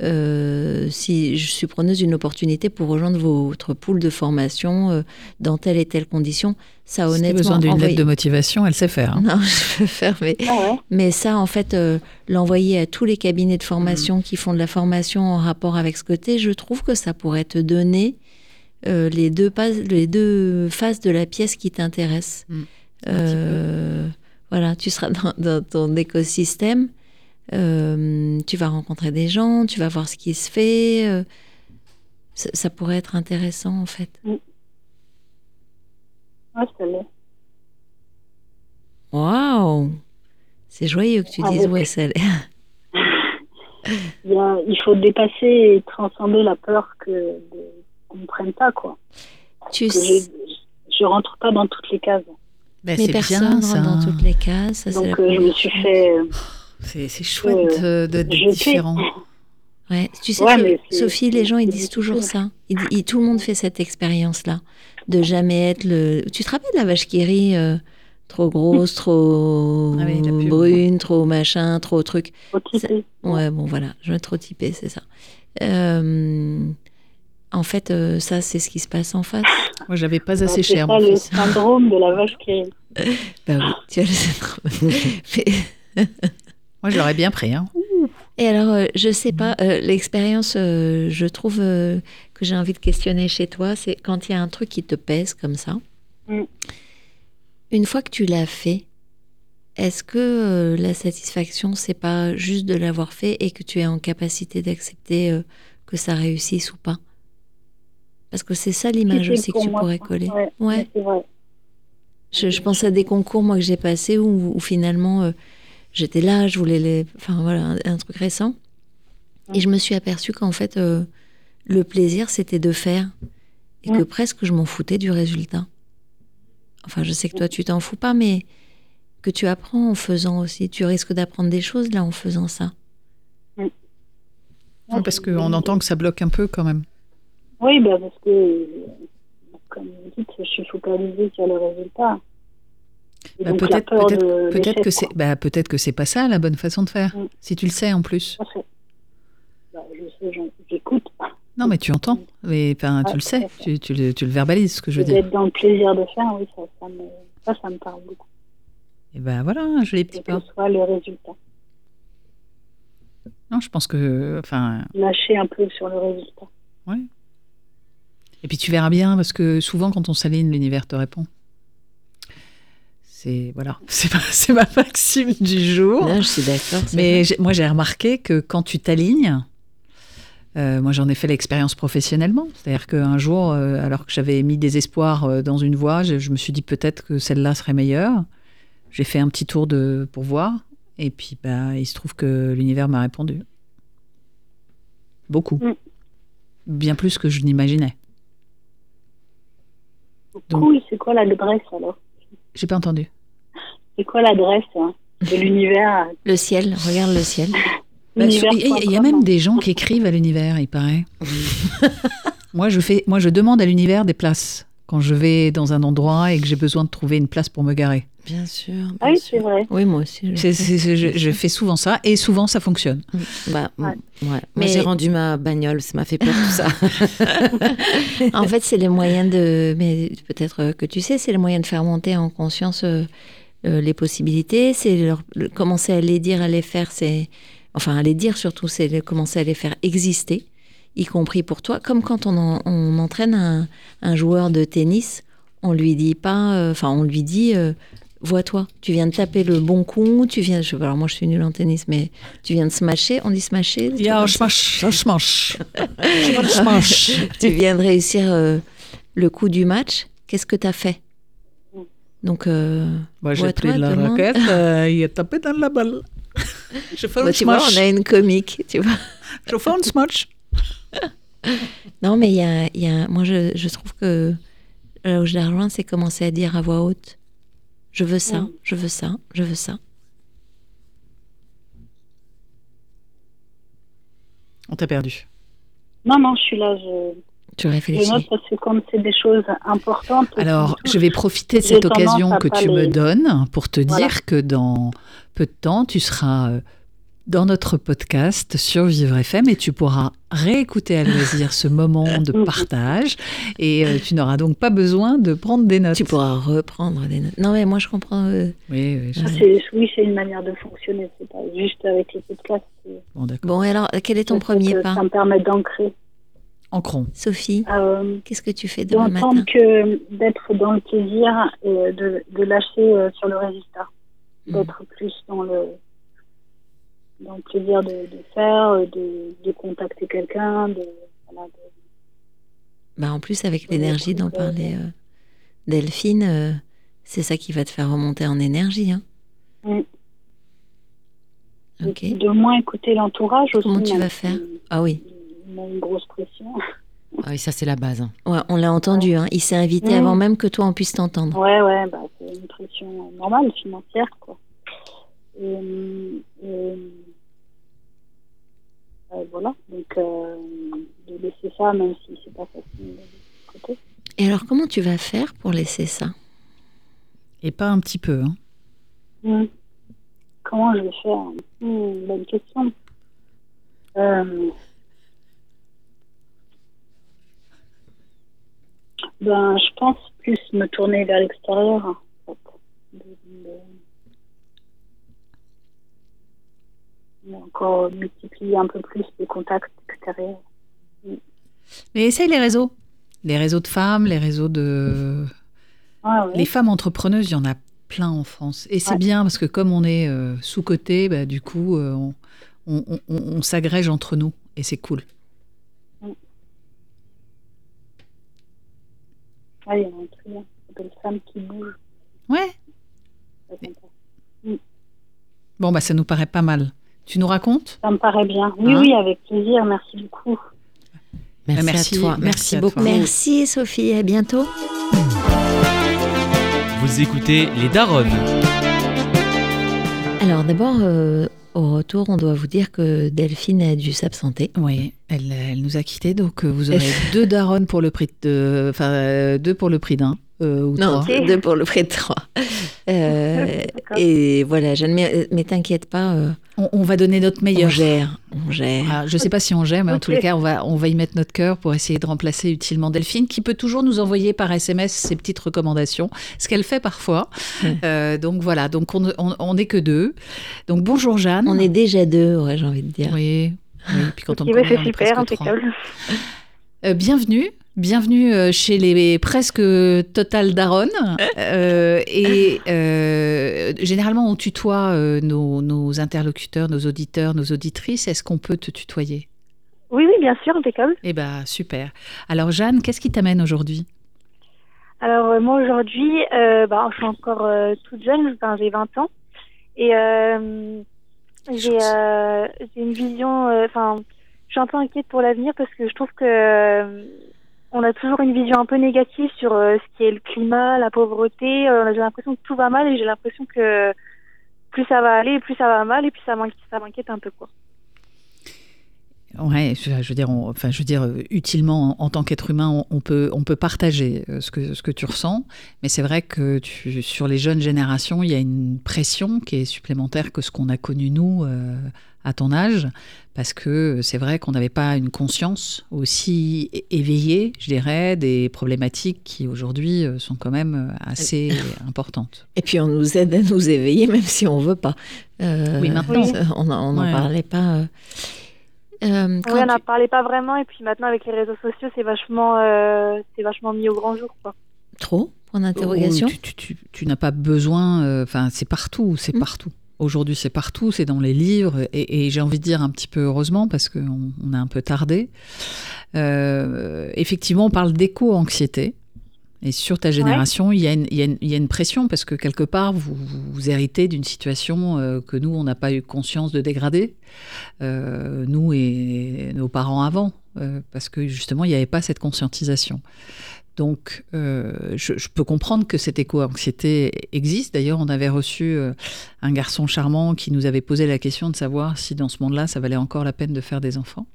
euh, si je suis preneuse d'une opportunité pour rejoindre votre pool de formation euh, dans telle et telle condition, ça Si tu as honnêtement. besoin d'une envoyer- lettre de motivation, elle sait faire. hein. Non, je peux faire, mais Ah ouais. mais ça, en fait, euh, l'envoyer à tous les cabinets de formation Mm. qui font de la formation en rapport avec ce côté, je trouve que ça pourrait te donner euh, les, deux pas- les deux faces de la pièce qui t'intéressent. Mm. Voilà, tu seras dans, dans ton écosystème, euh, tu vas rencontrer des gens, tu vas voir ce qui se fait. euh, ça, ça pourrait être intéressant, en fait. Ça l'est. Waouh C'est joyeux que tu dises Avec- ouais, ça l'est. Il, a- il faut dépasser et transcender la peur que qu'on ne prenne pas, quoi. Tu Que sais, je, je rentre pas dans toutes les cases. Ben, mais c'est personne bien dans toutes les cases. Ça, c'est Donc, la euh, je me suis fait. euh, C'est c'est chouette euh, d'être différent. Ouais, tu sais, Ouais, Sophie, les gens ils disent toujours ça. Ils di- ils- tout le monde fait cette expérience-là, de jamais être le. Tu te rappelles la vache qui rit euh, trop grosse, trop Ah oui, brune, trop machin, trop truc. Faut typer. Ouais, bon voilà, je vais trop typer, c'est ça. Euh, en fait, euh, ça, c'est ce qui se passe en face. Moi, j'avais pas assez c'est cher, ça mon le fils. syndrome de la vache qui. Bah oui, tu as le syndrome. Mais- Moi, je l'aurais bien pris. Hein. Et alors, euh, je sais pas, euh, l'expérience, euh, je trouve euh, que j'ai envie de questionner chez toi, c'est quand il y a un truc qui te pèse comme ça. Mm. Une fois que tu l'as fait, est-ce que euh, la satisfaction, c'est pas juste de l'avoir fait et que tu es en capacité d'accepter euh, que ça réussisse ou pas? Parce que c'est ça l'image aussi que tu moi, pourrais coller. Ouais, vrai. Je, je pense à des concours moi que j'ai passés où, où finalement euh, j'étais là, je voulais les, enfin voilà, un, un truc récent, et je me suis aperçue qu'en fait euh, le plaisir c'était de faire et que presque je m'en foutais du résultat. Enfin, je sais que toi tu t'en fous pas, mais que tu apprends en faisant aussi. Tu risques d'apprendre des choses là en faisant ça. Ouais, parce qu'on entend que ça bloque un peu quand même. Oui, bah parce que, euh, comme vous dites, je suis focalisée sur le résultat. Bah, la peut-être que c'est bah, que c'est pas ça la bonne façon de faire. Mm. Si tu le sais en plus. Bah, je sais, j'en- j'écoute. Non, mais tu entends. Mais enfin, tu le sais. Tu, tu le, tu le verbalises, ce que je veux dire. D'être dans le plaisir de faire, oui, ça, ça, me, ça, ça me parle beaucoup. Et ben voilà, je les petits Et pas. que ce soit le résultat. Non, je pense que, enfin, Lâcher un peu sur le résultat. Et puis tu verras bien parce que souvent quand on s'aligne, l'univers te répond. C'est voilà, c'est ma, c'est ma maxime du jour. Je suis d'accord. Mais moi, j'ai remarqué que quand tu t'alignes, euh, moi j'en ai fait l'expérience professionnellement. C'est-à-dire qu'un jour, euh, alors que j'avais mis des espoirs euh, dans une voie, je, je me suis dit peut-être que celle-là serait meilleure. J'ai fait un petit tour de, pour voir. Et puis, bah, il se trouve que l'univers m'a répondu. Beaucoup. Mm. Bien plus que je n'imaginais. Donc- Cool, c'est quoi l'adresse alors? J'ai pas entendu. C'est quoi l'adresse hein, de l'univers? Le ciel, regarde le ciel. Bah, il y, y a même des gens qui écrivent à l'univers, il paraît. moi, je fais, moi, je demande à l'univers des places quand je vais dans un endroit et que j'ai besoin de trouver une place pour me garer. Bien sûr. bien Ah oui, c'est vrai. Oui, moi aussi. je C'est- fais. c'est- c'est- je, je fais souvent ça et souvent ça fonctionne. Bah, Ouais. ouais. Moi, Mais- j'ai rendu ma bagnole, ça m'a fait peur tout ça. En fait, c'est les moyens de. Mais peut-être que tu sais, c'est les moyens de faire monter en conscience euh, euh, les possibilités. C'est leur, le- commencer à les dire, à les faire. C'est enfin à les dire surtout, c'est le- commencer à les faire exister, y compris pour toi. Comme quand on, en- on entraîne un, un joueur de tennis, on lui dit pas. euh, Enfin, on lui dit. Vois-toi, tu viens de taper le bon coup, tu viens. Je, alors moi, je suis nulle en tennis, mais tu viens de smasher. On dit smasher. je mange. Je mange. tu viens de réussir euh, le coup du match, qu'est-ce que tu as fait? Donc, euh, Moi, j'ai pris la raquette, euh, il a tapé dans la balle. Je fais bah, un tu vois, smash. on a une comique, tu vois. Je fais un smash. Non, mais il y a, y a- moi, je, je trouve que là où je la rejoins, c'est commencer à dire à voix haute Je veux ça, je veux ça, je veux ça. On t'a perdu. Non, non, je suis là. Je, Tu je réfléchis. note parce que comme c'est des choses importantes. Alors, je vais profiter de cette occasion que tu me donnes pour te Voilà. dire que dans peu de temps, tu seras euh, dans notre podcast sur Vivre FM et tu pourras réécouter à loisir ce moment de partage et euh, tu n'auras donc pas besoin de prendre des notes. Tu pourras reprendre des notes. Non, mais moi, je comprends. euh, Oui, oui, je-. C'est- Oui, c'est une manière de fonctionner. C'est pas juste avec les podcasts. bon, d'accord. Bon, et alors, quel est ton premier que pas Ça me permet d'ancrer. Ancrons. Sophie, Euh, qu'est-ce que tu fais demain D'entendre matin que d'être dans le plaisir et de, de lâcher sur le résultat. Mhm. D'être plus dans le, dans le plaisir de, de faire, euh, de, de contacter quelqu'un, de, voilà, de- bah, En plus, avec l'énergie d'en donc, euh, parler, euh, Delphine, euh, c'est ça qui va te faire remonter en énergie. Hein. Oui. Ok. De moins écouter l'entourage aussi. Comment tu même vas faire? Ah oui. Il a une grosse pression. Ah oui, ça c'est la base. hein. Ouais, on l'a entendu. Hein. Il s'est invité Mhm. avant même que toi on puisse t'entendre. Ouais, ouais, bah, c'est une pression normale, financière, quoi. Et, et, euh, voilà, donc euh, de laisser ça, même si c'est pas facile de côté. Et alors, comment tu vas faire pour laisser ça? Et pas un petit peu. hein. Hmm. Comment je vais faire? Hmm, Bonne question. Euh, ben, je pense plus me tourner vers l'extérieur. en fait. De- de- encore multiplier un peu plus les contacts extérieurs. Mais essaye les réseaux. Les réseaux de femmes, les réseaux de... Ouais. Les femmes entrepreneuses, il y en a plein en France. Et c'est Ouais. bien parce que comme on est euh, sous-coté, bah, du coup, euh, on, on- on- on s'agrège entre nous. Et c'est cool. Ouais, il y a un truc bien. Ça s'appelle Femmes qui bougent. Ouais. Bon, bah, ça nous paraît pas mal. Tu nous racontes? Ça me paraît bien. Oui, Hein? oui, avec plaisir. Merci beaucoup. Merci, Merci, à toi. merci Merci, à beaucoup. toi. Merci Sophie, à bientôt. Vous écoutez Les Daronnes. Alors d'abord, euh, au retour, on doit vous dire que Delphine a dû s'absenter. Oui, elle, elle nous a quittés, donc euh, vous aurez deux daronnes pour le prix de, enfin euh, deux pour le prix d'un euh, ou Non, trois. deux pour le prix de trois. Euh, D'accord. et voilà, je ne m'ai- mais t'inquiète pas, euh, On, on va donner notre on meilleur. gère, on gère. Ah, je sais pas si on gère, mais en tous les cas, on va, on va y mettre notre cœur pour essayer de remplacer utilement Delphine, qui peut toujours nous envoyer par SMS ses petites recommandations, ce qu'elle fait parfois. Euh, donc voilà, donc on on- on n'est que deux. Donc bonjour Jeanne. On est déjà deux, ouais, j'ai envie de dire. Oui, oui, puis quand on Ok, bah, c'est on est super, impeccable. Euh, bienvenue. Bienvenue euh, chez les presque Total Daron. Euh, et euh, généralement, on tutoie euh, nos, nos interlocuteurs, nos auditeurs, nos auditrices. Est-ce qu'on peut te tutoyer? Oui, oui, bien sûr, impeccable. Eh bien, super. Alors, Jeanne, qu'est-ce qui t'amène aujourd'hui? Alors, moi, aujourd'hui, bah, je suis encore toute jeune, j'ai 20 ans. Et j'ai une vision, enfin, je suis un peu inquiète pour l'avenir parce que je trouve que on a toujours une vision un peu négative sur euh, ce qui est le climat, la pauvreté. Euh, j'ai l'impression que tout va mal et j'ai l'impression que plus ça va aller, plus ça va mal et puis ça m'inquiète, un peu, quoi. Ouais, je, veux dire, enfin, je veux dire, utilement, en, tant qu'être humain, on, peut, on peut partager euh, ce que, ce que tu ressens, mais c'est vrai que sur les jeunes générations, il y a une pression qui est supplémentaire que ce qu'on a connu nous euh, à ton âge, parce que c'est vrai qu'on n'avait pas une conscience aussi éveillée, je dirais, des problématiques qui aujourd'hui euh, sont quand même euh, assez importantes. Et puis on nous aide à nous éveiller, même si on veut pas. Euh, Oui, maintenant. On n'en Ouais. parlait pas. euh. Euh, Oui, on n'en tu- parlait pas vraiment et puis maintenant avec les réseaux sociaux, c'est vachement, euh, c'est vachement mis au grand jour, quoi. Trop? Point d'interrogation? Oh, Tu, tu- tu- tu n'as pas besoin, euh, enfin, c'est partout, c'est Mm. partout. Aujourd'hui, c'est partout, c'est dans les livres, et, et j'ai envie de dire un petit peu heureusement, parce qu'on on a un peu tardé. Euh, effectivement, on parle d'éco-anxiété. Et sur ta génération, il y, a une- il y a une- il y a une pression, parce que quelque part, vous, vous héritez d'une situation euh, que nous, on n'a pas eu conscience de dégrader, euh, nous et nos parents avant, euh, parce que justement, il n'y avait pas cette conscientisation. Donc, euh, je, je peux comprendre que cette éco-anxiété existe. D'ailleurs, on avait reçu euh, un garçon charmant qui nous avait posé la question de savoir si dans ce monde-là, ça valait encore la peine de faire des enfants.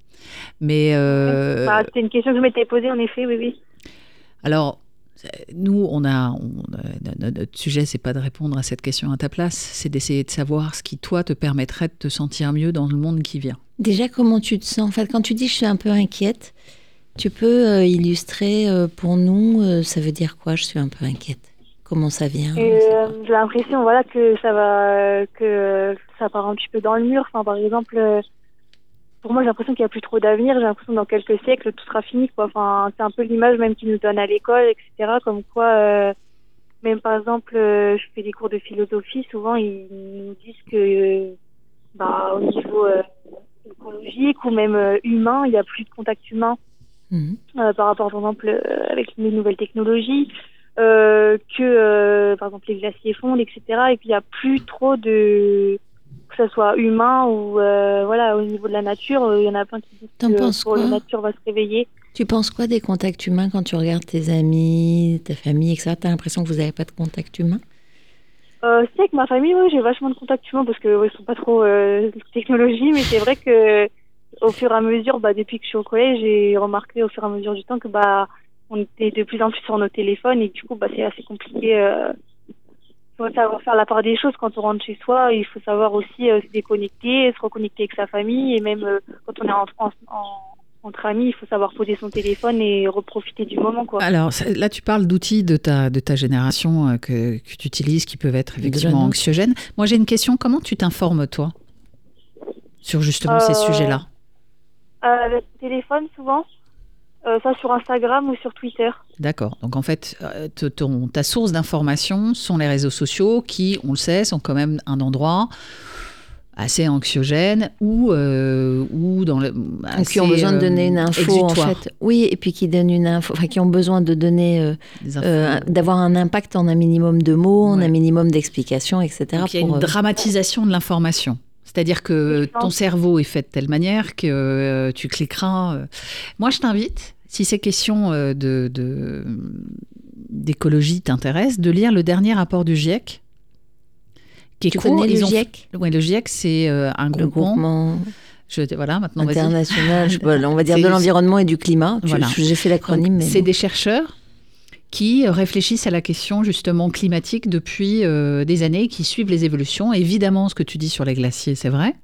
Mais euh, Bah, C'était une question que je m'étais posée, en effet, oui, oui. alors, nous, on a, on a- no- notre sujet, c'est pas de répondre à cette question à ta place, c'est d'essayer de savoir ce qui, toi, te permettrait de te sentir mieux dans le monde qui vient. Déjà, comment tu te sens? En fait, quand tu dis je suis un peu inquiète, tu peux euh, illustrer euh, pour nous, euh, ça veut dire quoi? Je suis un peu inquiète. Comment ça vient? Euh, j'ai l'impression, voilà, que ça va, que ça part un petit peu dans le mur. Enfin, par exemple, pour moi, j'ai l'impression qu'il n'y a plus trop d'avenir. J'ai l'impression que dans quelques siècles, tout sera fini, quoi. Enfin, c'est un peu l'image même qu'ils nous donnent à l'école, etc. Comme quoi, euh, même par exemple, euh, je fais des cours de philosophie. Souvent, ils nous disent que, euh, bah, au niveau écologique ou même humain, il n'y a plus de contact humain Euh, par rapport, par exemple, euh, avec les nouvelles technologies. euh, que, par exemple, les glaciers fondent, etc. Et puis, il n'y a plus trop de. que ce soit humain ou voilà, au niveau de la nature, il y en a plein qui disent que pour la nature va se réveiller. Tu penses quoi des contacts humains quand tu regardes tes amis, ta famille, etc. T'as l'impression que vous n'avez pas de contact humain? Euh, si, avec ma famille, oui, j'ai vachement de contacts humains parce que ouais, ils sont pas trop euh, technologie, mais c'est vrai que au fur et à mesure, bah, depuis que je suis au collège, j'ai remarqué au fur et à mesure du temps que bah on était de plus en plus sur nos téléphones et du coup, bah, c'est assez compliqué. Euh, faut savoir faire la part des choses quand on rentre chez soi. Il faut savoir aussi euh, se déconnecter, se reconnecter avec sa famille et même euh, quand on est en, en- en- entre amis, il faut savoir poser son téléphone et reprofiter du moment, quoi. Alors là, tu parles d'outils de ta, de ta génération euh, que, que tu utilises qui peuvent être effectivement anxiogènes. Moi, j'ai une question. Comment tu t'informes, toi, sur justement ces sujets-là? Avec le téléphone, souvent. Euh, ça sur Instagram ou sur Twitter. D'accord. Donc en fait, euh, ton- ta source d'information sont les réseaux sociaux qui, on le sait, sont quand même un endroit assez anxiogène ou, euh, ou dans le. Assez, qui ont besoin de euh, donner une info, en exutoire, fait. Oui, et puis qui donnent une info, enfin, qui ont besoin de donner, euh, euh, d'avoir un impact en un minimum de mots, en un minimum d'explications, etc. Donc, il y a pour, une euh, dramatisation de l'information. C'est-à-dire que ton cerveau est fait de telle manière que euh, tu cliqueras. euh. Moi, je t'invite, si ces questions euh, de, d'écologie t'intéressent, de lire le dernier rapport du GIEC. Qui est Tu court. connais le ont- GIEC Ouais, le GIEC, c'est euh, un le groupement. groupement Je, voilà, maintenant, vas-y. international, je- on va dire de l'environnement et du climat. Voilà. J'ai fait l'acronyme, mais C'est des chercheurs qui réfléchissent à la question justement climatique depuis euh, des années, qui suivent les évolutions. Évidemment, ce que tu dis sur les glaciers, c'est vrai,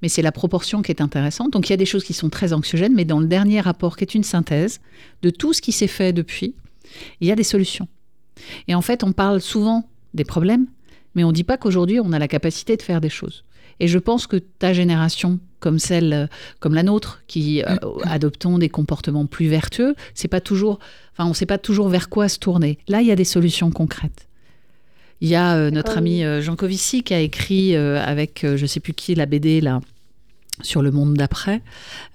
mais c'est la proportion qui est intéressante. Donc il y a des choses qui sont très anxiogènes, mais dans le dernier rapport, qui est une synthèse de tout ce qui s'est fait depuis, il y a des solutions. Et en fait, on parle souvent des problèmes, mais on ne dit pas qu'aujourd'hui, on a la capacité de faire des choses. Et je pense que ta génération, comme celle, euh, comme la nôtre, qui euh, adoptons des comportements plus vertueux, c'est pas toujours, enfin, on ne sait pas toujours vers quoi se tourner. Là, il y a des solutions concrètes. Il y a euh, notre ami euh, Jean Covici qui a écrit avec, je sais plus qui, la BD là sur le monde d'après.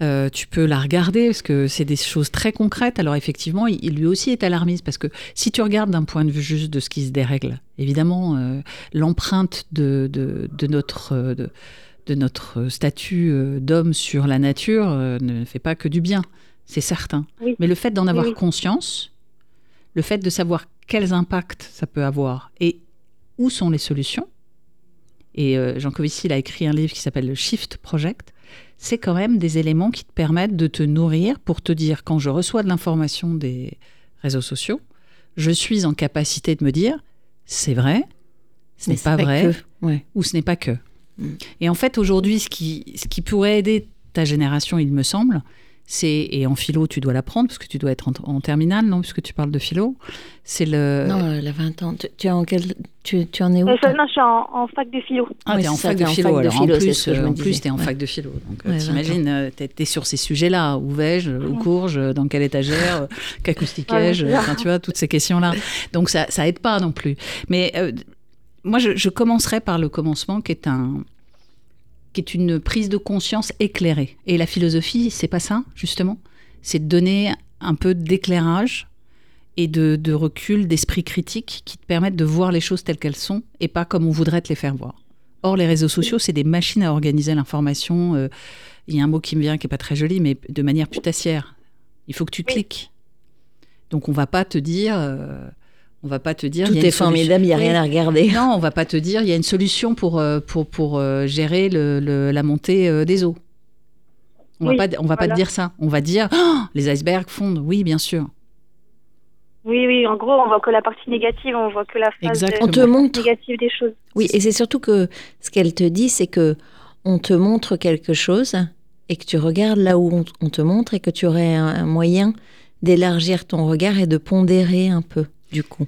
Euh, tu peux la regarder parce que c'est des choses très concrètes. Alors effectivement, il, il lui aussi est alarmiste parce que si tu regardes d'un point de vue juste de ce qui se dérègle, évidemment, euh, l'empreinte de, de, de notre euh, de, de notre statut d'homme sur la nature ne fait pas que du bien, c'est certain. Oui. Mais le fait d'en avoir oui. conscience, le fait de savoir quels impacts ça peut avoir et où sont les solutions, et euh, Jean Covici il a écrit un livre qui s'appelle le Shift Project, c'est quand même des éléments qui te permettent de te nourrir pour te dire, quand je reçois de l'information des réseaux sociaux, je suis en capacité de me dire, c'est vrai, ce n'est pas vrai, que- ouais. ou ce n'est pas que. Mm. Et en fait, aujourd'hui, ce qui, ce qui pourrait aider ta génération, il me semble, c'est, et en philo, tu dois l'apprendre, parce que tu dois être en, en terminale, non, puisque tu parles de philo, c'est le... Non, elle a 20 ans. Tu, tu es en quel... tu, tu en es où Euh, non, je suis en, en fac de philo. Ah, Oui, t'es en fac de en philo, fac de alors en plus, euh, me en plus, t'es en Ouais. fac de philo. Donc, euh, Ouais, 20 t'imagines, t'es, t'es sur ces sujets-là. Où vais-je? Où cours-je? Dans quelle étagère Qu'acoustiquais-je? Enfin, tu vois, toutes ces questions-là. Donc, ça, ça aide pas non plus. Mais euh, moi, je, je commencerai par le commencement, qui est un qui est une prise de conscience éclairée. Et la philosophie, c'est pas ça, justement? C'est de donner un peu d'éclairage et de, de recul, d'esprit critique qui te permettent de voir les choses telles qu'elles sont et pas comme on voudrait te les faire voir. Or, les réseaux sociaux, c'est des machines à organiser l'information. euh, Il y a un mot qui me vient qui est pas très joli, mais de manière putassière. Il faut que tu cliques. Donc, on va pas te dire. euh, on va pas te dire. Tout il y a une est solution. formidable, il n'y a rien à regarder. Non, on va pas te dire. Il y a une solution pour euh, pour pour euh, gérer le- le- la montée euh, des eaux. On Oui, va pas on va pas te dire ça. On va dire Oh, les icebergs fondent. Oui, bien sûr. Oui, oui, en gros, on voit que la partie négative, on voit que la phase Exactement. On te montre. négative des choses. Oui, et c'est surtout que ce qu'elle te dit, c'est que on te montre quelque chose et que tu regardes là où on, on te montre et que tu aurais un, un moyen d'élargir ton regard et de pondérer un peu, du coup.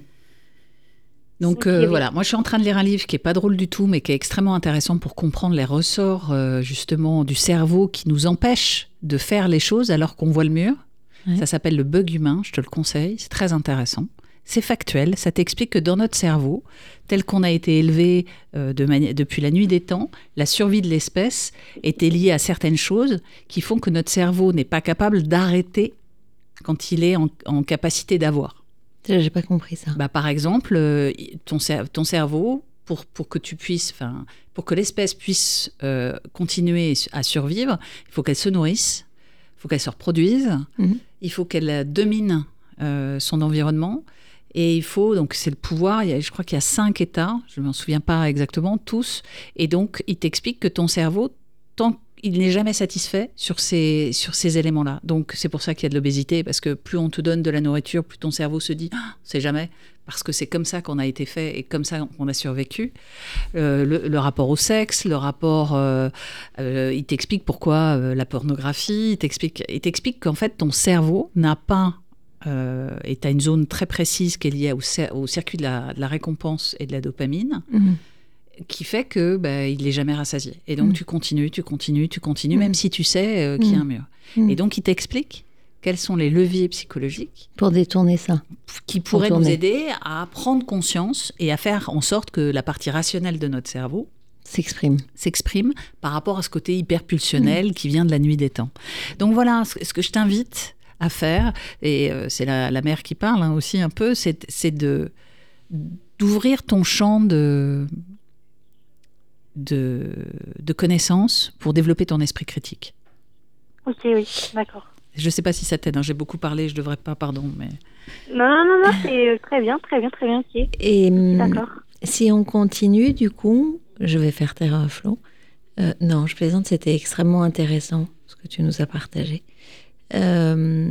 Donc euh, oui. voilà, moi je suis en train de lire un livre qui est pas drôle du tout, mais qui est extrêmement intéressant pour comprendre les ressorts euh, justement du cerveau qui nous empêchent de faire les choses alors qu'on voit le mur. Ouais. Ça s'appelle le bug humain, je te le conseille, c'est très intéressant. C'est factuel, ça t'explique que dans notre cerveau, tel qu'on a été élevé euh, de depuis la nuit des temps, la survie de l'espèce était liée à certaines choses qui font que notre cerveau n'est pas capable d'arrêter quand il est en- en capacité d'avoir. J'ai pas compris ça. Bah, par exemple, euh, ton, cer- ton cerveau, pour, pour que tu puisses, enfin, pour que l'espèce puisse euh, continuer à survivre, il faut qu'elle se nourrisse, il faut qu'elle se reproduise, Mhm. il faut qu'elle euh, domine euh, son environnement. Et il faut, donc c'est le pouvoir, il y a- je crois qu'il y a cinq états, je ne m'en souviens pas exactement, tous. Et donc, il t'explique que ton cerveau, tant il n'est jamais satisfait sur ces, éléments-là. Donc, c'est pour ça qu'il y a de l'obésité, parce que plus on te donne de la nourriture, plus ton cerveau se dit, ah, c'est jamais, parce que c'est comme ça qu'on a été fait et comme ça qu'on a survécu. Euh, le, rapport au sexe, le rapport, euh, euh, il t'explique pourquoi la pornographie, il t'explique, qu'en fait, ton cerveau n'a pas et tu as une zone très précise qui est liée au, circuit de la, de la récompense et de la dopamine, Mhm. Qui fait que bah, il n'est jamais rassasié. Et donc Mm. tu continues, tu continues, tu continues, Mm. même si tu sais euh, qu'il y a un mur. Mm. Et donc il t'explique quels sont les leviers psychologiques Pour détourner ça. qui pourraient nous aider à prendre conscience et à faire en sorte que la partie rationnelle de notre cerveau S'exprime. s'exprime par rapport à ce côté hyper pulsionnel qui vient de la nuit des temps. Donc voilà, ce que je t'invite à faire, et euh, c'est la, la mère qui parle hein, aussi un peu, c'est c'est de d'ouvrir ton champ de, de, de connaissances pour développer ton esprit critique. Ok, oui, d'accord. Je ne sais pas si ça t'aide, hein, j'ai beaucoup parlé, je devrais pas, pardon, mais... Non, non, non, non, c'est euh, très bien, très bien, très bien, ok. Et hum, D'accord. si on continue, du coup, je vais faire taire à Flo. Euh, non, je plaisante, c'était extrêmement intéressant ce que tu nous as partagé. Euh,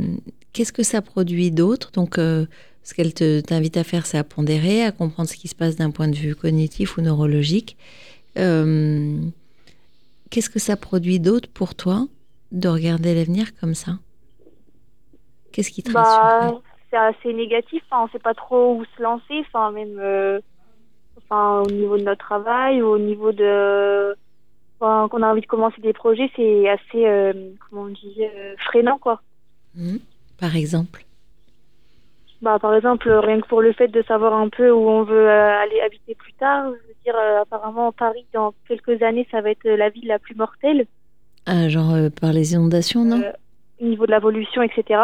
Qu'est-ce que ça produit d'autre? Donc, euh, ce qu'elle te- t'invite à faire, c'est à pondérer, à comprendre ce qui se passe d'un point de vue cognitif ou neurologique. Euh, Qu'est-ce que ça produit d'autre pour toi de regarder l'avenir comme ça? Qu'est-ce qui te Bah, c'est assez négatif, enfin, on sait pas trop où se lancer, enfin, même euh, enfin, au niveau de notre travail, au niveau de. Enfin, quand on a envie de commencer des projets, c'est assez, euh, comment on dit, euh, freinant, quoi. Hmm Par exemple? Bah, par exemple, rien que pour le fait de savoir un peu où on veut aller habiter plus tard, dire, euh, apparemment, Paris, dans quelques années, ça va être la ville la plus mortelle, Ah, Genre euh, par les inondations, non Euh, au niveau de la pollution, etc.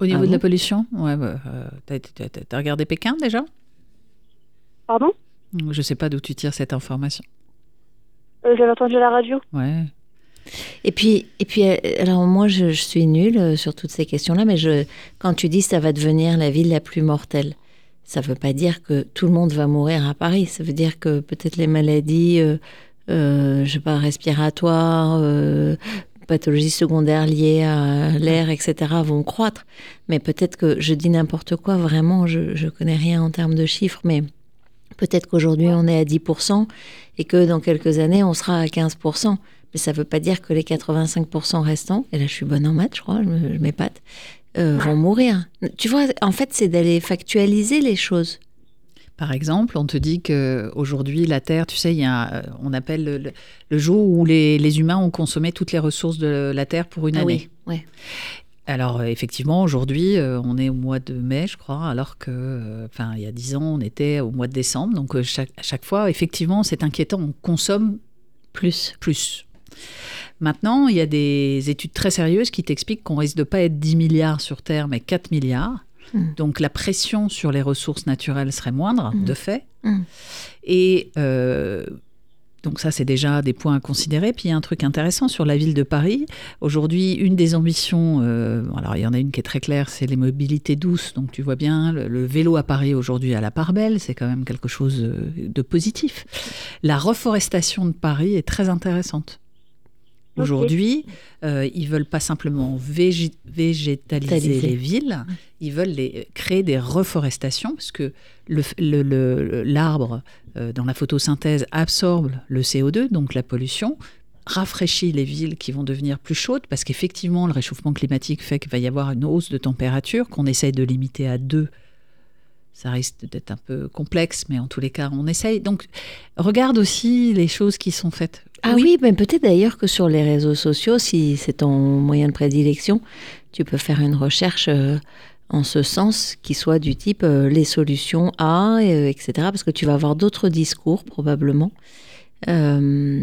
Au niveau Ah de la pollution, ouais, bah, euh, t'as- t'as t'as- t'as regardé Pékin déjà Pardon Je sais pas d'où tu tires cette information. Euh, J'avais entendu à la radio. Ouais. Et puis, et puis, euh, alors moi, je, je suis nulle euh, sur toutes ces questions-là, mais je, quand tu dis ça va devenir la ville la plus mortelle, ça veut pas dire que tout le monde va mourir à Paris. Ça veut dire que peut-être les maladies, euh, euh, sais pas, respiratoires, euh, pathologies secondaires liées à l'air, etc., vont croître. Mais peut-être que je dis n'importe quoi. Vraiment, je, je connais rien en termes de chiffres, mais peut-être qu'aujourd'hui on est à 10% et que dans quelques années on sera à 15%. Mais ça ne veut pas dire que les 85% restants, et là je suis bonne en maths, je crois, je m'épate, euh, vont mourir. Tu vois, en fait, c'est d'aller factualiser les choses. Par exemple, on te dit que aujourd'hui la Terre, tu sais, il y a, euh, on appelle le, jour où les, les humains ont consommé toutes les ressources de la Terre pour une Ah année. oui, ouais. Alors euh, effectivement, aujourd'hui, on est au mois de mai, je crois, alors que, enfin, il y a dix ans, on était au mois de décembre. Donc chaque, à chaque fois, effectivement, c'est inquiétant. On consomme Plus. plus. Maintenant, il y a des études très sérieuses qui t'expliquent qu'on risque de pas être 10 milliards sur Terre, mais 4 milliards. Mm. Donc la pression sur les ressources naturelles serait moindre, Mm. de fait. Mm. Et euh, donc ça, c'est déjà des points à considérer. Puis il y a un truc intéressant sur la ville de Paris. Aujourd'hui, une des ambitions, euh, alors il y en a une qui est très claire, c'est les mobilités douces. Donc tu vois bien, le, le vélo à Paris aujourd'hui à la part belle, c'est quand même quelque chose euh, de positif. La reforestation de Paris est très intéressante. Aujourd'hui, euh, ils veulent pas simplement végé- végétaliser Taliser. les villes, ils veulent les, créer des reforestations parce que l'arbre, euh, dans la photosynthèse, absorbe le CO2, donc la pollution, rafraîchit les villes qui vont devenir plus chaudes parce qu'effectivement, le réchauffement climatique fait qu'il va y avoir une hausse de température qu'on essaye de limiter à 2 ça risque d'être un peu complexe, mais en tous les cas, on essaye. Donc, regarde aussi les choses qui sont faites. Ah oui, mais peut-être d'ailleurs que sur les réseaux sociaux, si c'est ton moyen de prédilection, tu peux faire une recherche euh, en ce sens qui soit du type euh, les solutions A, euh, etc. Parce que tu vas avoir d'autres discours probablement. Euh,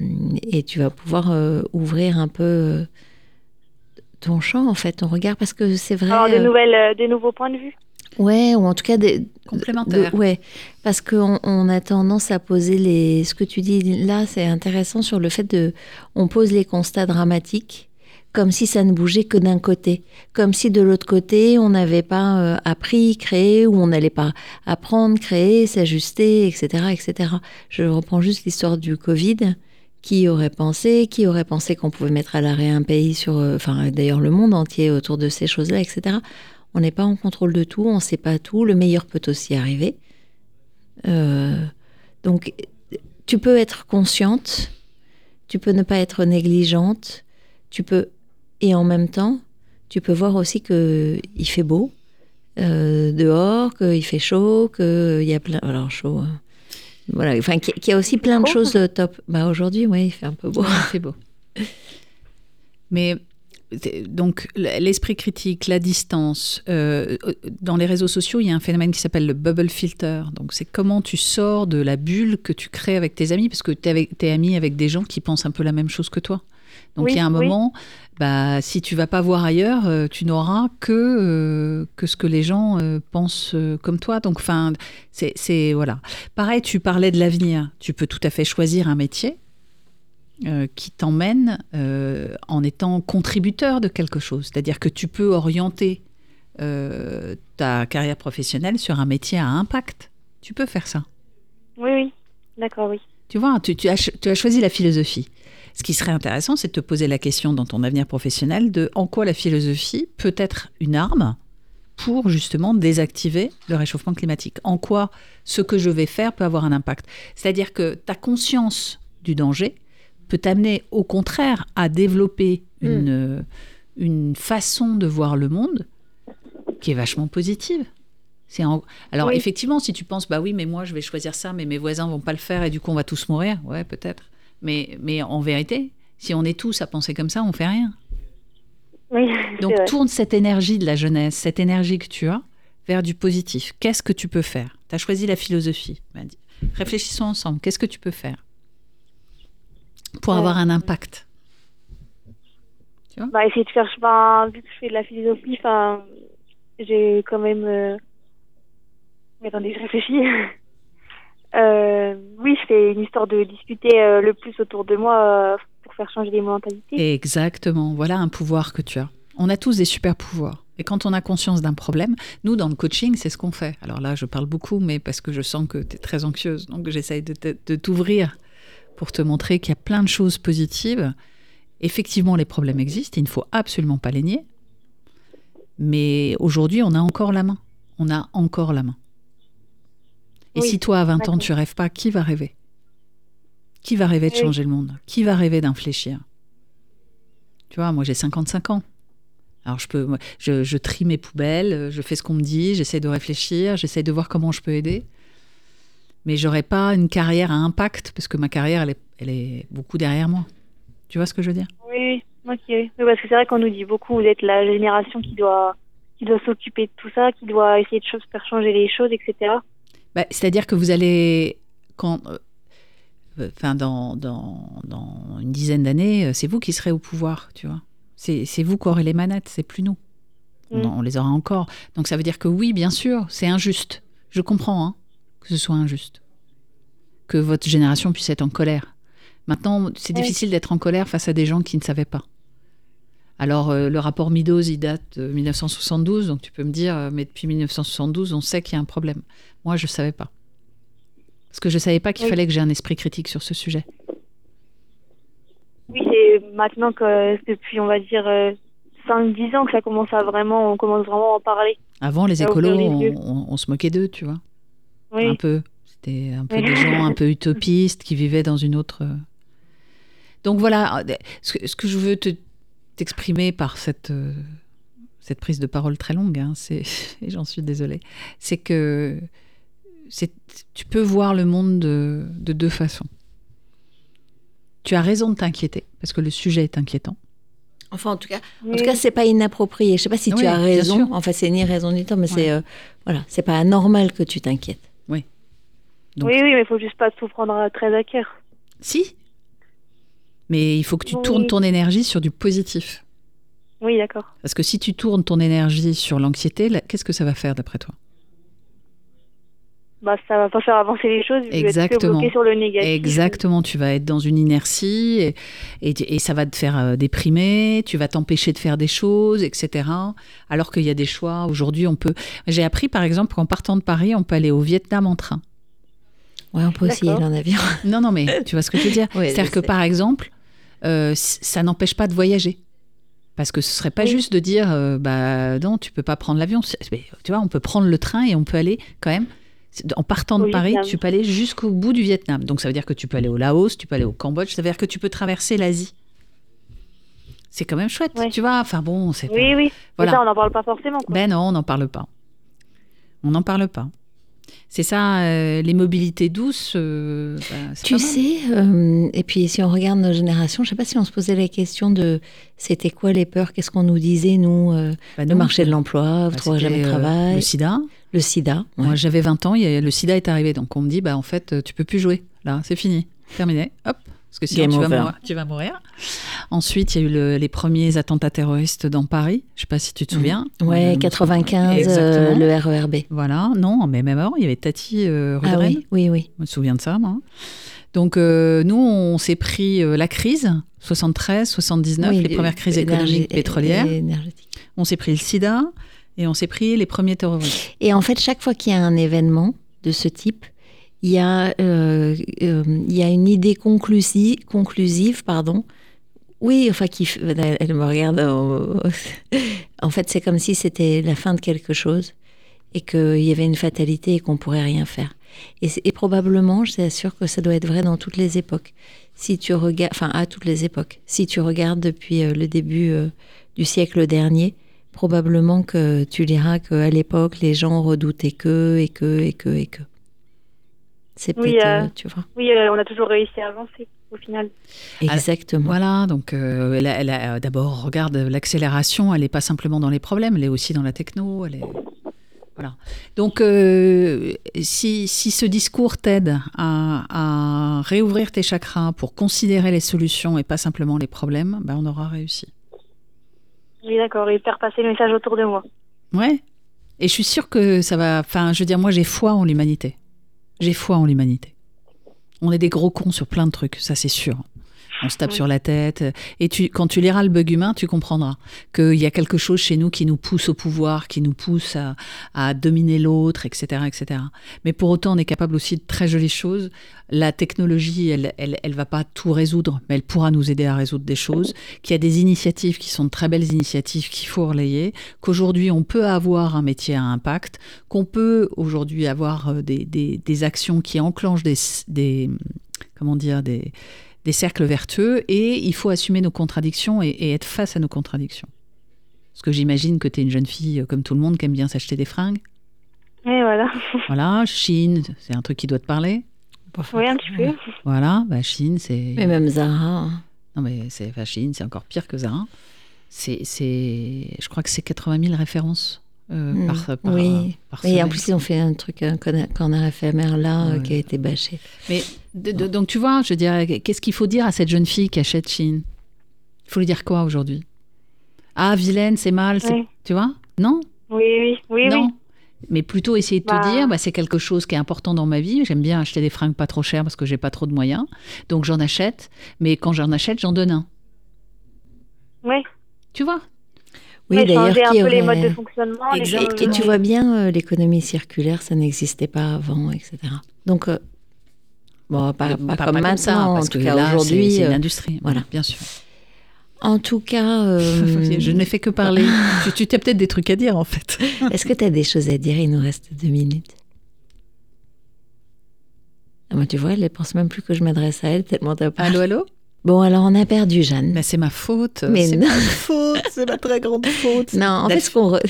et tu vas pouvoir ouvrir un peu ton champ, en fait, ton regard. Parce que c'est vrai. Alors, euh, nouvelles, des nouveaux points de vue. Ouais, ou en tout cas des Complémentaires. de- ouais, parce qu'on on a tendance à poser les. Ce que tu dis là, c'est intéressant sur le fait de. On pose les constats dramatiques comme si ça ne bougeait que d'un côté, comme si de l'autre côté on n'avait pas euh, appris, créé, ou on n'allait pas apprendre, créer, s'ajuster, etc., etc. Je reprends juste l'histoire du Covid. Qui aurait pensé, qui aurait pensé qu'on pouvait mettre à l'arrêt un pays sur, euh, enfin d'ailleurs le monde entier autour de ces choses-là, etc. On n'est pas en contrôle de tout, on ne sait pas tout. Le meilleur peut aussi arriver. Euh, donc, tu peux être consciente, tu peux ne pas être négligente, tu peux et en même temps, tu peux voir aussi que il fait beau euh, dehors, qu'il fait chaud, qu'il y a plein. Alors chaud. euh, voilà, enfin, qu'il y- a aussi plein de Trop. choses top. Bah aujourd'hui, oui, il fait un peu beau. C'est beau. Mais donc l'esprit critique, la distance, euh, dans les réseaux sociaux, il y a un phénomène qui s'appelle le bubble filter. Donc c'est comment tu sors de la bulle que tu crées avec tes amis, parce que tu es ami avec des gens qui pensent un peu la même chose que toi. Donc Oui, il y a un oui. moment, bah, si tu vas pas voir ailleurs, euh, tu n'auras que, euh, que ce que les gens euh, pensent euh, comme toi. Donc enfin, c'est- voilà. Pareil, tu parlais de l'avenir. Tu peux tout à fait choisir un métier euh, qui t'emmène euh, en étant contributeur de quelque chose. C'est-à-dire que tu peux orienter euh, ta carrière professionnelle sur un métier à impact. Tu peux faire ça. Oui, oui. D'accord, oui. Tu vois, tu, tu as, ch- tu as choisi la philosophie. Ce qui serait intéressant, c'est de te poser la question dans ton avenir professionnel de en quoi la philosophie peut être une arme pour justement désactiver le réchauffement climatique. En quoi ce que je vais faire peut avoir un impact. C'est-à-dire que ta conscience du danger peut t'amener au contraire à développer une, euh, une façon de voir le monde qui est vachement positive. C'est en- Alors Oui. effectivement, si tu penses, bah oui, mais moi je vais choisir ça, mais mes voisins vont pas le faire et du coup on va tous mourir, ouais peut-être. Mais, mais en vérité, si on est tous à penser comme ça, on fait rien. Oui, Donc tourne cette énergie de la jeunesse, cette énergie que tu as, vers du positif. Qu'est-ce que tu peux faire? Tu as choisi la philosophie. Réfléchissons ensemble. Qu'est-ce que tu peux faire? Pour Ouais. avoir un impact Bah, essayer de faire, enfin, vu que je fais de la philosophie, enfin, j'ai quand même. euh, Mais attendez, je réfléchis. Euh, oui, c'est une histoire de discuter euh, le plus autour de moi euh, pour faire changer les mentalités. Exactement. Voilà un pouvoir que tu as. On a tous des super pouvoirs. Et quand on a conscience d'un problème, nous, dans le coaching, c'est ce qu'on fait. Alors là, je parle beaucoup, mais parce que je sens que tu es très anxieuse. Donc, j'essaye de t'ouvrir pour te montrer qu'il y a plein de choses positives. Effectivement, les problèmes existent. Il ne faut absolument pas les nier. Mais aujourd'hui, on a encore la main. On a encore la main. Et Oui, si toi, à 20 ans, tu rêves pas, qui va rêver? Qui va rêver de Oui. changer le monde? Qui va rêver d'infléchir? Tu vois, moi j'ai 55 ans. Alors je peux, je, je trie mes poubelles, je fais ce qu'on me dit, j'essaie de réfléchir, j'essaie de voir comment je peux aider. Mais j'aurais pas une carrière à impact parce que ma carrière, elle est, elle est beaucoup derrière moi. Tu vois ce que je veux dire? Oui, oui, ok. Oui, parce que c'est vrai qu'on nous dit beaucoup, vous êtes la génération qui doit, qui doit s'occuper de tout ça, qui doit essayer de choses, faire changer les choses, etc. Bah, C'est-à-dire que vous allez, quand, euh, enfin, dans, dans, dans une dizaine d'années, euh, c'est vous qui serez au pouvoir, tu vois. C'est vous qui aurez les manettes, c'est plus nous. On, Mm. on les aura encore. Donc ça veut dire que oui, bien sûr, c'est injuste. Je comprends hein, que ce soit injuste. Que votre génération puisse être en colère. Maintenant, c'est Oui. difficile d'être en colère face à des gens qui ne savaient pas. Alors, euh, le rapport Meadows, il date de 1972, donc tu peux me dire, euh, mais depuis 1972, on sait qu'il y a un problème. Moi, je ne savais pas. Parce que je ne savais pas qu'il Oui. fallait que j'ai un esprit critique sur ce sujet. Oui, c'est maintenant que depuis, on va dire, 5-10 ans que ça commence à vraiment, on commence vraiment à en parler. Avant, les écolos, on se moquait d'eux, tu vois. Oui, Un peu. C'était un peu des gens un peu utopistes qui vivaient dans une autre. euh. Donc voilà, ce que, ce que je veux te- t'exprimer par cette, euh, cette prise de parole très longue, hein, c'est, et j'en suis désolée, c'est que c'est, tu peux voir le monde de, de deux façons. Tu as raison de t'inquiéter, parce que le sujet est inquiétant. Enfin, en tout cas, en Oui. tout cas, c'est pas inapproprié. Je sais pas si Oui, tu as raison. Enfin, c'est ni raison ni tort, mais Ouais. c'est euh, voilà, c'est pas anormal que tu t'inquiètes. Donc- oui, oui, mais il faut juste pas tout prendre à- très à cœur. Si Mais il faut que tu Oui. tournes ton énergie sur du positif. Oui, d'accord. Parce que si tu tournes ton énergie sur l'anxiété, là, qu'est-ce que ça va faire d'après toi? Bah, ça va pas faire avancer les choses. que tu Exactement. bloqué sur le négatif. Exactement, tu vas être dans une inertie et, et- et ça va te faire euh, déprimer, tu vas t'empêcher de faire des choses, etc. Alors qu'il y a des choix. Aujourd'hui, on peut. J'ai appris par exemple qu'en partant de Paris, on peut aller au Vietnam en train. Ouais, on peut aussi y aller en avion. Non, non, mais tu vois ce que je veux dire Ouais, C'est-à-dire que sais. par exemple, euh, ça n'empêche pas de voyager. Parce que ce serait pas Oui. juste de dire, euh, bah non, tu peux pas prendre l'avion. Tu vois, on peut prendre le train et on peut aller quand même. En partant de Au Paris, Vietnam. tu peux aller jusqu'au bout du Vietnam. Donc ça veut dire que tu peux aller au Laos, tu peux aller au Cambodge, ça veut dire que tu peux traverser l'Asie. C'est quand même chouette, Ouais. tu vois. Enfin bon, c'est pas- Oui, oui. Voilà. Ça, on n'en parle pas forcément. Quoi. Ben non, on n'en parle pas. On n'en parle pas. C'est ça, euh, les mobilités douces. euh, bah, Tu sais, euh, et puis si on regarde nos générations, je sais pas si on se posait la question de c'était quoi les peurs, qu'est-ce qu'on nous disait, nous, Bah le marché de l'emploi, vous Bah, trouverez jamais de travail, le sida. le sida. ouais. Moi, j'avais 20 ans, a- le sida est arrivé. Donc, on me dit, bah, en fait, tu peux plus jouer. Là, c'est fini. Terminé. Hop. Parce que sinon, tu vas, mourir, tu vas mourir. Ensuite, il y a eu le- les premiers attentats terroristes dans Paris. Je sais pas si tu te souviens. Ouais, Euh, 95, Exactement. euh, le RERB. Voilà. Non, mais même avant, il y avait Tati euh, Ah oui, oui, oui. Je me souviens de ça, moi. Donc, euh, nous, on s'est pris euh, la crise, 73, 79, Oui, les le- premières crises économiques pétrolières. On s'est pris le sida et on s'est pris les premiers terroristes. Et en fait, chaque fois qu'il y a un événement de ce type, il y a, euh, euh, il y a une idée conclusive, conclusive pardon. Oui, enfin, elle, me regarde. en fait, c'est comme si c'était la fin de quelque chose et qu'il y avait une fatalité et qu'on pourrait rien faire. Et, probablement, je suis sûre que ça doit être vrai dans toutes les époques. Si tu regardes, enfin, à toutes les époques. Si tu regardes depuis euh, le début du siècle dernier, probablement que tu liras qu'à l'époque, les gens redoutaient que, et que, et que, et que. C'est Oui, peut-être, euh, euh, tu vois. Oui, euh, on a toujours réussi à avancer au final. Exactement. Voilà, donc euh, elle a- elle a- d'abord, regarde, l'accélération, elle n'est pas simplement dans les problèmes, elle est aussi dans la techno. Elle est... Voilà. Donc, euh, si, si ce discours t'aide à, à réouvrir tes chakras pour considérer les solutions et pas simplement les problèmes, ben on aura réussi. Oui, d'accord. Et faire passer le message autour de moi. Ouais. Et je suis sûre que ça va. Enfin, je veux dire, moi, j'ai foi en l'humanité. J'ai foi en l'humanité. On est des gros cons sur plein de trucs, ça c'est sûr. On se tape Oui. sur la tête. Et tu, quand tu liras le bug humain, tu comprendras qu'il y a quelque chose chez nous qui nous pousse au pouvoir, qui nous pousse à, à dominer l'autre, etc., etc. Mais pour autant, on est capable aussi de très jolies choses. La technologie, elle, elle, elle va pas tout résoudre, mais elle pourra nous aider à résoudre des choses. Qu'il y a des initiatives qui sont de très belles initiatives qu'il faut relayer. Qu'aujourd'hui, on peut avoir un métier à impact. Qu'on peut aujourd'hui avoir euh, des, des, des actions qui enclenchent des, des comment dire des des cercles vertueux et il faut assumer nos contradictions et, et être face à nos contradictions. Parce que j'imagine que tu es une jeune fille euh, comme tout le monde qui aime bien s'acheter des fringues. Et voilà. Voilà, Chine, c'est un truc qui doit te parler. Oui, un petit peu. Voilà, bah Chine, c'est. Mais même Zara. Non, mais c'est enfin, Chine, c'est encore pire que Zara. C'est, c'est, je crois que c'est 80 000 références euh, Mm. par, par, oui. par Et en plus, ils ont fait un truc, un conna- corner éphémère là, euh, Ouais. qui a été bâché. Mais de- de- donc tu vois, je dirais, qu'est-ce qu'il faut dire à cette jeune fille qui achète Chine Il faut lui dire quoi aujourd'hui? Ah, vilaine, c'est mal, c'est- Oui. tu vois? Non? Oui, oui, oui, Non. oui. Mais plutôt essayer de te Bah. dire, bah, c'est quelque chose qui est important dans ma vie. J'aime bien acheter des fringues pas trop chères parce que j'ai pas trop de moyens. Donc j'en achète. Mais quand j'en achète, j'en donne un. Oui. Tu vois? Oui, Mais d'ailleurs, changer un qui peu les modes de fonctionnement. les Exact. choses- Et, et tu vois bien, euh, l'économie circulaire, ça n'existait pas avant, etc. Donc, euh, bon, pas, pas comme maintenant, ça, en parce tout que aujourd'hui. c'est une euh, industrie. voilà. bien sûr. en tout cas, euh, Je n'ai fait que parler. tu tu as peut-être des trucs à dire en fait. est-ce que tu as des choses à dire? Il nous reste deux minutes. Ah, moi, tu vois, elle ne pense même plus que je m'adresse à elle, tellement t'as pas. Allô, allô? Bon, alors on a perdu Jeanne. Mais c'est ma faute. Mais c'est ma faute. C'est ma très grande faute. Non, en fait, ce qu'on re-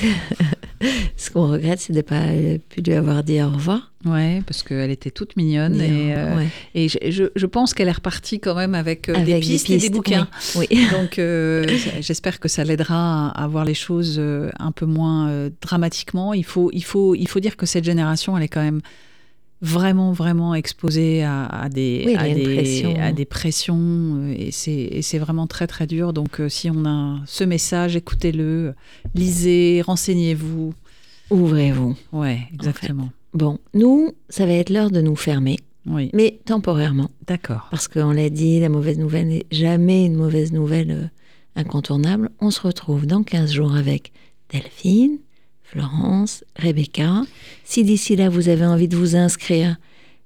ce qu'on regrette, c'est de ne pas euh, pu lui avoir dit au revoir. Ouais, parce qu'elle était toute mignonne et, euh, Ouais. et je, je- je pense qu'elle est repartie quand même avec, euh, des pistes et des bouquins. Oui. oui. Donc euh, j'espère que ça l'aidera à, à voir les choses un peu moins dramatiquement. Il faut, il, faut, il faut dire que cette génération, elle est quand même vraiment, vraiment exposée à, à des, Oui, à, des, pression. à des pressions et c'est vraiment très, très dur. Donc si on a ce message, écoutez-le, lisez, renseignez-vous. Ouvrez-vous. Ouais, exactement. Bon, nous, ça va être l'heure de nous fermer, Oui, mais temporairement. d'accord. Parce qu'on l'a dit, la mauvaise nouvelle n'est jamais une mauvaise nouvelle euh, incontournable. On se retrouve dans 15 jours avec Delphine, Florence, Rebecca. Si d'ici là, vous avez envie de vous inscrire,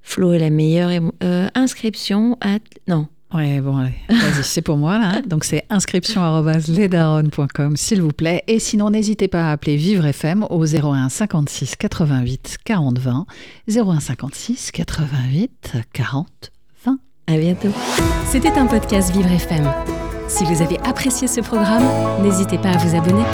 Flo est la meilleure. euh, inscription à... Non, Ouais, bon, allez, vas-y, c'est pour moi là. Donc c'est inscription@lesdaronnes.com s'il vous plaît. Et sinon, n'hésitez pas à appeler Vivre FM au 01 56 88 40 20. 01 56 88 40 20. à bientôt. C'était un podcast Vivre FM. Si vous avez apprécié ce programme, n'hésitez pas à vous abonner.